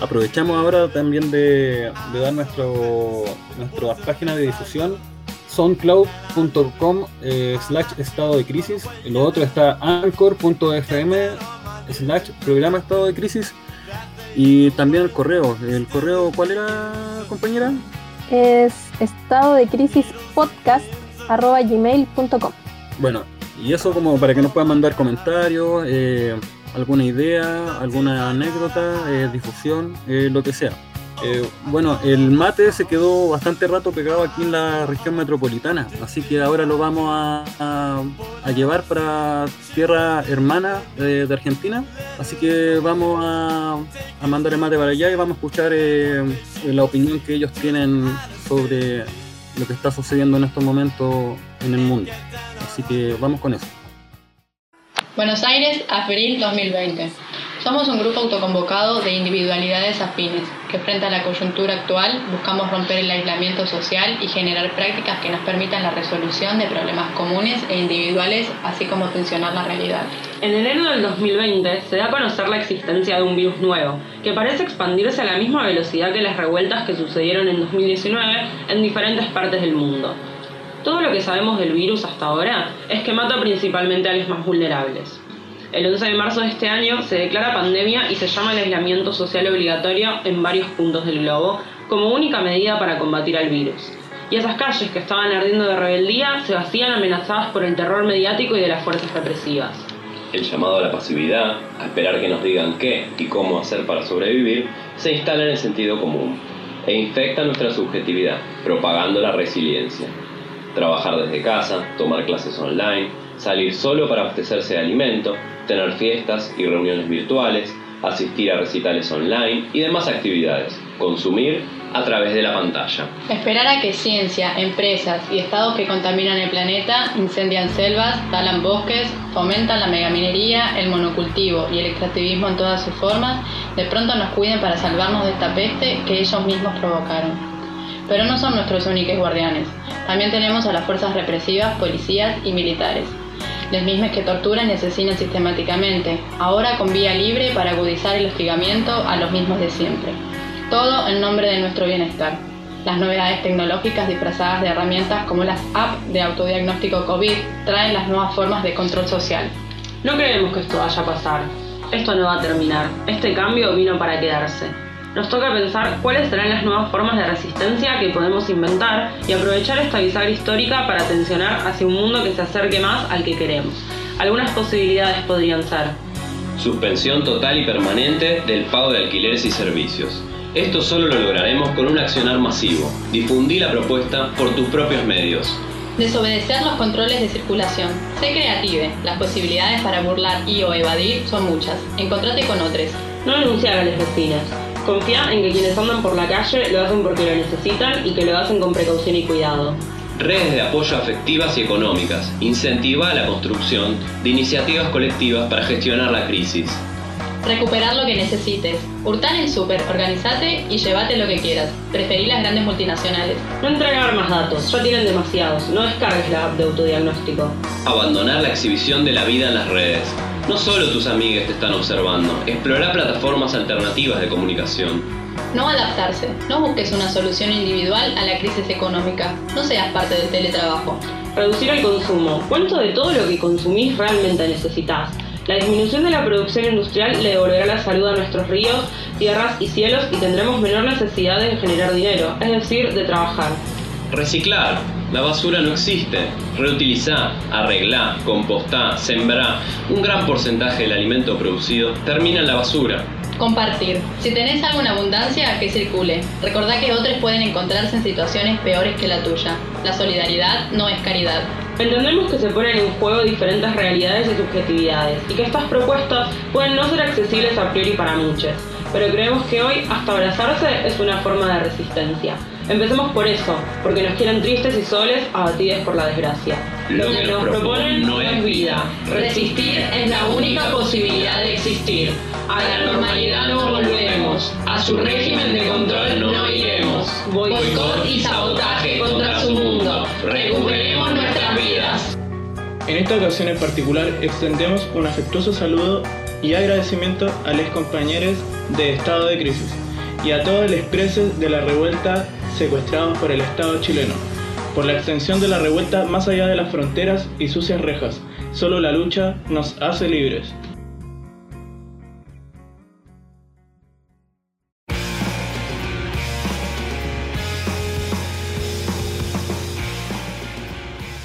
Aprovechamos ahora también de, de dar nuestro, nuestra página de difusión soundcloud.com eh, slash estado de crisis. Lo otro está anchor.fm slash programa estado de crisis. Y también el correo. ¿El correo cuál era, compañera? Es estado de crisis podcast arroba gmail.com. Bueno, y eso como para que nos puedan mandar comentarios, eh, alguna idea, alguna anécdota, eh, difusión, eh, lo que sea. Eh, bueno, el mate se quedó bastante rato pegado aquí en la región metropolitana, así que ahora lo vamos a, llevar para tierra hermana de, Argentina, así que vamos a, a mandar el mate para allá y vamos a escuchar la opinión que ellos tienen sobre lo que está sucediendo en estos momentos en el mundo. Así que vamos con eso. Buenos Aires, abril 2020. Somos un grupo autoconvocado de individualidades afines que frente a la coyuntura actual buscamos romper el aislamiento social y generar prácticas que nos permitan la resolución de problemas comunes e individuales, así como tensionar la realidad. En enero del 2020 se da a conocer la existencia de un virus nuevo, que parece expandirse a la misma velocidad que las revueltas que sucedieron en 2019 en diferentes partes del mundo. Todo lo que sabemos del virus hasta ahora es que mata principalmente a los más vulnerables. El 11 de marzo de este año se declara pandemia y se llama el aislamiento social obligatorio en varios puntos del globo como única medida para combatir al virus. Y esas calles que estaban ardiendo de rebeldía se vacían amenazadas por el terror mediático y de las fuerzas represivas. El llamado a la pasividad, a esperar que nos digan qué y cómo hacer para sobrevivir, se instala en el sentido común e infecta nuestra subjetividad, propagando la resiliencia. Trabajar desde casa, tomar clases online, salir solo para abastecerse de alimento, tener fiestas y reuniones virtuales, asistir a recitales online y demás actividades, consumir a través de la pantalla. Esperar a que ciencia, empresas y estados que contaminan el planeta incendian selvas, talan bosques, fomentan la megaminería, el monocultivo y el extractivismo en todas sus formas, de pronto nos cuiden para salvarnos de esta peste que ellos mismos provocaron. Pero no son nuestros únicos guardianes. También tenemos a las fuerzas represivas, policías y militares. Los mismos que torturan y asesinan sistemáticamente, ahora con vía libre para agudizar el hostigamiento a los mismos de siempre. Todo en nombre de nuestro bienestar. Las novedades tecnológicas disfrazadas de herramientas como las apps de autodiagnóstico COVID traen las nuevas formas de control social. No creemos que esto vaya a pasar. Esto no va a terminar. Este cambio vino para quedarse. Nos toca pensar cuáles serán las nuevas formas de resistencia que podemos inventar y aprovechar esta bisagra histórica para tensionar hacia un mundo que se acerque más al que queremos. Algunas posibilidades podrían ser Suspensión total y permanente del pago de alquileres y servicios. Esto solo lo lograremos con un accionar masivo. Difundí la propuesta por tus propios medios. Desobedecer los controles de circulación. Sé creative. Las posibilidades para burlar y o evadir son muchas. Encontrate con otros. No denunciar a las vecinas. Confía en que quienes andan por la calle lo hacen porque lo necesitan y que lo hacen con precaución y cuidado. Redes de apoyo afectivas y económicas. Incentiva la construcción de iniciativas colectivas para gestionar la crisis. Recuperar lo que necesites. Hurtar en súper, organizate y llévate lo que quieras. Preferí las grandes multinacionales. No entregar más datos, ya tienen demasiados. No descargues la app de autodiagnóstico. Abandonar la exhibición de la vida en las redes. No solo tus amigues te están observando, explora plataformas alternativas de comunicación. No adaptarse. No busques una solución individual a la crisis económica. No seas parte del teletrabajo. Reducir el consumo. ¿Cuánto de todo lo que consumís realmente necesitas? La disminución de la producción industrial le devolverá la salud a nuestros ríos, tierras y cielos y tendremos menor necesidad de generar dinero, es decir, de trabajar. Reciclar. La basura no existe. Reutilizá, arreglá, compostá, sembrá. Un gran porcentaje del alimento producido termina en la basura. Compartir. Si tenés algo en abundancia, que circule. Recordá que otros pueden encontrarse en situaciones peores que la tuya. La solidaridad no es caridad. Entendemos que se ponen en juego diferentes realidades y subjetividades y que estas propuestas pueden no ser accesibles a priori para muchos, pero creemos que hoy hasta abrazarse es una forma de resistencia. Empecemos por eso, porque nos quieren tristes y soles, abatidos por la desgracia. Lo que nos proponen no es vida. Resistir es la única posibilidad de existir. A la normalidad no volvemos. A su régimen de control no iremos. Boicot y sabotaje contra su mundo. Recuperemos nuestras vidas. En esta ocasión en particular extendemos un afectuoso saludo y agradecimiento a los compañeros de estado de crisis y a todos los presos de la revuelta secuestrados por el Estado chileno, por la extensión de la revuelta más allá de las fronteras y sucias rejas. Solo la lucha nos hace libres.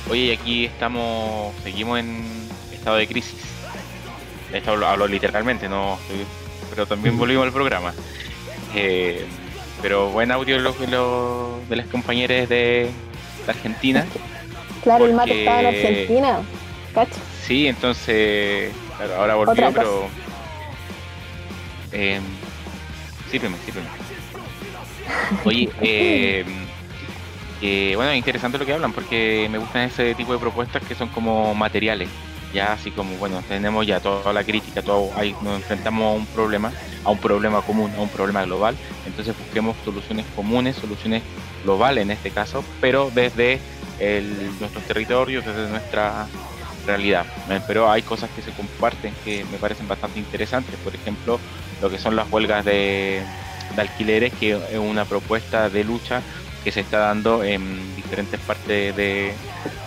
Oye, y aquí estamos, seguimos en estado de crisis. Esto hablo, hablo literalmente, no, pero también volvimos al programa. Eh, pero buen audio lo- lo- de las compañeras de, Argentina. Claro, el mate estaba en Argentina. Cacho. Sí, entonces, claro, ahora volvió, pero... Eh, sírveme, sírveme. Oye, eh, que, bueno, es interesante lo que hablan porque me gustan ese tipo de propuestas que son como materiales. Ya así como, bueno, tenemos ya toda la crítica, todo, ahí nos enfrentamos a un problema, a un problema común, a un problema global. Entonces busquemos soluciones comunes, soluciones globales en este caso, pero desde el- nuestros territorios, desde nuestra realidad. Eh, Pero hay cosas que se comparten que me parecen bastante interesantes. Por ejemplo, lo que son las huelgas de, alquileres, que es una propuesta de lucha que se está dando en diferentes partes de-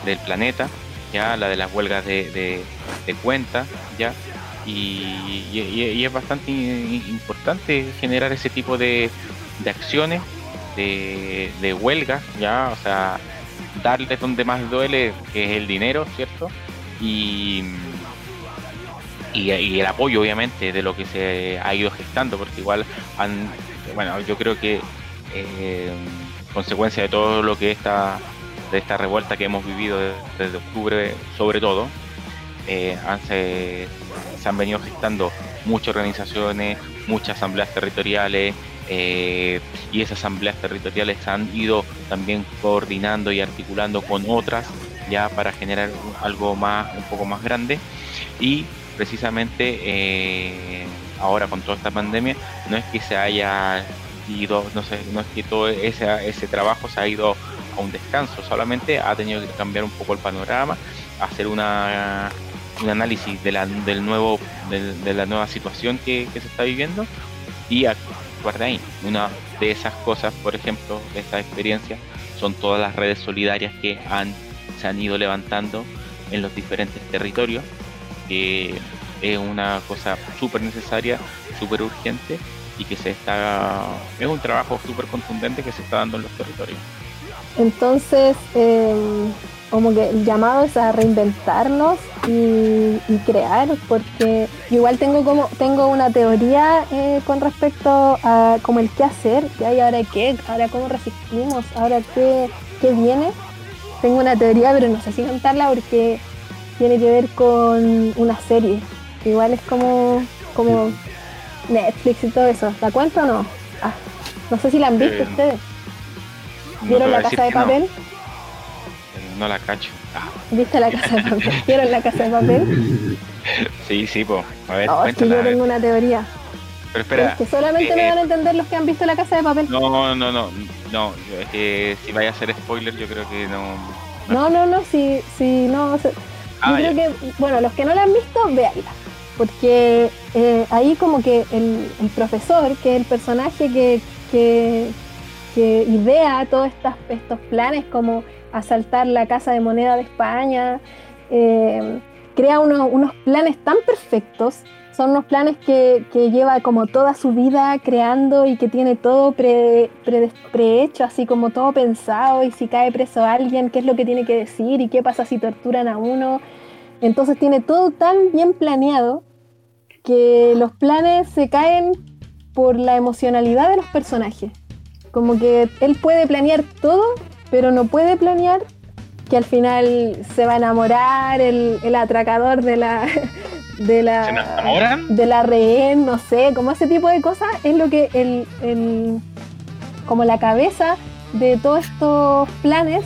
del planeta, ya la de las huelgas de, de, de cuenta, ya. Y, y- es bastante importante generar ese tipo de, de acciones, de, de huelga, ya, o sea, darle donde más duele, que es el dinero, ¿cierto? Y, y, y el apoyo, obviamente, de lo que se ha ido gestando, porque igual han, bueno, yo creo que eh, consecuencia de todo lo que esta, de esta revuelta que hemos vivido de- desde octubre, sobre todo, eh, han- se, se han venido gestando muchas organizaciones, muchas asambleas territoriales, eh, y esas asambleas territoriales han ido también coordinando y articulando con otras ya para generar algo más un poco más grande. Y precisamente eh, ahora con toda esta pandemia no es que se haya ido no sé no es que todo ese, ese trabajo se ha ido a un descanso solamente ha tenido que cambiar un poco el panorama hacer una un análisis de la, del nuevo de, la nueva situación que, se está viviendo y actuar de ahí. Una de esas cosas, por ejemplo, de esta experiencia, son todas las redes solidarias que han, se han ido levantando en los diferentes territorios, que es una cosa súper necesaria, súper urgente y que se está, es un trabajo súper contundente que se está dando en los territorios. Entonces, eh, como que el llamado es a reinventarnos y, crear, porque igual tengo como tengo una teoría eh, con respecto a como el qué hacer, qué hay ahora qué, ahora cómo resistimos, ahora qué, qué viene. Tengo una teoría, pero no sé si contarla porque tiene que ver con una serie. Igual es como, como Netflix y todo eso. ¿La cuento o no? Ah, no sé si la han visto eh, ustedes. ¿Vieron la casa de papel? no la cacho. Ah. ¿Viste la casa de papel? ¿Vieron la casa de papel? sí, sí, pues. A ver, oh, es que yo tengo una teoría. Pero espera. Es que solamente me eh, van a entender los que han visto la casa de papel. No, no, no. No, es que si vaya a ser spoiler, yo creo que no. No, no, no, si, si no. Ah, yo creo que, bueno, los que no la han visto, véanla. Porque eh, ahí, como que el, el, profesor, que es el personaje que, que, que idea todos estos, planes, como asaltar la Casa de Moneda de España, eh, crea unos, planes tan perfectos, son unos planes que, lleva como toda su vida creando y que tiene todo pre, prehecho, así como todo pensado, y si cae preso alguien, qué es lo que tiene que decir y qué pasa si torturan a uno. Entonces tiene todo tan bien planeado que los planes se caen por la emocionalidad de los personajes. Como que él puede planear todo pero no puede planear que al final se va a enamorar el, atracador de la de la de la rehén, no sé, como ese tipo de cosas es lo que el, como la cabeza de todos estos planes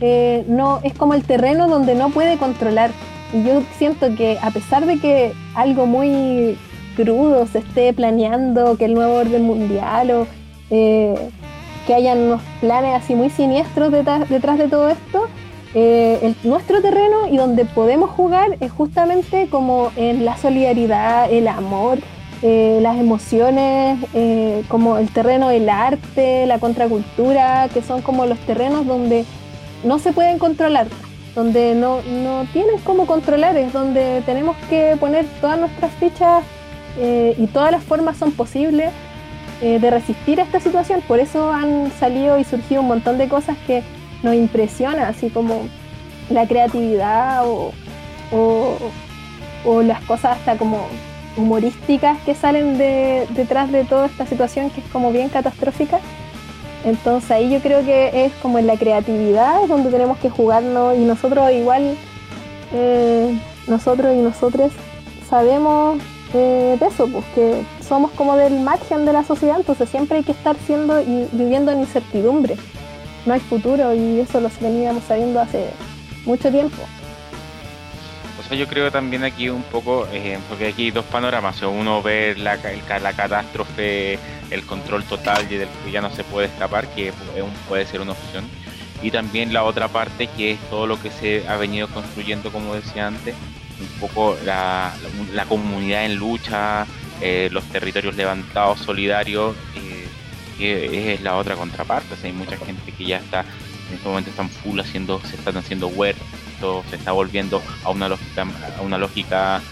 eh, no es como el terreno donde no puede controlar. Y yo siento que a pesar de que algo muy crudo se esté planeando, que el nuevo orden mundial o eh, que hayan unos planes así muy siniestros detrás, de todo esto. Eh, nuestro terreno y donde podemos jugar es justamente como en la solidaridad, el amor, eh, las emociones, como el terreno del arte, la contracultura, que son como los terrenos donde no se pueden controlar, donde no, no tienen cómo controlar, es donde tenemos que poner todas nuestras fichas y todas las formas son posibles eh, de resistir a esta situación. Por eso han salido y surgido un montón de cosas que nos impresionan, así como la creatividad o, o, las cosas hasta como humorísticas que salen de, detrás de toda esta situación que es como bien catastrófica. Entonces ahí yo creo que es como en la creatividad donde tenemos que jugarnos y nosotros igual, eh, nosotros y nosotros sabemos de eso, pues que somos como del margen de la sociedad, entonces siempre hay que estar siendo y viviendo en incertidumbre. No hay futuro y eso lo veníamos sabiendo hace mucho tiempo. O sea, yo creo también aquí un poco, eh, porque aquí hay dos panoramas, uno ve la, la catástrofe, el control total y del que ya no se puede escapar, que puede ser una opción, y también la otra parte que es todo lo que se ha venido construyendo, como decía antes, un poco la, comunidad en lucha, eh, los territorios levantados solidarios, eh, que es la otra contraparte. hay mucha gente que ya está, en este momento están full haciendo, se están haciendo huertos, se está volviendo a una lógica, a una lógica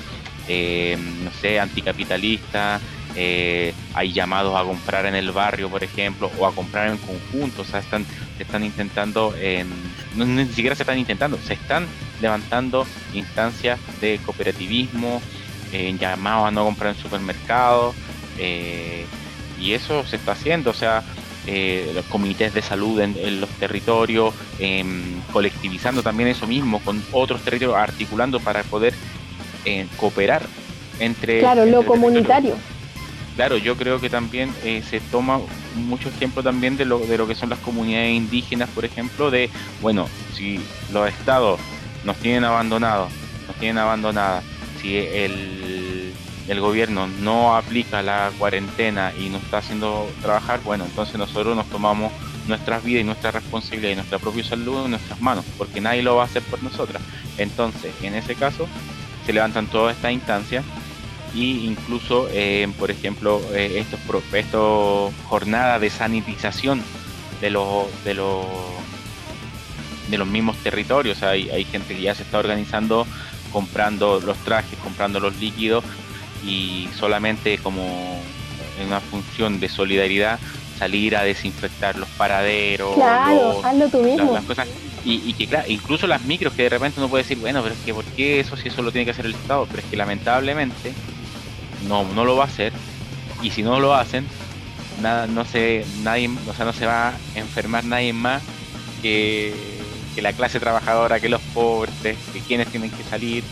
eh, no sé, anticapitalista. hay llamados a comprar en el barrio, por ejemplo, o a comprar en conjunto. O sea, están, están intentando, no, ni siquiera se están intentando, se están levantando instancias de cooperativismo, eh, llamados a no comprar en supermercados, eh, y eso se está haciendo, o sea, eh, los comités de salud en, los territorios, em, colectivizando también eso mismo con otros territorios, articulando para poder cooperar entre... Claro, lo comunitario. claro, yo creo que también eh, se toma mucho ejemplo también de lo, de lo que son las comunidades indígenas, por ejemplo, de, bueno, si los estados nos tienen abandonados, nos tienen abandonadas, si el, el gobierno no aplica la cuarentena y nos está haciendo trabajar, bueno, entonces nosotros nos tomamos nuestras vidas y nuestra responsabilidad y nuestra propia salud en nuestras manos, porque nadie lo va a hacer por nosotras. Entonces, en ese caso, se levantan todas estas instancias y incluso, eh, por ejemplo, eh, estos, estos jornadas de sanitización de los de los de los mismos territorios. Hay, hay gente que ya se está organizando, comprando los trajes, comprando los líquidos y solamente como en una función de solidaridad salir a desinfectar los paraderos. Claro, hazlo tú mismo. Las, cosas. Y, que claro, incluso las micros que de repente uno puede decir, bueno, pero es que ¿por qué eso si eso lo tiene que hacer el Estado? Pero es que lamentablemente no, no lo va a hacer. Y si no lo hacen, nada, no se, nadie, o sea, no se va a enfermar nadie más que, que la clase trabajadora, que los pobres, que quienes tienen que salir.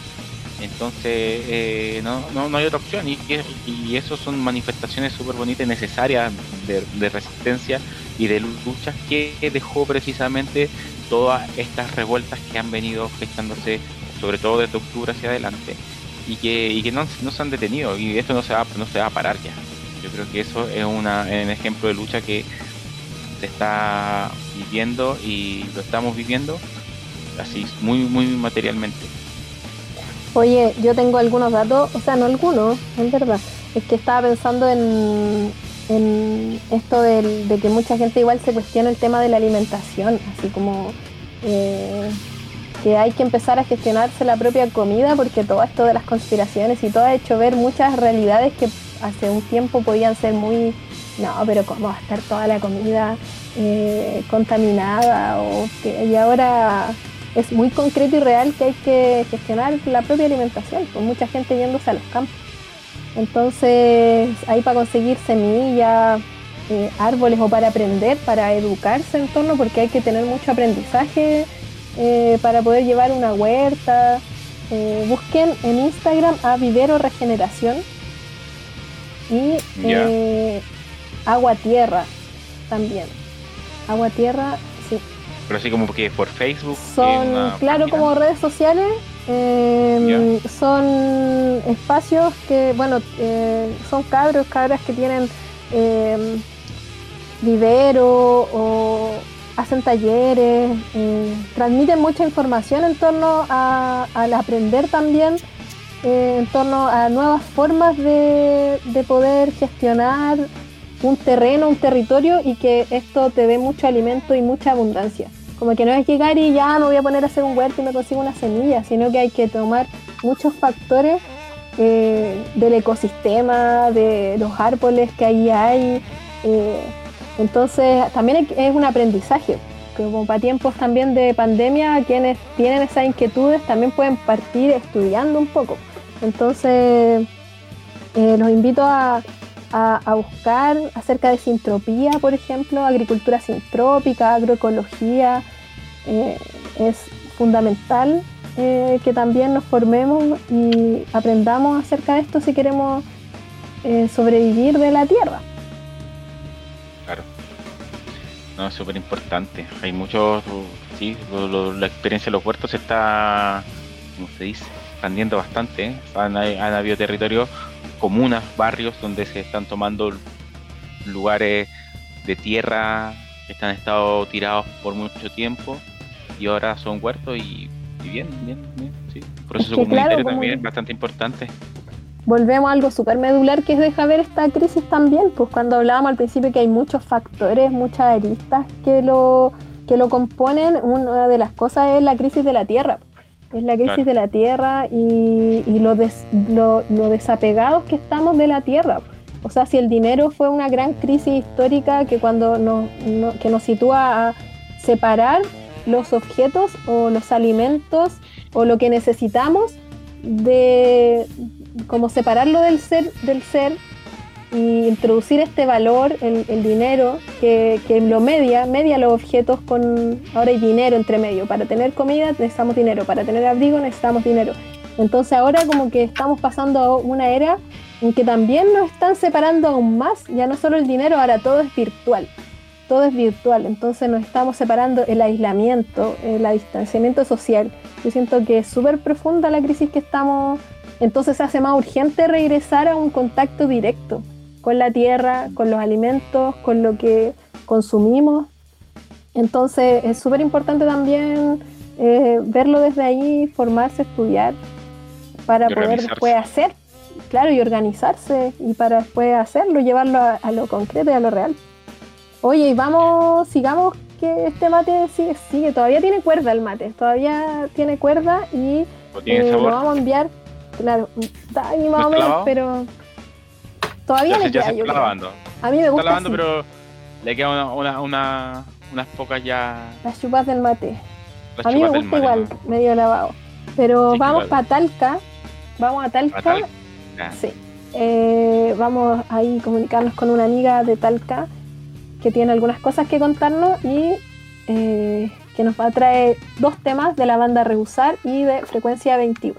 Entonces, eh, no, no, no, hay otra opción. Y, y eso son manifestaciones súper bonitas y necesarias de, resistencia y de luchas que dejó precisamente todas estas revueltas que han venido gestándose, sobre todo desde octubre hacia adelante, y que, y que no, no, se han detenido. Y esto no se, va, no se va a parar ya. Yo creo que eso es una, un ejemplo de lucha que se está viviendo y lo estamos viviendo así, muy, muy materialmente. Oye, yo tengo algunos datos, o sea, no algunos, en verdad. Es que estaba pensando en, en esto de que mucha gente igual se cuestiona el tema de la alimentación, así como eh, que hay que empezar a gestionarse la propia comida porque todo esto de las conspiraciones y todo ha hecho ver muchas realidades que hace un tiempo podían ser muy, no, pero cómo va a estar toda la comida eh, contaminada o que, y ahora es muy concreto y real que hay que gestionar la propia alimentación, con mucha gente yéndose a los campos. Entonces, ahí para conseguir semillas, eh, árboles o para aprender, para educarse en torno, porque hay que tener mucho aprendizaje eh, para poder llevar una huerta. Eh, busquen en Instagram a Vivero Regeneración y Agua Tierra también. Agua Tierra pero así como que por Facebook. Son, claro, como redes sociales. Em, son espacios que, bueno, eh, son cabros, cabras que tienen em, vivero o hacen talleres, eh, transmiten mucha información en torno al aprender también, eh, en torno a nuevas formas de, de poder gestionar un terreno, un territorio y que esto te dé mucho alimento y mucha abundancia. Como que no es llegar y ya me voy a poner a hacer un huerto y me consigo una semilla, sino que hay que tomar muchos factores eh, del ecosistema, de los árboles que ahí hay. Eh, entonces también es un aprendizaje. Como para tiempos también de pandemia, quienes tienen esas inquietudes también pueden partir estudiando un poco. Entonces, eh, los invito a, a, buscar acerca de sintropía, por ejemplo, agricultura sintrópica, agroecología. Eh, es fundamental eh, que también nos formemos y aprendamos acerca de esto si queremos eh, sobrevivir de la tierra. Claro. No, es súper importante. Hay muchos, sí, la experiencia de los huertos está, como se dice, expandiendo bastante. Han, han habido territorios comunas, barrios donde se están tomando lugares de tierra que están estado tirados por mucho tiempo y ahora son huertos y, bien, bien, bien, sí. proceso comunitario también es bastante importante. Volvemos a algo súper medular que es deja ver esta crisis también, pues cuando hablábamos al principio que hay muchos factores, muchas aristas que lo, que lo componen, una de las cosas es la crisis de la tierra es la crisis de la tierra y, lo, lo, desapegados que estamos de la tierra. O sea, si el dinero fue una gran crisis histórica que cuando nos, que nos sitúa a separar los objetos o los alimentos o lo que necesitamos de como separarlo del ser del ser y introducir este valor, el, dinero, que, que, lo media, media los objetos con, ahora hay dinero entre medio, para tener comida necesitamos dinero, para tener abrigo necesitamos dinero. Entonces ahora como que estamos pasando una era en que también nos están separando aún más, ya no solo el dinero, ahora todo es virtual, todo es virtual, entonces nos estamos separando el aislamiento, el distanciamiento social. Yo siento que es súper profunda la crisis que estamos, entonces se hace más urgente regresar a un contacto directo con la tierra, con los alimentos, con lo que consumimos. Entonces es súper importante también eh, verlo desde ahí, formarse, estudiar, para poder después hacer, claro, y organizarse, y para después hacerlo, llevarlo a, lo concreto y a lo real. Oye, y vamos, sigamos que este mate sigue, sigue, todavía tiene cuerda el mate, todavía tiene cuerda y eh, lo vamos a enviar, claro, ahí más o menos, pero todavía le queda, yo A mí me gusta. Está lavando, pero le queda una, una, unas pocas ya. Las chupas del mate. a mí me gusta igual, medio lavado. Pero vamos para Talca. Vamos a Talca. Sí. Eh, vamos ahí comunicarnos con una amiga de Talca que tiene algunas cosas que contarnos y eh, que nos va a traer dos temas de la banda Rehusar y de Frecuencia 21.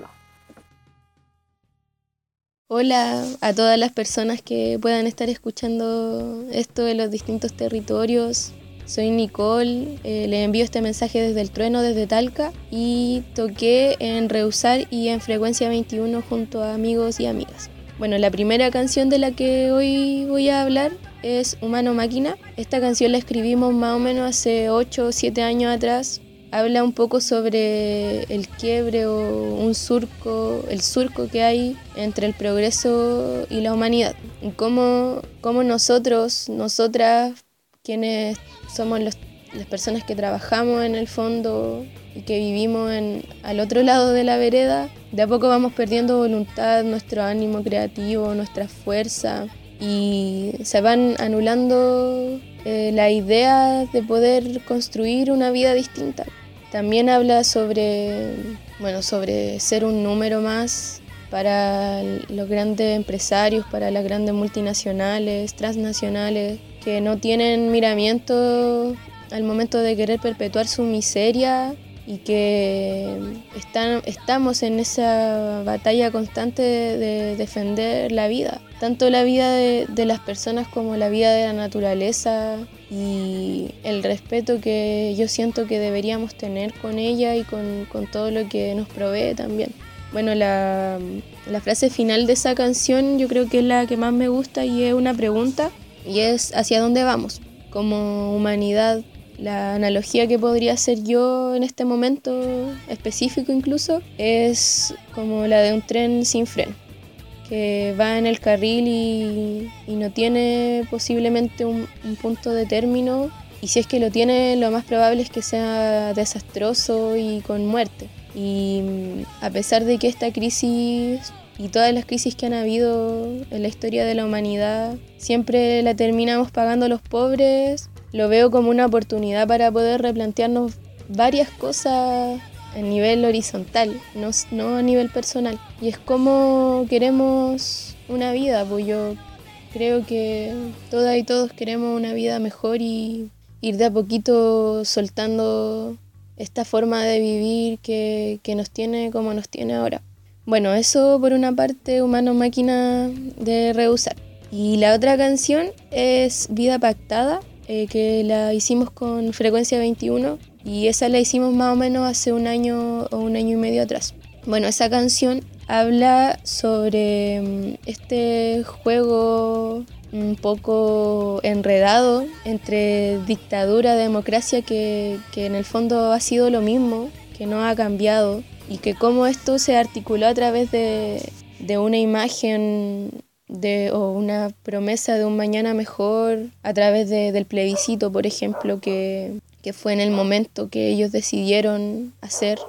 Hola a todas las personas que puedan estar escuchando esto de los distintos territorios. Soy Nicole, eh, le envío este mensaje desde el trueno, desde Talca, y toqué en Rehusar y en Frecuencia 21 junto a amigos y amigas. Bueno, la primera canción de la que hoy voy a hablar es Humano Máquina. Esta canción la escribimos más o menos hace 8 o 7 años atrás habla un poco sobre el quiebre o un surco, el surco que hay entre el progreso y la humanidad. Y cómo, nosotros, nosotras, quienes somos las personas que trabajamos en el fondo y que vivimos al otro lado de la vereda, de a poco vamos perdiendo voluntad, nuestro ánimo creativo, nuestra fuerza y se van anulando eh, la idea de poder construir una vida distinta. También habla sobre, bueno, sobre ser un número más para los grandes empresarios, para las grandes multinacionales, transnacionales, que no tienen miramiento al momento de querer perpetuar su miseria y que están, estamos en esa batalla constante de, defender la vida, tanto la vida de, de, las personas como la vida de la naturaleza y el respeto que yo siento que deberíamos tener con ella y con, con todo lo que nos provee también. Bueno, la, la frase final de esa canción yo creo que es la que más me gusta y es una pregunta y es ¿hacia dónde vamos? Como humanidad la analogía que podría hacer yo en este momento específico incluso es como la de un tren sin freno, que va en el carril y, no tiene posiblemente un, punto de término y si es que lo tiene lo más probable es que sea desastroso y con muerte. Y mm, a pesar de que esta crisis y todas las crisis que han habido en la historia de la humanidad siempre la terminamos pagando los pobres, lo veo como una oportunidad para poder replantearnos varias cosas a nivel horizontal, no, a nivel personal. Y es como queremos una vida, pues yo creo que todas y todos queremos una vida mejor y ir de a poquito soltando esta forma de vivir que, que nos tiene como nos tiene ahora. Bueno, eso por una parte, humano máquina de rehusar. Y la otra canción es Vida Pactada, eh, que la hicimos con frecuencia 21 y esa la hicimos más o menos hace un año o un año y medio atrás. Bueno, esa canción habla sobre mm, este juego un poco enredado entre dictadura, democracia, que, que en el fondo ha sido lo mismo, que no ha cambiado y que cómo esto se articuló a través de, de una imagen de, o una promesa de un mañana mejor a través de, del plebiscito, por ejemplo, que, que, fue en el momento que ellos decidieron hacer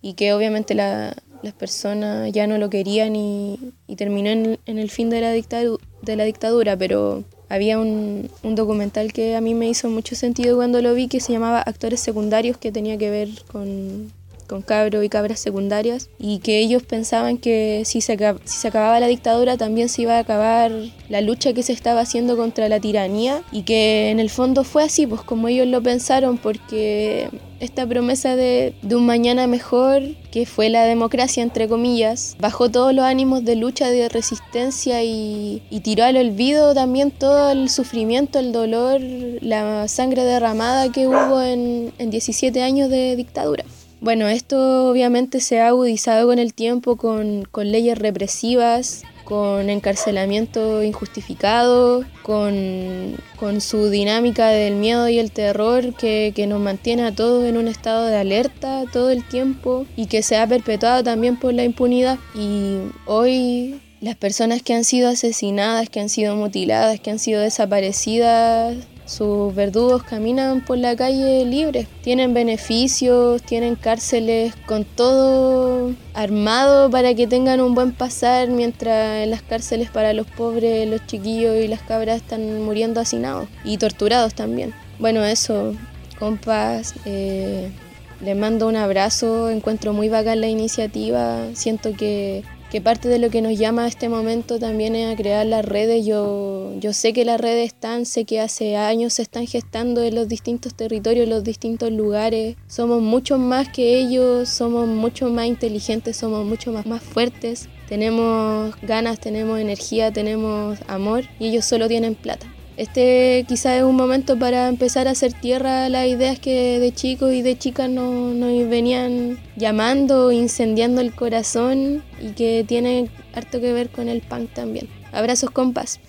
y que obviamente la, las personas ya no lo querían y, y terminó en, en, el fin de la, dictadura, de la dictadura, pero había un, un, documental que a mí me hizo mucho sentido cuando lo vi que se llamaba Actores Secundarios, que tenía que ver con con cabros y cabras secundarias y que ellos pensaban que si se, si se acababa la dictadura también se iba a acabar la lucha que se estaba haciendo contra la tiranía y que en el fondo fue así, pues como ellos lo pensaron porque esta promesa de, de, un mañana mejor, que fue la democracia, entre comillas, bajó todos los ánimos de lucha, de resistencia y, y tiró al olvido también todo el sufrimiento, el dolor, la sangre derramada que hubo en, en 17 años de dictadura. Bueno, esto obviamente se ha agudizado con el tiempo, con, con leyes represivas, con encarcelamiento injustificado, con, con, su dinámica del miedo y el terror que, que, nos mantiene a todos en un estado de alerta todo el tiempo y que se ha perpetuado también por la impunidad. Y hoy las personas que han sido asesinadas, que han sido mutiladas, que han sido desaparecidas, sus verdugos caminan por la calle libres, tienen beneficios, tienen cárceles con todo armado para que tengan un buen pasar, mientras en las cárceles para los pobres, los chiquillos y las cabras están muriendo hacinados y torturados también. Bueno, eso, compas, eh, les mando un abrazo, encuentro muy bacán la iniciativa, siento que que parte de lo que nos llama a este momento también es a crear las redes. Yo, yo sé que las redes están, sé que hace años se están gestando en los distintos territorios, en los distintos lugares. Somos mucho más que ellos, somos mucho más inteligentes, somos mucho más, más fuertes. Tenemos ganas, tenemos energía, tenemos amor y ellos solo tienen plata. Este quizás es un momento para empezar a hacer tierra las ideas que de chicos y de chicas nos, nos venían llamando, incendiando el corazón y que tiene harto que ver con el punk también. Abrazos compas.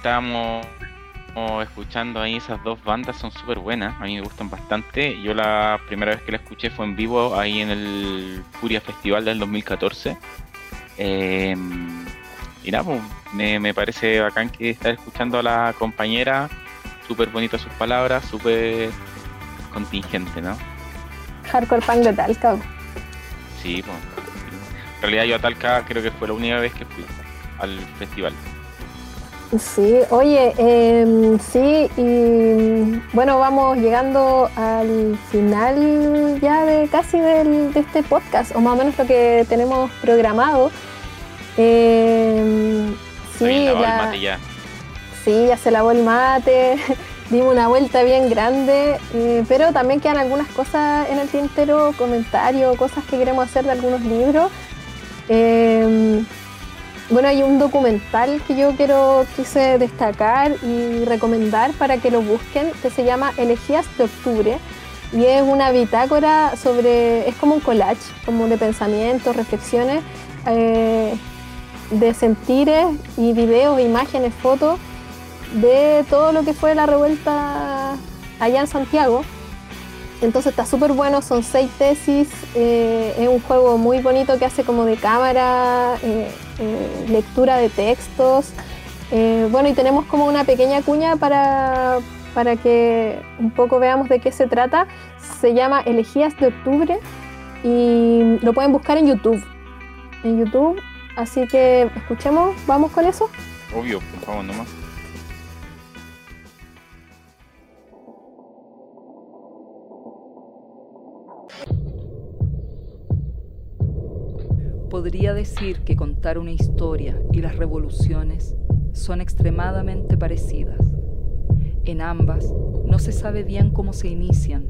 Hoy estamos escuchando ahí esas dos bandas, son súper buenas, a mí me gustan bastante. Yo la primera vez que la escuché fue en vivo ahí en el Furia Festival del 2014. Eh, y nada, pues, me, me, parece bacán que estar escuchando a la compañera, súper bonita sus palabras, súper contingente, ¿no? Hardcore punk de Talca. Sí, pues. En realidad yo a Talca creo que fue la única vez que fui al festival. Sí, oye, eh, sí, y bueno, vamos llegando al final ya de casi del, de este podcast, o más o menos lo que tenemos programado. Eh, sí, la, la, mate ya. sí, ya se lavó el mate. dimos una vuelta bien grande, eh, pero también quedan algunas cosas en el tintero, comentarios, cosas que queremos hacer de algunos libros. Bueno, hay un documental que yo quiero quise destacar y recomendar para que lo busquen, que se llama Elegías de Octubre. Y es una bitácora sobre, es como un collage, como de pensamientos, reflexiones, eh, de sentires y videos, imágenes, fotos de todo lo que fue la revuelta allá en Santiago. Entonces está súper bueno, son seis tesis, eh, es un juego muy bonito que hace como de cámara, eh, eh, lectura de textos. bueno, y tenemos como una pequeña cuña para, para que un poco veamos de qué se trata. Se llama Elegías de Octubre y lo pueden buscar en YouTube. En YouTube, así que escuchemos, vamos con eso. Obvio, por favor, nomás. Podría decir que contar una historia y las revoluciones son extremadamente parecidas. En ambas no se sabe bien cómo se inician,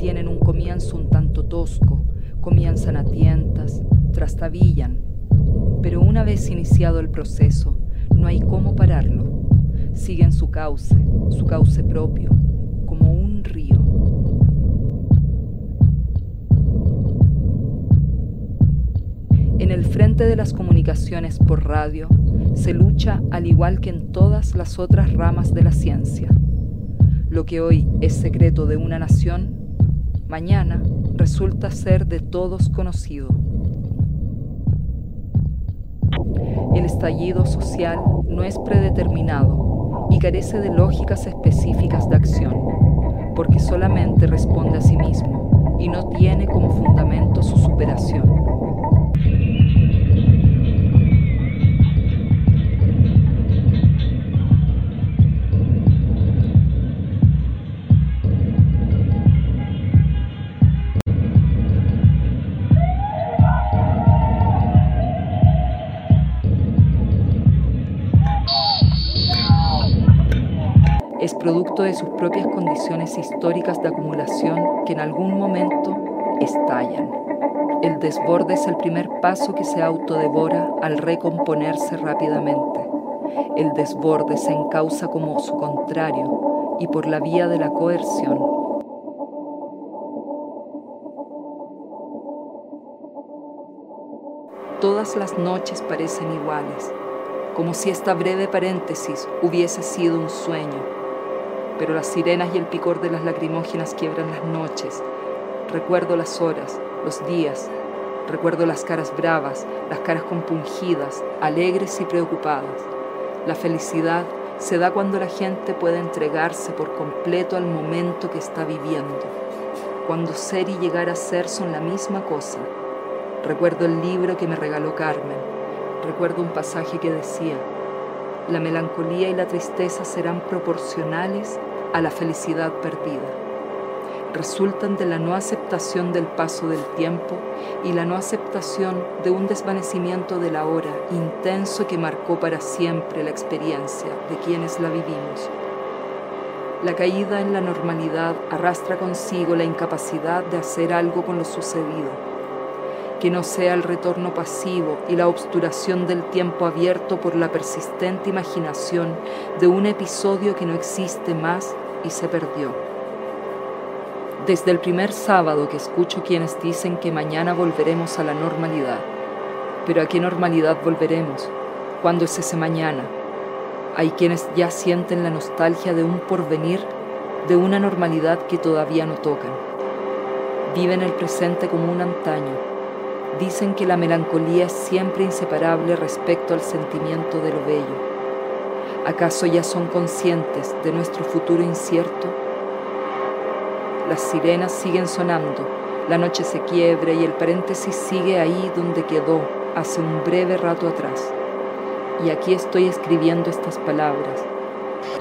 tienen un comienzo un tanto tosco, comienzan a tientas, trastabillan, pero una vez iniciado el proceso, no hay cómo pararlo. Siguen su cauce, su cauce propio, como un río. En el frente de las comunicaciones por radio se lucha al igual que en todas las otras ramas de la ciencia. Lo que hoy es secreto de una nación, mañana resulta ser de todos conocido. El estallido social no es predeterminado y carece de lógicas específicas de acción, porque solamente responde a sí mismo y no tiene como fundamento su superación. De sus propias condiciones históricas de acumulación que en algún momento estallan. El desborde es el primer paso que se autodevora al recomponerse rápidamente. El desborde se encausa como su contrario y por la vía de la coerción. Todas las noches parecen iguales, como si esta breve paréntesis hubiese sido un sueño pero las sirenas y el picor de las lacrimógenas quiebran las noches. Recuerdo las horas, los días, recuerdo las caras bravas, las caras compungidas, alegres y preocupadas. La felicidad se da cuando la gente puede entregarse por completo al momento que está viviendo, cuando ser y llegar a ser son la misma cosa. Recuerdo el libro que me regaló Carmen, recuerdo un pasaje que decía, la melancolía y la tristeza serán proporcionales a la felicidad perdida. Resultan de la no aceptación del paso del tiempo y la no aceptación de un desvanecimiento de la hora intenso que marcó para siempre la experiencia de quienes la vivimos. La caída en la normalidad arrastra consigo la incapacidad de hacer algo con lo sucedido que no sea el retorno pasivo y la obsturación del tiempo abierto por la persistente imaginación de un episodio que no existe más y se perdió. Desde el primer sábado que escucho quienes dicen que mañana volveremos a la normalidad. Pero ¿a qué normalidad volveremos? ¿Cuándo es ese mañana? Hay quienes ya sienten la nostalgia de un porvenir, de una normalidad que todavía no tocan. Viven el presente como un antaño, Dicen que la melancolía es siempre inseparable respecto al sentimiento de lo bello. ¿Acaso ya son conscientes de nuestro futuro incierto? Las sirenas siguen sonando, la noche se quiebra y el paréntesis sigue ahí donde quedó hace un breve rato atrás. Y aquí estoy escribiendo estas palabras.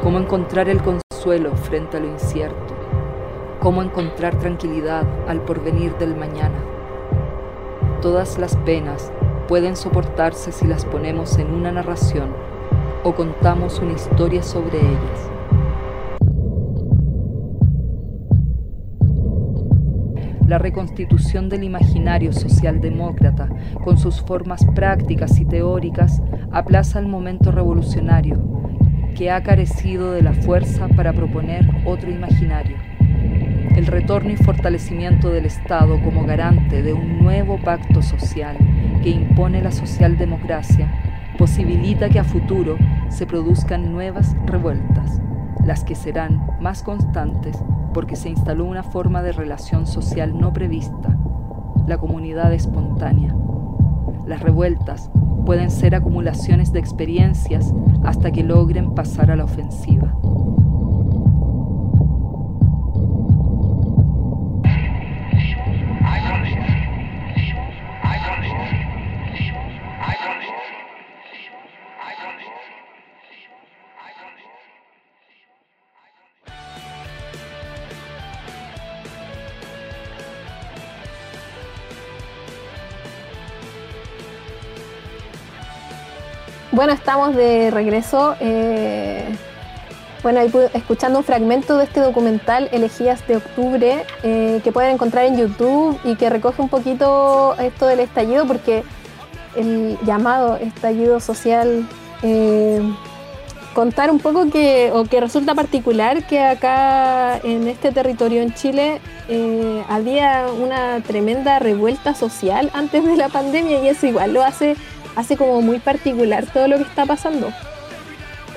¿Cómo encontrar el consuelo frente a lo incierto? ¿Cómo encontrar tranquilidad al porvenir del mañana? Todas las penas pueden soportarse si las ponemos en una narración o contamos una historia sobre ellas. La reconstitución del imaginario socialdemócrata, con sus formas prácticas y teóricas, aplaza el momento revolucionario, que ha carecido de la fuerza para proponer otro imaginario. El retorno y fortalecimiento del Estado como garante de un nuevo pacto social que impone la socialdemocracia posibilita que a futuro se produzcan nuevas revueltas, las que serán más constantes porque se instaló una forma de relación social no prevista, la comunidad espontánea. Las revueltas pueden ser acumulaciones de experiencias hasta que logren pasar a la ofensiva. Bueno, estamos de regreso. eh, bueno, escuchando un fragmento de este documental Elegías de Octubre eh, que pueden encontrar en YouTube y que recoge un poquito esto del estallido porque el llamado estallido social eh, contar un poco que, o que resulta particular que acá en este territorio en Chile había una tremenda revuelta social antes de la pandemia y eso igual lo hace, hace como muy particular todo lo que está pasando.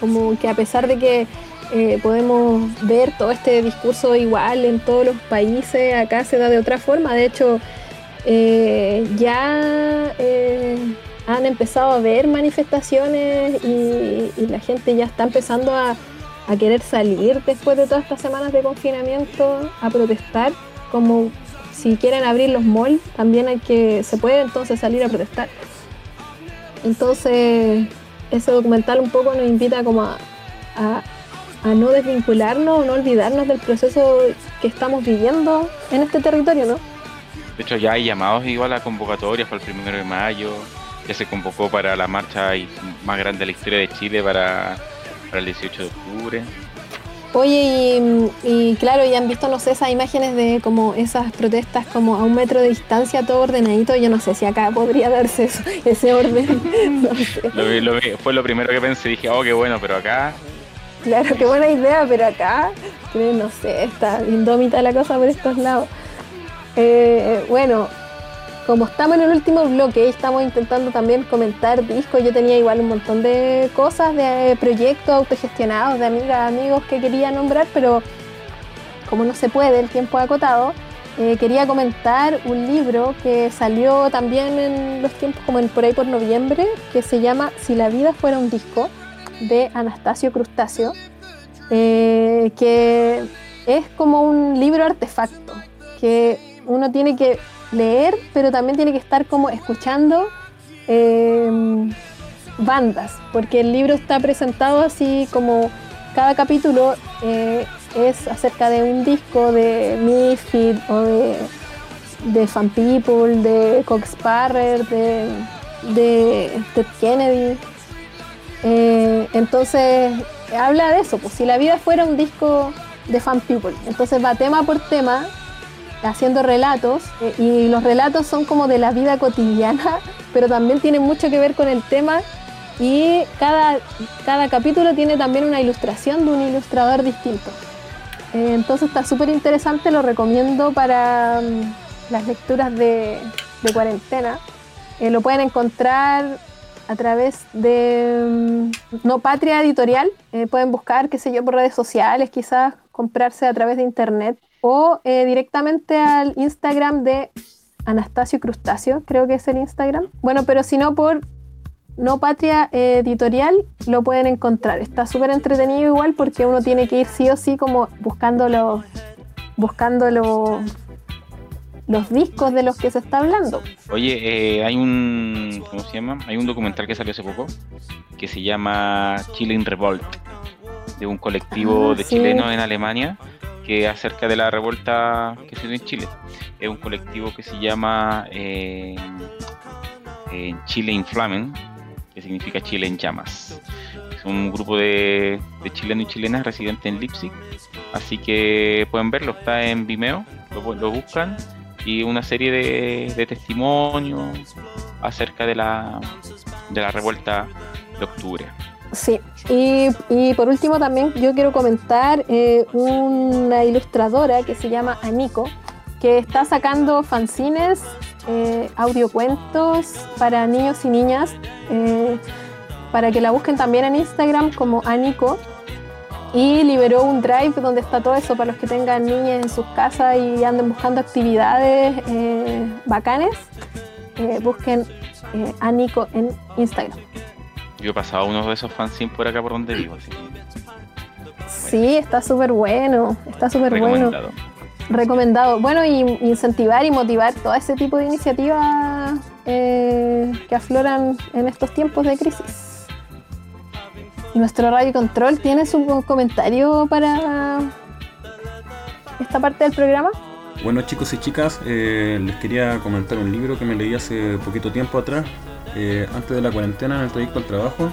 Como que a pesar de que eh, podemos ver todo este discurso igual en todos los países, acá se da de otra forma. De hecho, eh, ya eh, han empezado a ver manifestaciones y, la gente ya está empezando a, a querer salir después de todas estas semanas de confinamiento a protestar. Como si quieren abrir los malls, también hay que, se puede entonces salir a protestar. Entonces, ese documental un poco nos invita como a, no desvincularnos no olvidarnos del proceso que estamos viviendo en este territorio, ¿no? De hecho, ya hay llamados igual a convocatorias para el primero de mayo. Ya se convocó para la marcha más grande de la historia de Chile para, para el 18 de octubre. Oye, y, y claro, ya han visto, no sé, esas imágenes de como esas protestas como a un metro de distancia, todo ordenadito. Yo no sé si acá podría darse eso- ese orden. No sé. Lo vi- lo vi- fue lo primero que pensé. Dije, oh, qué bueno, pero acá Claro, qué buena idea, pero acá, no sé, está indómita la cosa por estos lados. Eh, bueno, como estamos en el último bloque y estamos intentando también comentar discos, yo tenía igual un montón de cosas, de proyectos autogestionados, de amigas, amigos que quería nombrar, pero como no se puede, el tiempo es acotado, eh, quería comentar un libro que salió también en los tiempos como en, por ahí por noviembre, que se llama Si la vida fuera un disco, de Anastasio Crustáceo, eh, que es como un libro artefacto, que uno tiene que leer, pero también tiene que estar como escuchando eh, bandas, porque el libro está presentado así como cada capítulo eh, es acerca de un disco de Misfit o de, de Fan People, de Cox Sparrer, de, de Ted Kennedy. Eh, entonces habla de eso, pues si la vida fuera un disco de Fan People, entonces va tema por tema haciendo relatos eh, y los relatos son como de la vida cotidiana, pero también tienen mucho que ver con el tema y cada, cada capítulo tiene también una ilustración de un ilustrador distinto. Eh, entonces está súper interesante, lo recomiendo para mm, las lecturas de, cuarentena. Eh, lo pueden encontrar a través de mm, No Patria Editorial. Pueden buscar, qué sé yo, por redes sociales, quizás comprarse a través de internet o eh, directamente al Instagram de Anastasio Crustáceo, creo que es el Instagram. Bueno, pero si no por No Patria Editorial lo pueden encontrar. Está súper entretenido igual porque uno tiene que ir sí o sí como buscando los, buscando los, los discos de los que se está hablando. Oye, eh, hay un. ¿Cómo se llama? Hay un documental que salió hace poco que se llama Chile in Revolt, de un colectivo Ah, de sí. chilenos en Alemania que acerca de la revuelta que se dio en Chile. Es un colectivo que se llama eh, eh, Chile in Flamen, que significa Chile en llamas. Es un grupo de, de chilenos y chilenas residentes en Leipzig, así que pueden verlo, está en Vimeo, lo, lo buscan y una serie de, testimonios acerca de la, de la revuelta de octubre. Sí, y, por último también yo quiero comentar eh, una ilustradora que se llama Aniko, que está sacando fanzines, eh, audiocuentos para niños y niñas, eh, para que la busquen también en Instagram como Aniko. Y liberó un drive donde está todo eso para los que tengan niñas en sus casas y anden buscando actividades eh, bacanes. busquen Aniko en Instagram. Yo he pasado uno de esos fanzines por acá por donde vivo. Sí, está súper bueno. Está súper bueno. Recomendado. Bueno, y incentivar y motivar todo ese tipo de iniciativas eh, que afloran en estos tiempos de crisis. Nuestro Radio Control tiene su comentario para esta parte del programa. Bueno chicos y chicas, eh, les quería comentar un libro que me leí hace poquito tiempo atrás, eh, antes de la cuarentena en el trayecto al trabajo.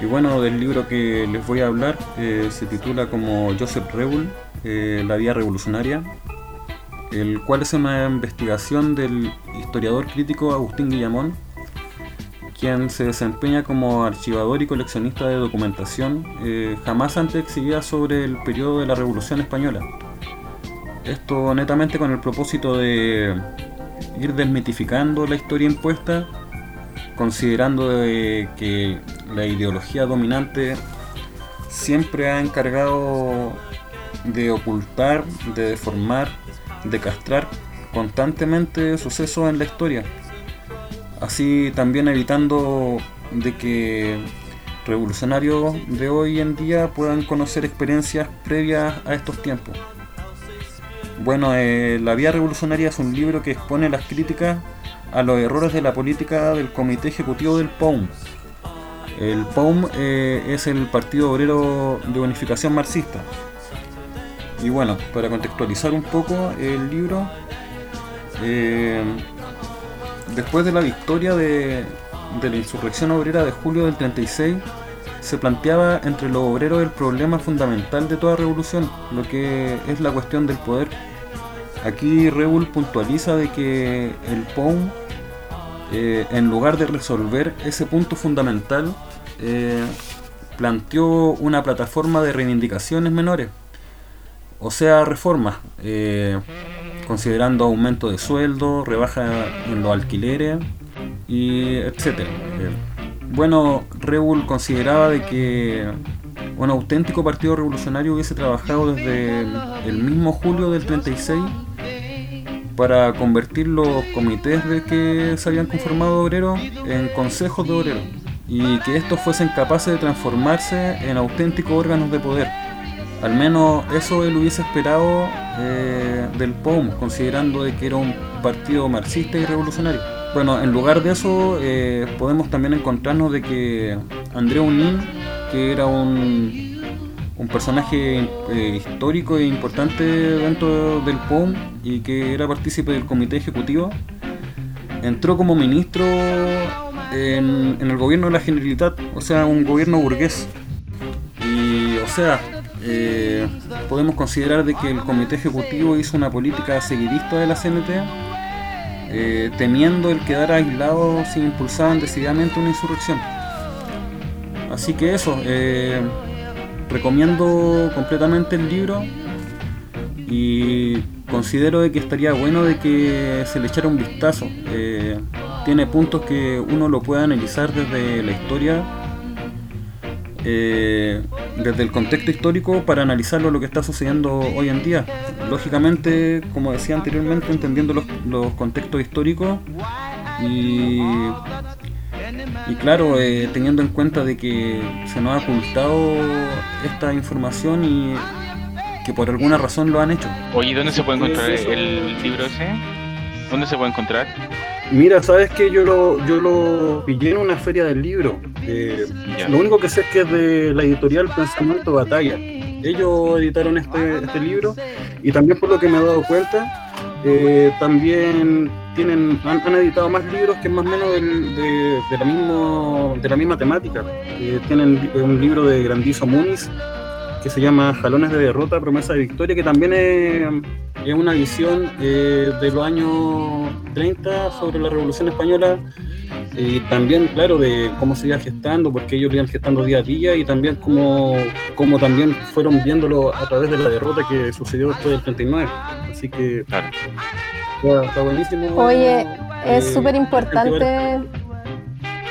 Y bueno, del libro que les voy a hablar se titula como Joseph Rebull, eh, la Vía Revolucionaria, el cual es una investigación del historiador crítico Agustín Guillamón, quien se desempeña como archivador y coleccionista de documentación eh, jamás antes exhibida sobre el periodo de la Revolución Española. Esto netamente con el propósito de ir desmitificando la historia impuesta, considerando que la ideología dominante siempre ha encargado de ocultar, de deformar, de castrar constantemente sucesos en la historia. Así también evitando de que revolucionarios de hoy en día puedan conocer experiencias previas a estos tiempos. Bueno, eh, La Vía Revolucionaria es un libro que expone las críticas a los errores de la política del Comité Ejecutivo del POUM. El POUM eh, es el Partido Obrero de Unificación Marxista, y bueno, para contextualizar un poco el libro, eh, después de la victoria de, la insurrección obrera de julio del 36, se planteaba entre los obreros el problema fundamental de toda revolución, lo que es la cuestión del poder. Aquí Rebull puntualiza de que el POUM, eh, en lugar de resolver ese punto fundamental, eh, planteó una plataforma de reivindicaciones menores o sea, reformas, eh, considerando aumento de sueldo, rebaja en los alquileres, y etcétera. Eh, bueno, Reul consideraba de que un auténtico partido revolucionario hubiese trabajado desde el mismo julio del 36 para convertir los comités de que se habían conformado obreros en consejos de obreros y que estos fuesen capaces de transformarse en auténticos órganos de poder al menos eso él hubiese esperado eh, del POM, considerando de que era un partido marxista y revolucionario. Bueno, en lugar de eso eh, podemos también encontrarnos de que André Unín, que era un, un personaje eh, histórico e importante dentro del POM y que era partícipe del comité ejecutivo, entró como ministro en, el gobierno de la Generalitat, o sea, un gobierno burgués. Y, o sea, eh, podemos considerar de que el comité ejecutivo hizo una política seguidista de la CNT, eh, temiendo el quedar aislado si impulsaban decididamente una insurrección. Así que eso, recomiendo completamente el libro y considero de que estaría bueno de que se le echara un vistazo. tiene puntos que uno lo puede analizar desde la historia eh, desde el contexto histórico para analizarlo lo que está sucediendo hoy en día. Lógicamente, como decía anteriormente, entendiendo los, contextos históricos y, y claro, eh, teniendo en cuenta de que se nos ha ocultado esta información y que por alguna razón lo han hecho. Oye, ¿dónde se puede encontrar el libro ese? ¿Dónde se puede encontrar? Mira, sabes que yo lo, yo lo pillé en una feria del libro. Eh, lo único que sé es que es de la editorial Pensamiento Batalla. Ellos editaron este, este libro y también por lo que me he dado cuenta, eh, también tienen, han, editado más libros que más o menos de, la, mismo, de la misma temática. Eh, tienen un libro de Grandizo Muniz que se llama Jalones de Derrota, Promesa de Victoria, que también es es una visión eh, de los años 30 sobre la Revolución Española y también, claro, de cómo se iba gestando, porque ellos iban gestando día a día y también cómo, cómo también fueron viéndolo a través de la derrota que sucedió después del 39. Así que, claro, está, buenísimo. Oye, es eh, súper importante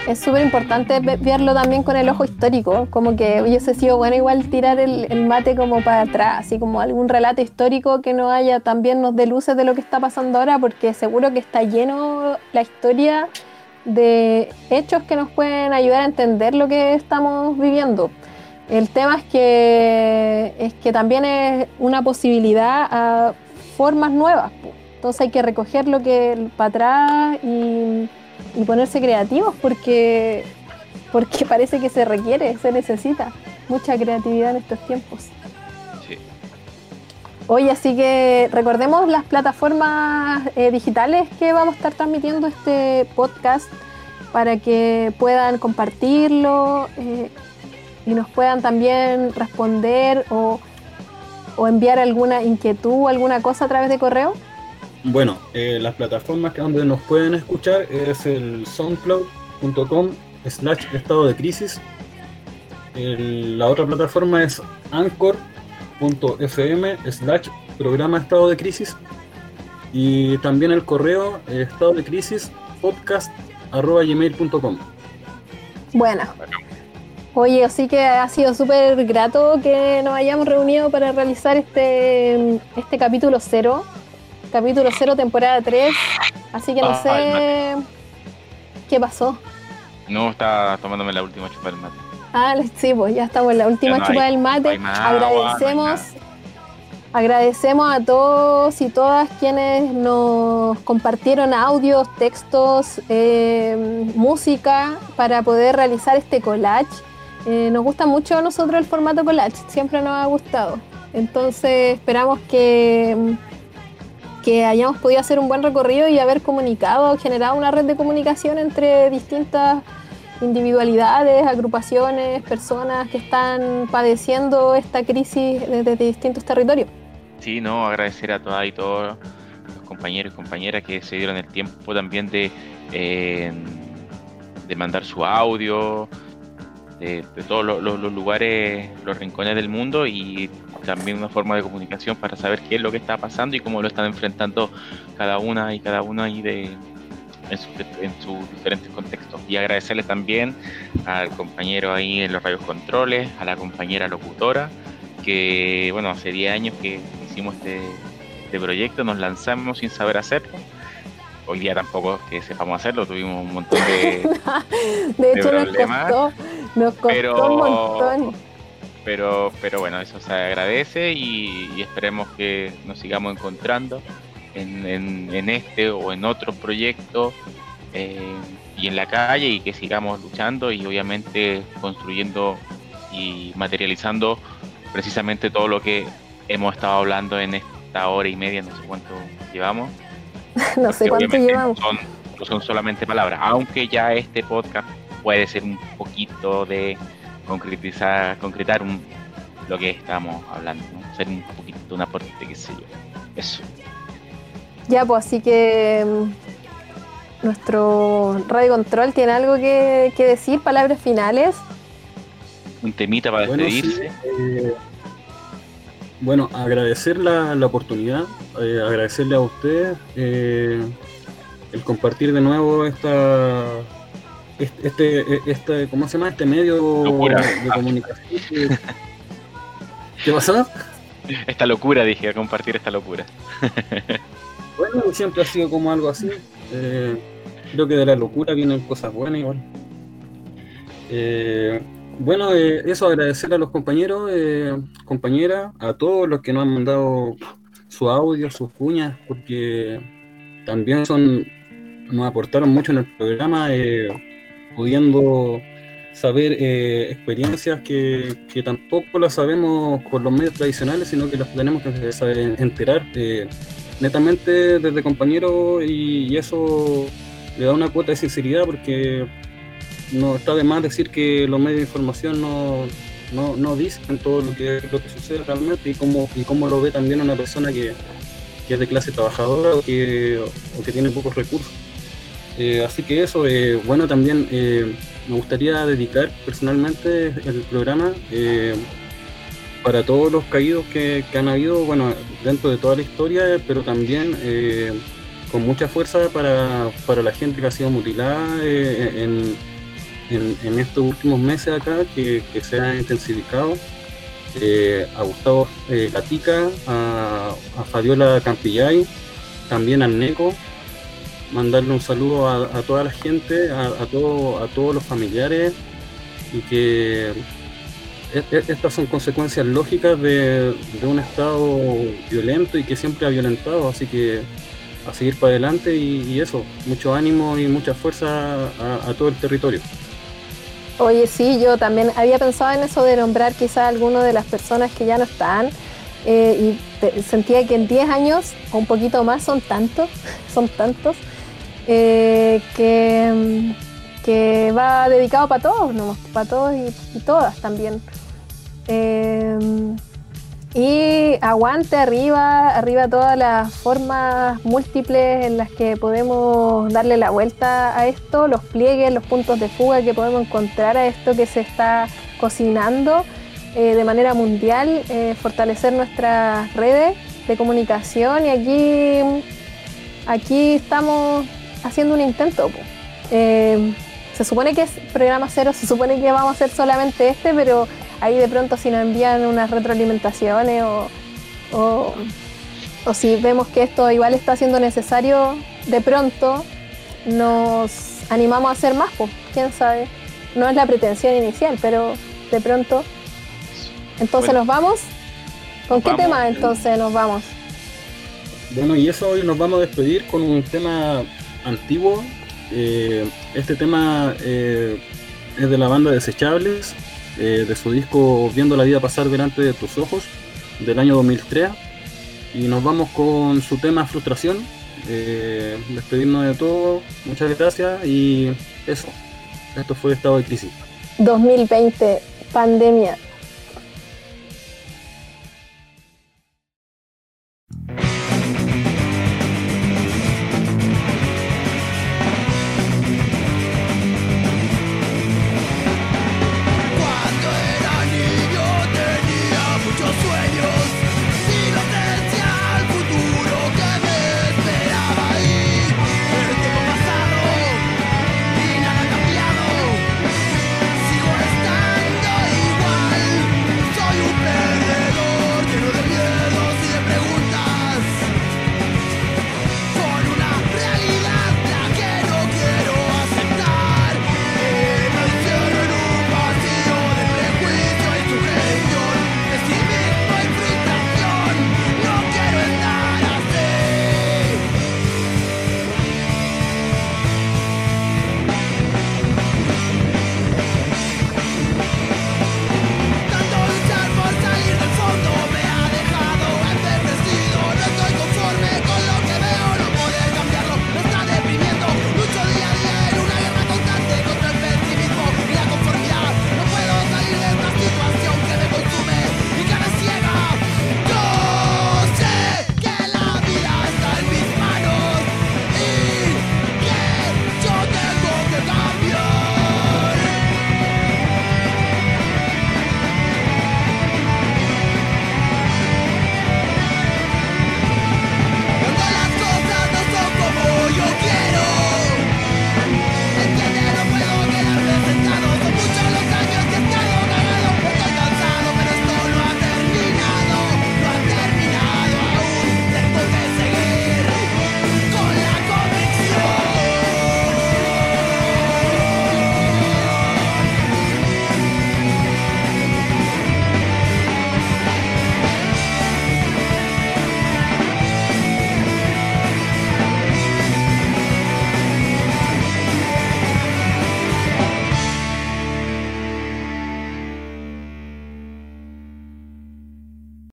es súper importante verlo también con el ojo histórico, como que hubiese sido bueno igual tirar el, mate como para atrás, así como algún relato histórico que no haya también nos dé luces de lo que está pasando ahora, porque seguro que está lleno la historia de hechos que nos pueden ayudar a entender lo que estamos viviendo. El tema es que, es que también es una posibilidad a formas nuevas. Entonces hay que recoger lo que para atrás y y ponerse creativos porque, porque parece que se requiere, se necesita mucha creatividad en estos tiempos. Sí. Hoy así que recordemos las plataformas eh, digitales que vamos a estar transmitiendo este podcast para que puedan compartirlo eh, y nos puedan también responder o, o enviar alguna inquietud, alguna cosa a través de correo. Bueno, eh, las plataformas donde nos pueden escuchar es el soundcloud.com slash estado de crisis. la otra plataforma es anchor.fm slash programa estado de crisis. Y también el correo estado de crisis podcast arroba gmail.com. Bueno. Oye, así que ha sido súper grato que nos hayamos reunido para realizar este, este capítulo cero capítulo 0, temporada 3. Así que no Ah, sé qué pasó. No, estaba tomándome la última chupa del mate. Ah, sí, pues ya estamos en la última no chupa hay- del mate. no no agradecemos, agradecemos a todos y todas quienes nos compartieron audios, textos, eh, música para poder realizar este collage. Eh, nos gusta mucho a nosotros el formato collage, siempre nos ha gustado. Entonces esperamos que, que hayamos podido hacer un buen recorrido y haber comunicado, generado una red de comunicación entre distintas individualidades, agrupaciones, personas que están padeciendo esta crisis desde distintos territorios. Sí, no, agradecer a todas y todos los compañeros y compañeras que se dieron el tiempo también de, eh, de mandar su audio, de, todos los lugares, los rincones del mundo y también una forma de comunicación para saber qué es lo que está pasando y cómo lo están enfrentando cada una y cada uno ahí de, en, sus, en sus diferentes contextos. Y agradecerle también al compañero ahí en los radios controles, a la compañera locutora, que bueno, hace 10 años que hicimos este, este proyecto, nos lanzamos sin saber hacerlo. Hoy día tampoco que sepamos hacerlo, tuvimos un montón de, De hecho, nos problemas, costó, nos costó pero- un montón. Pero, pero bueno, eso se agradece y, y esperemos que nos sigamos encontrando en, en- en este o en otros proyectos eh, y en la calle y que sigamos luchando y obviamente construyendo y materializando precisamente todo lo que hemos estado hablando en esta hora y media, no sé cuánto llevamos. no sé cuánto llevamos. Son, no son solamente palabras, aunque ya este podcast puede ser un poquito de concretizar, concretar un, lo que estamos hablando, ¿no? ser un poquito un aporte, qué sé yo. Eso. Ya, pues así que mm, nuestro radio control tiene algo que, que decir, palabras finales. Un temita para Bueno, sí, eh, bueno, agradecer la, la oportunidad, eh, agradecerle a ustedes eh, el compartir de nuevo esta este, este, este- ¿cómo se llama? Este medio Locura. de comunicación. que- ¿Qué pasó? Esta locura, dije, a compartir esta locura. Bueno, siempre ha sido como algo así. Eh, creo que de la locura vienen cosas buenas igual. Eh, bueno, eh, eso agradecer a los compañeros, eh, compañeras, a todos los que nos han mandado su audio, sus cuñas, porque también son nos aportaron mucho en el programa, eh, pudiendo saber eh, experiencias que, que tampoco las sabemos por los medios tradicionales, sino que las tenemos que saber enterar eh, netamente desde compañeros y, eso le da una cuota de sinceridad porque no está de más decir que los medios de información no, no, no dicen todo lo que, lo que sucede realmente y cómo, y cómo lo ve también una persona que, que es de clase trabajadora que, o que tiene pocos recursos. Eh, así que eso, eh, bueno, también eh, me gustaría dedicar personalmente el programa para todos los caídos que, han habido, bueno, dentro de toda la historia, pero también con mucha fuerza para, la gente que ha sido mutilada en, estos últimos meses acá, que, se ha intensificado. a Gustavo Gatica, a, a Fabiola Campillay, también al Neco, mandarle un saludo a, toda la gente, a, a todos los familiares y que e, e, estas son consecuencias lógicas de, un estado violento y que siempre ha violentado, así que a seguir para adelante y, eso, mucho ánimo y mucha fuerza a, todo el territorio. Oye, sí, yo también había pensado en eso de nombrar quizá a alguno de las personas que ya no están eh, y sentía que en 10 años o un poquito más son tantos, son tantos eh, que, que, va dedicado para todos, para todos y, todas también. Eh, y aguante arriba, arriba todas las formas múltiples en las que podemos darle la vuelta a esto, los pliegues, los puntos de fuga que podemos encontrar a esto que se está cocinando eh, de manera mundial, fortalecer nuestras redes de comunicación y aquí, aquí estamos haciendo un intento. Eh, se supone que es programa cero, se supone que vamos a hacer solamente este, pero ahí de pronto si nos envían unas retroalimentaciones o, o, si vemos que esto igual está siendo necesario, de pronto nos animamos a hacer más, pues, quién sabe. No es la pretensión inicial, pero de pronto. Entonces nos vamos. ¿Con qué tema entonces nos vamos? Bueno, y eso hoy nos vamos a despedir con un tema antiguo. Eh, este tema eh, es de la banda Desechables, eh, de su disco Viendo la vida pasar delante de tus ojos, del año 2003. Y nos vamos con su tema Frustración. despedirnos de todo, muchas gracias y eso. Esto fue Estado de Crisis. 2020, pandemia,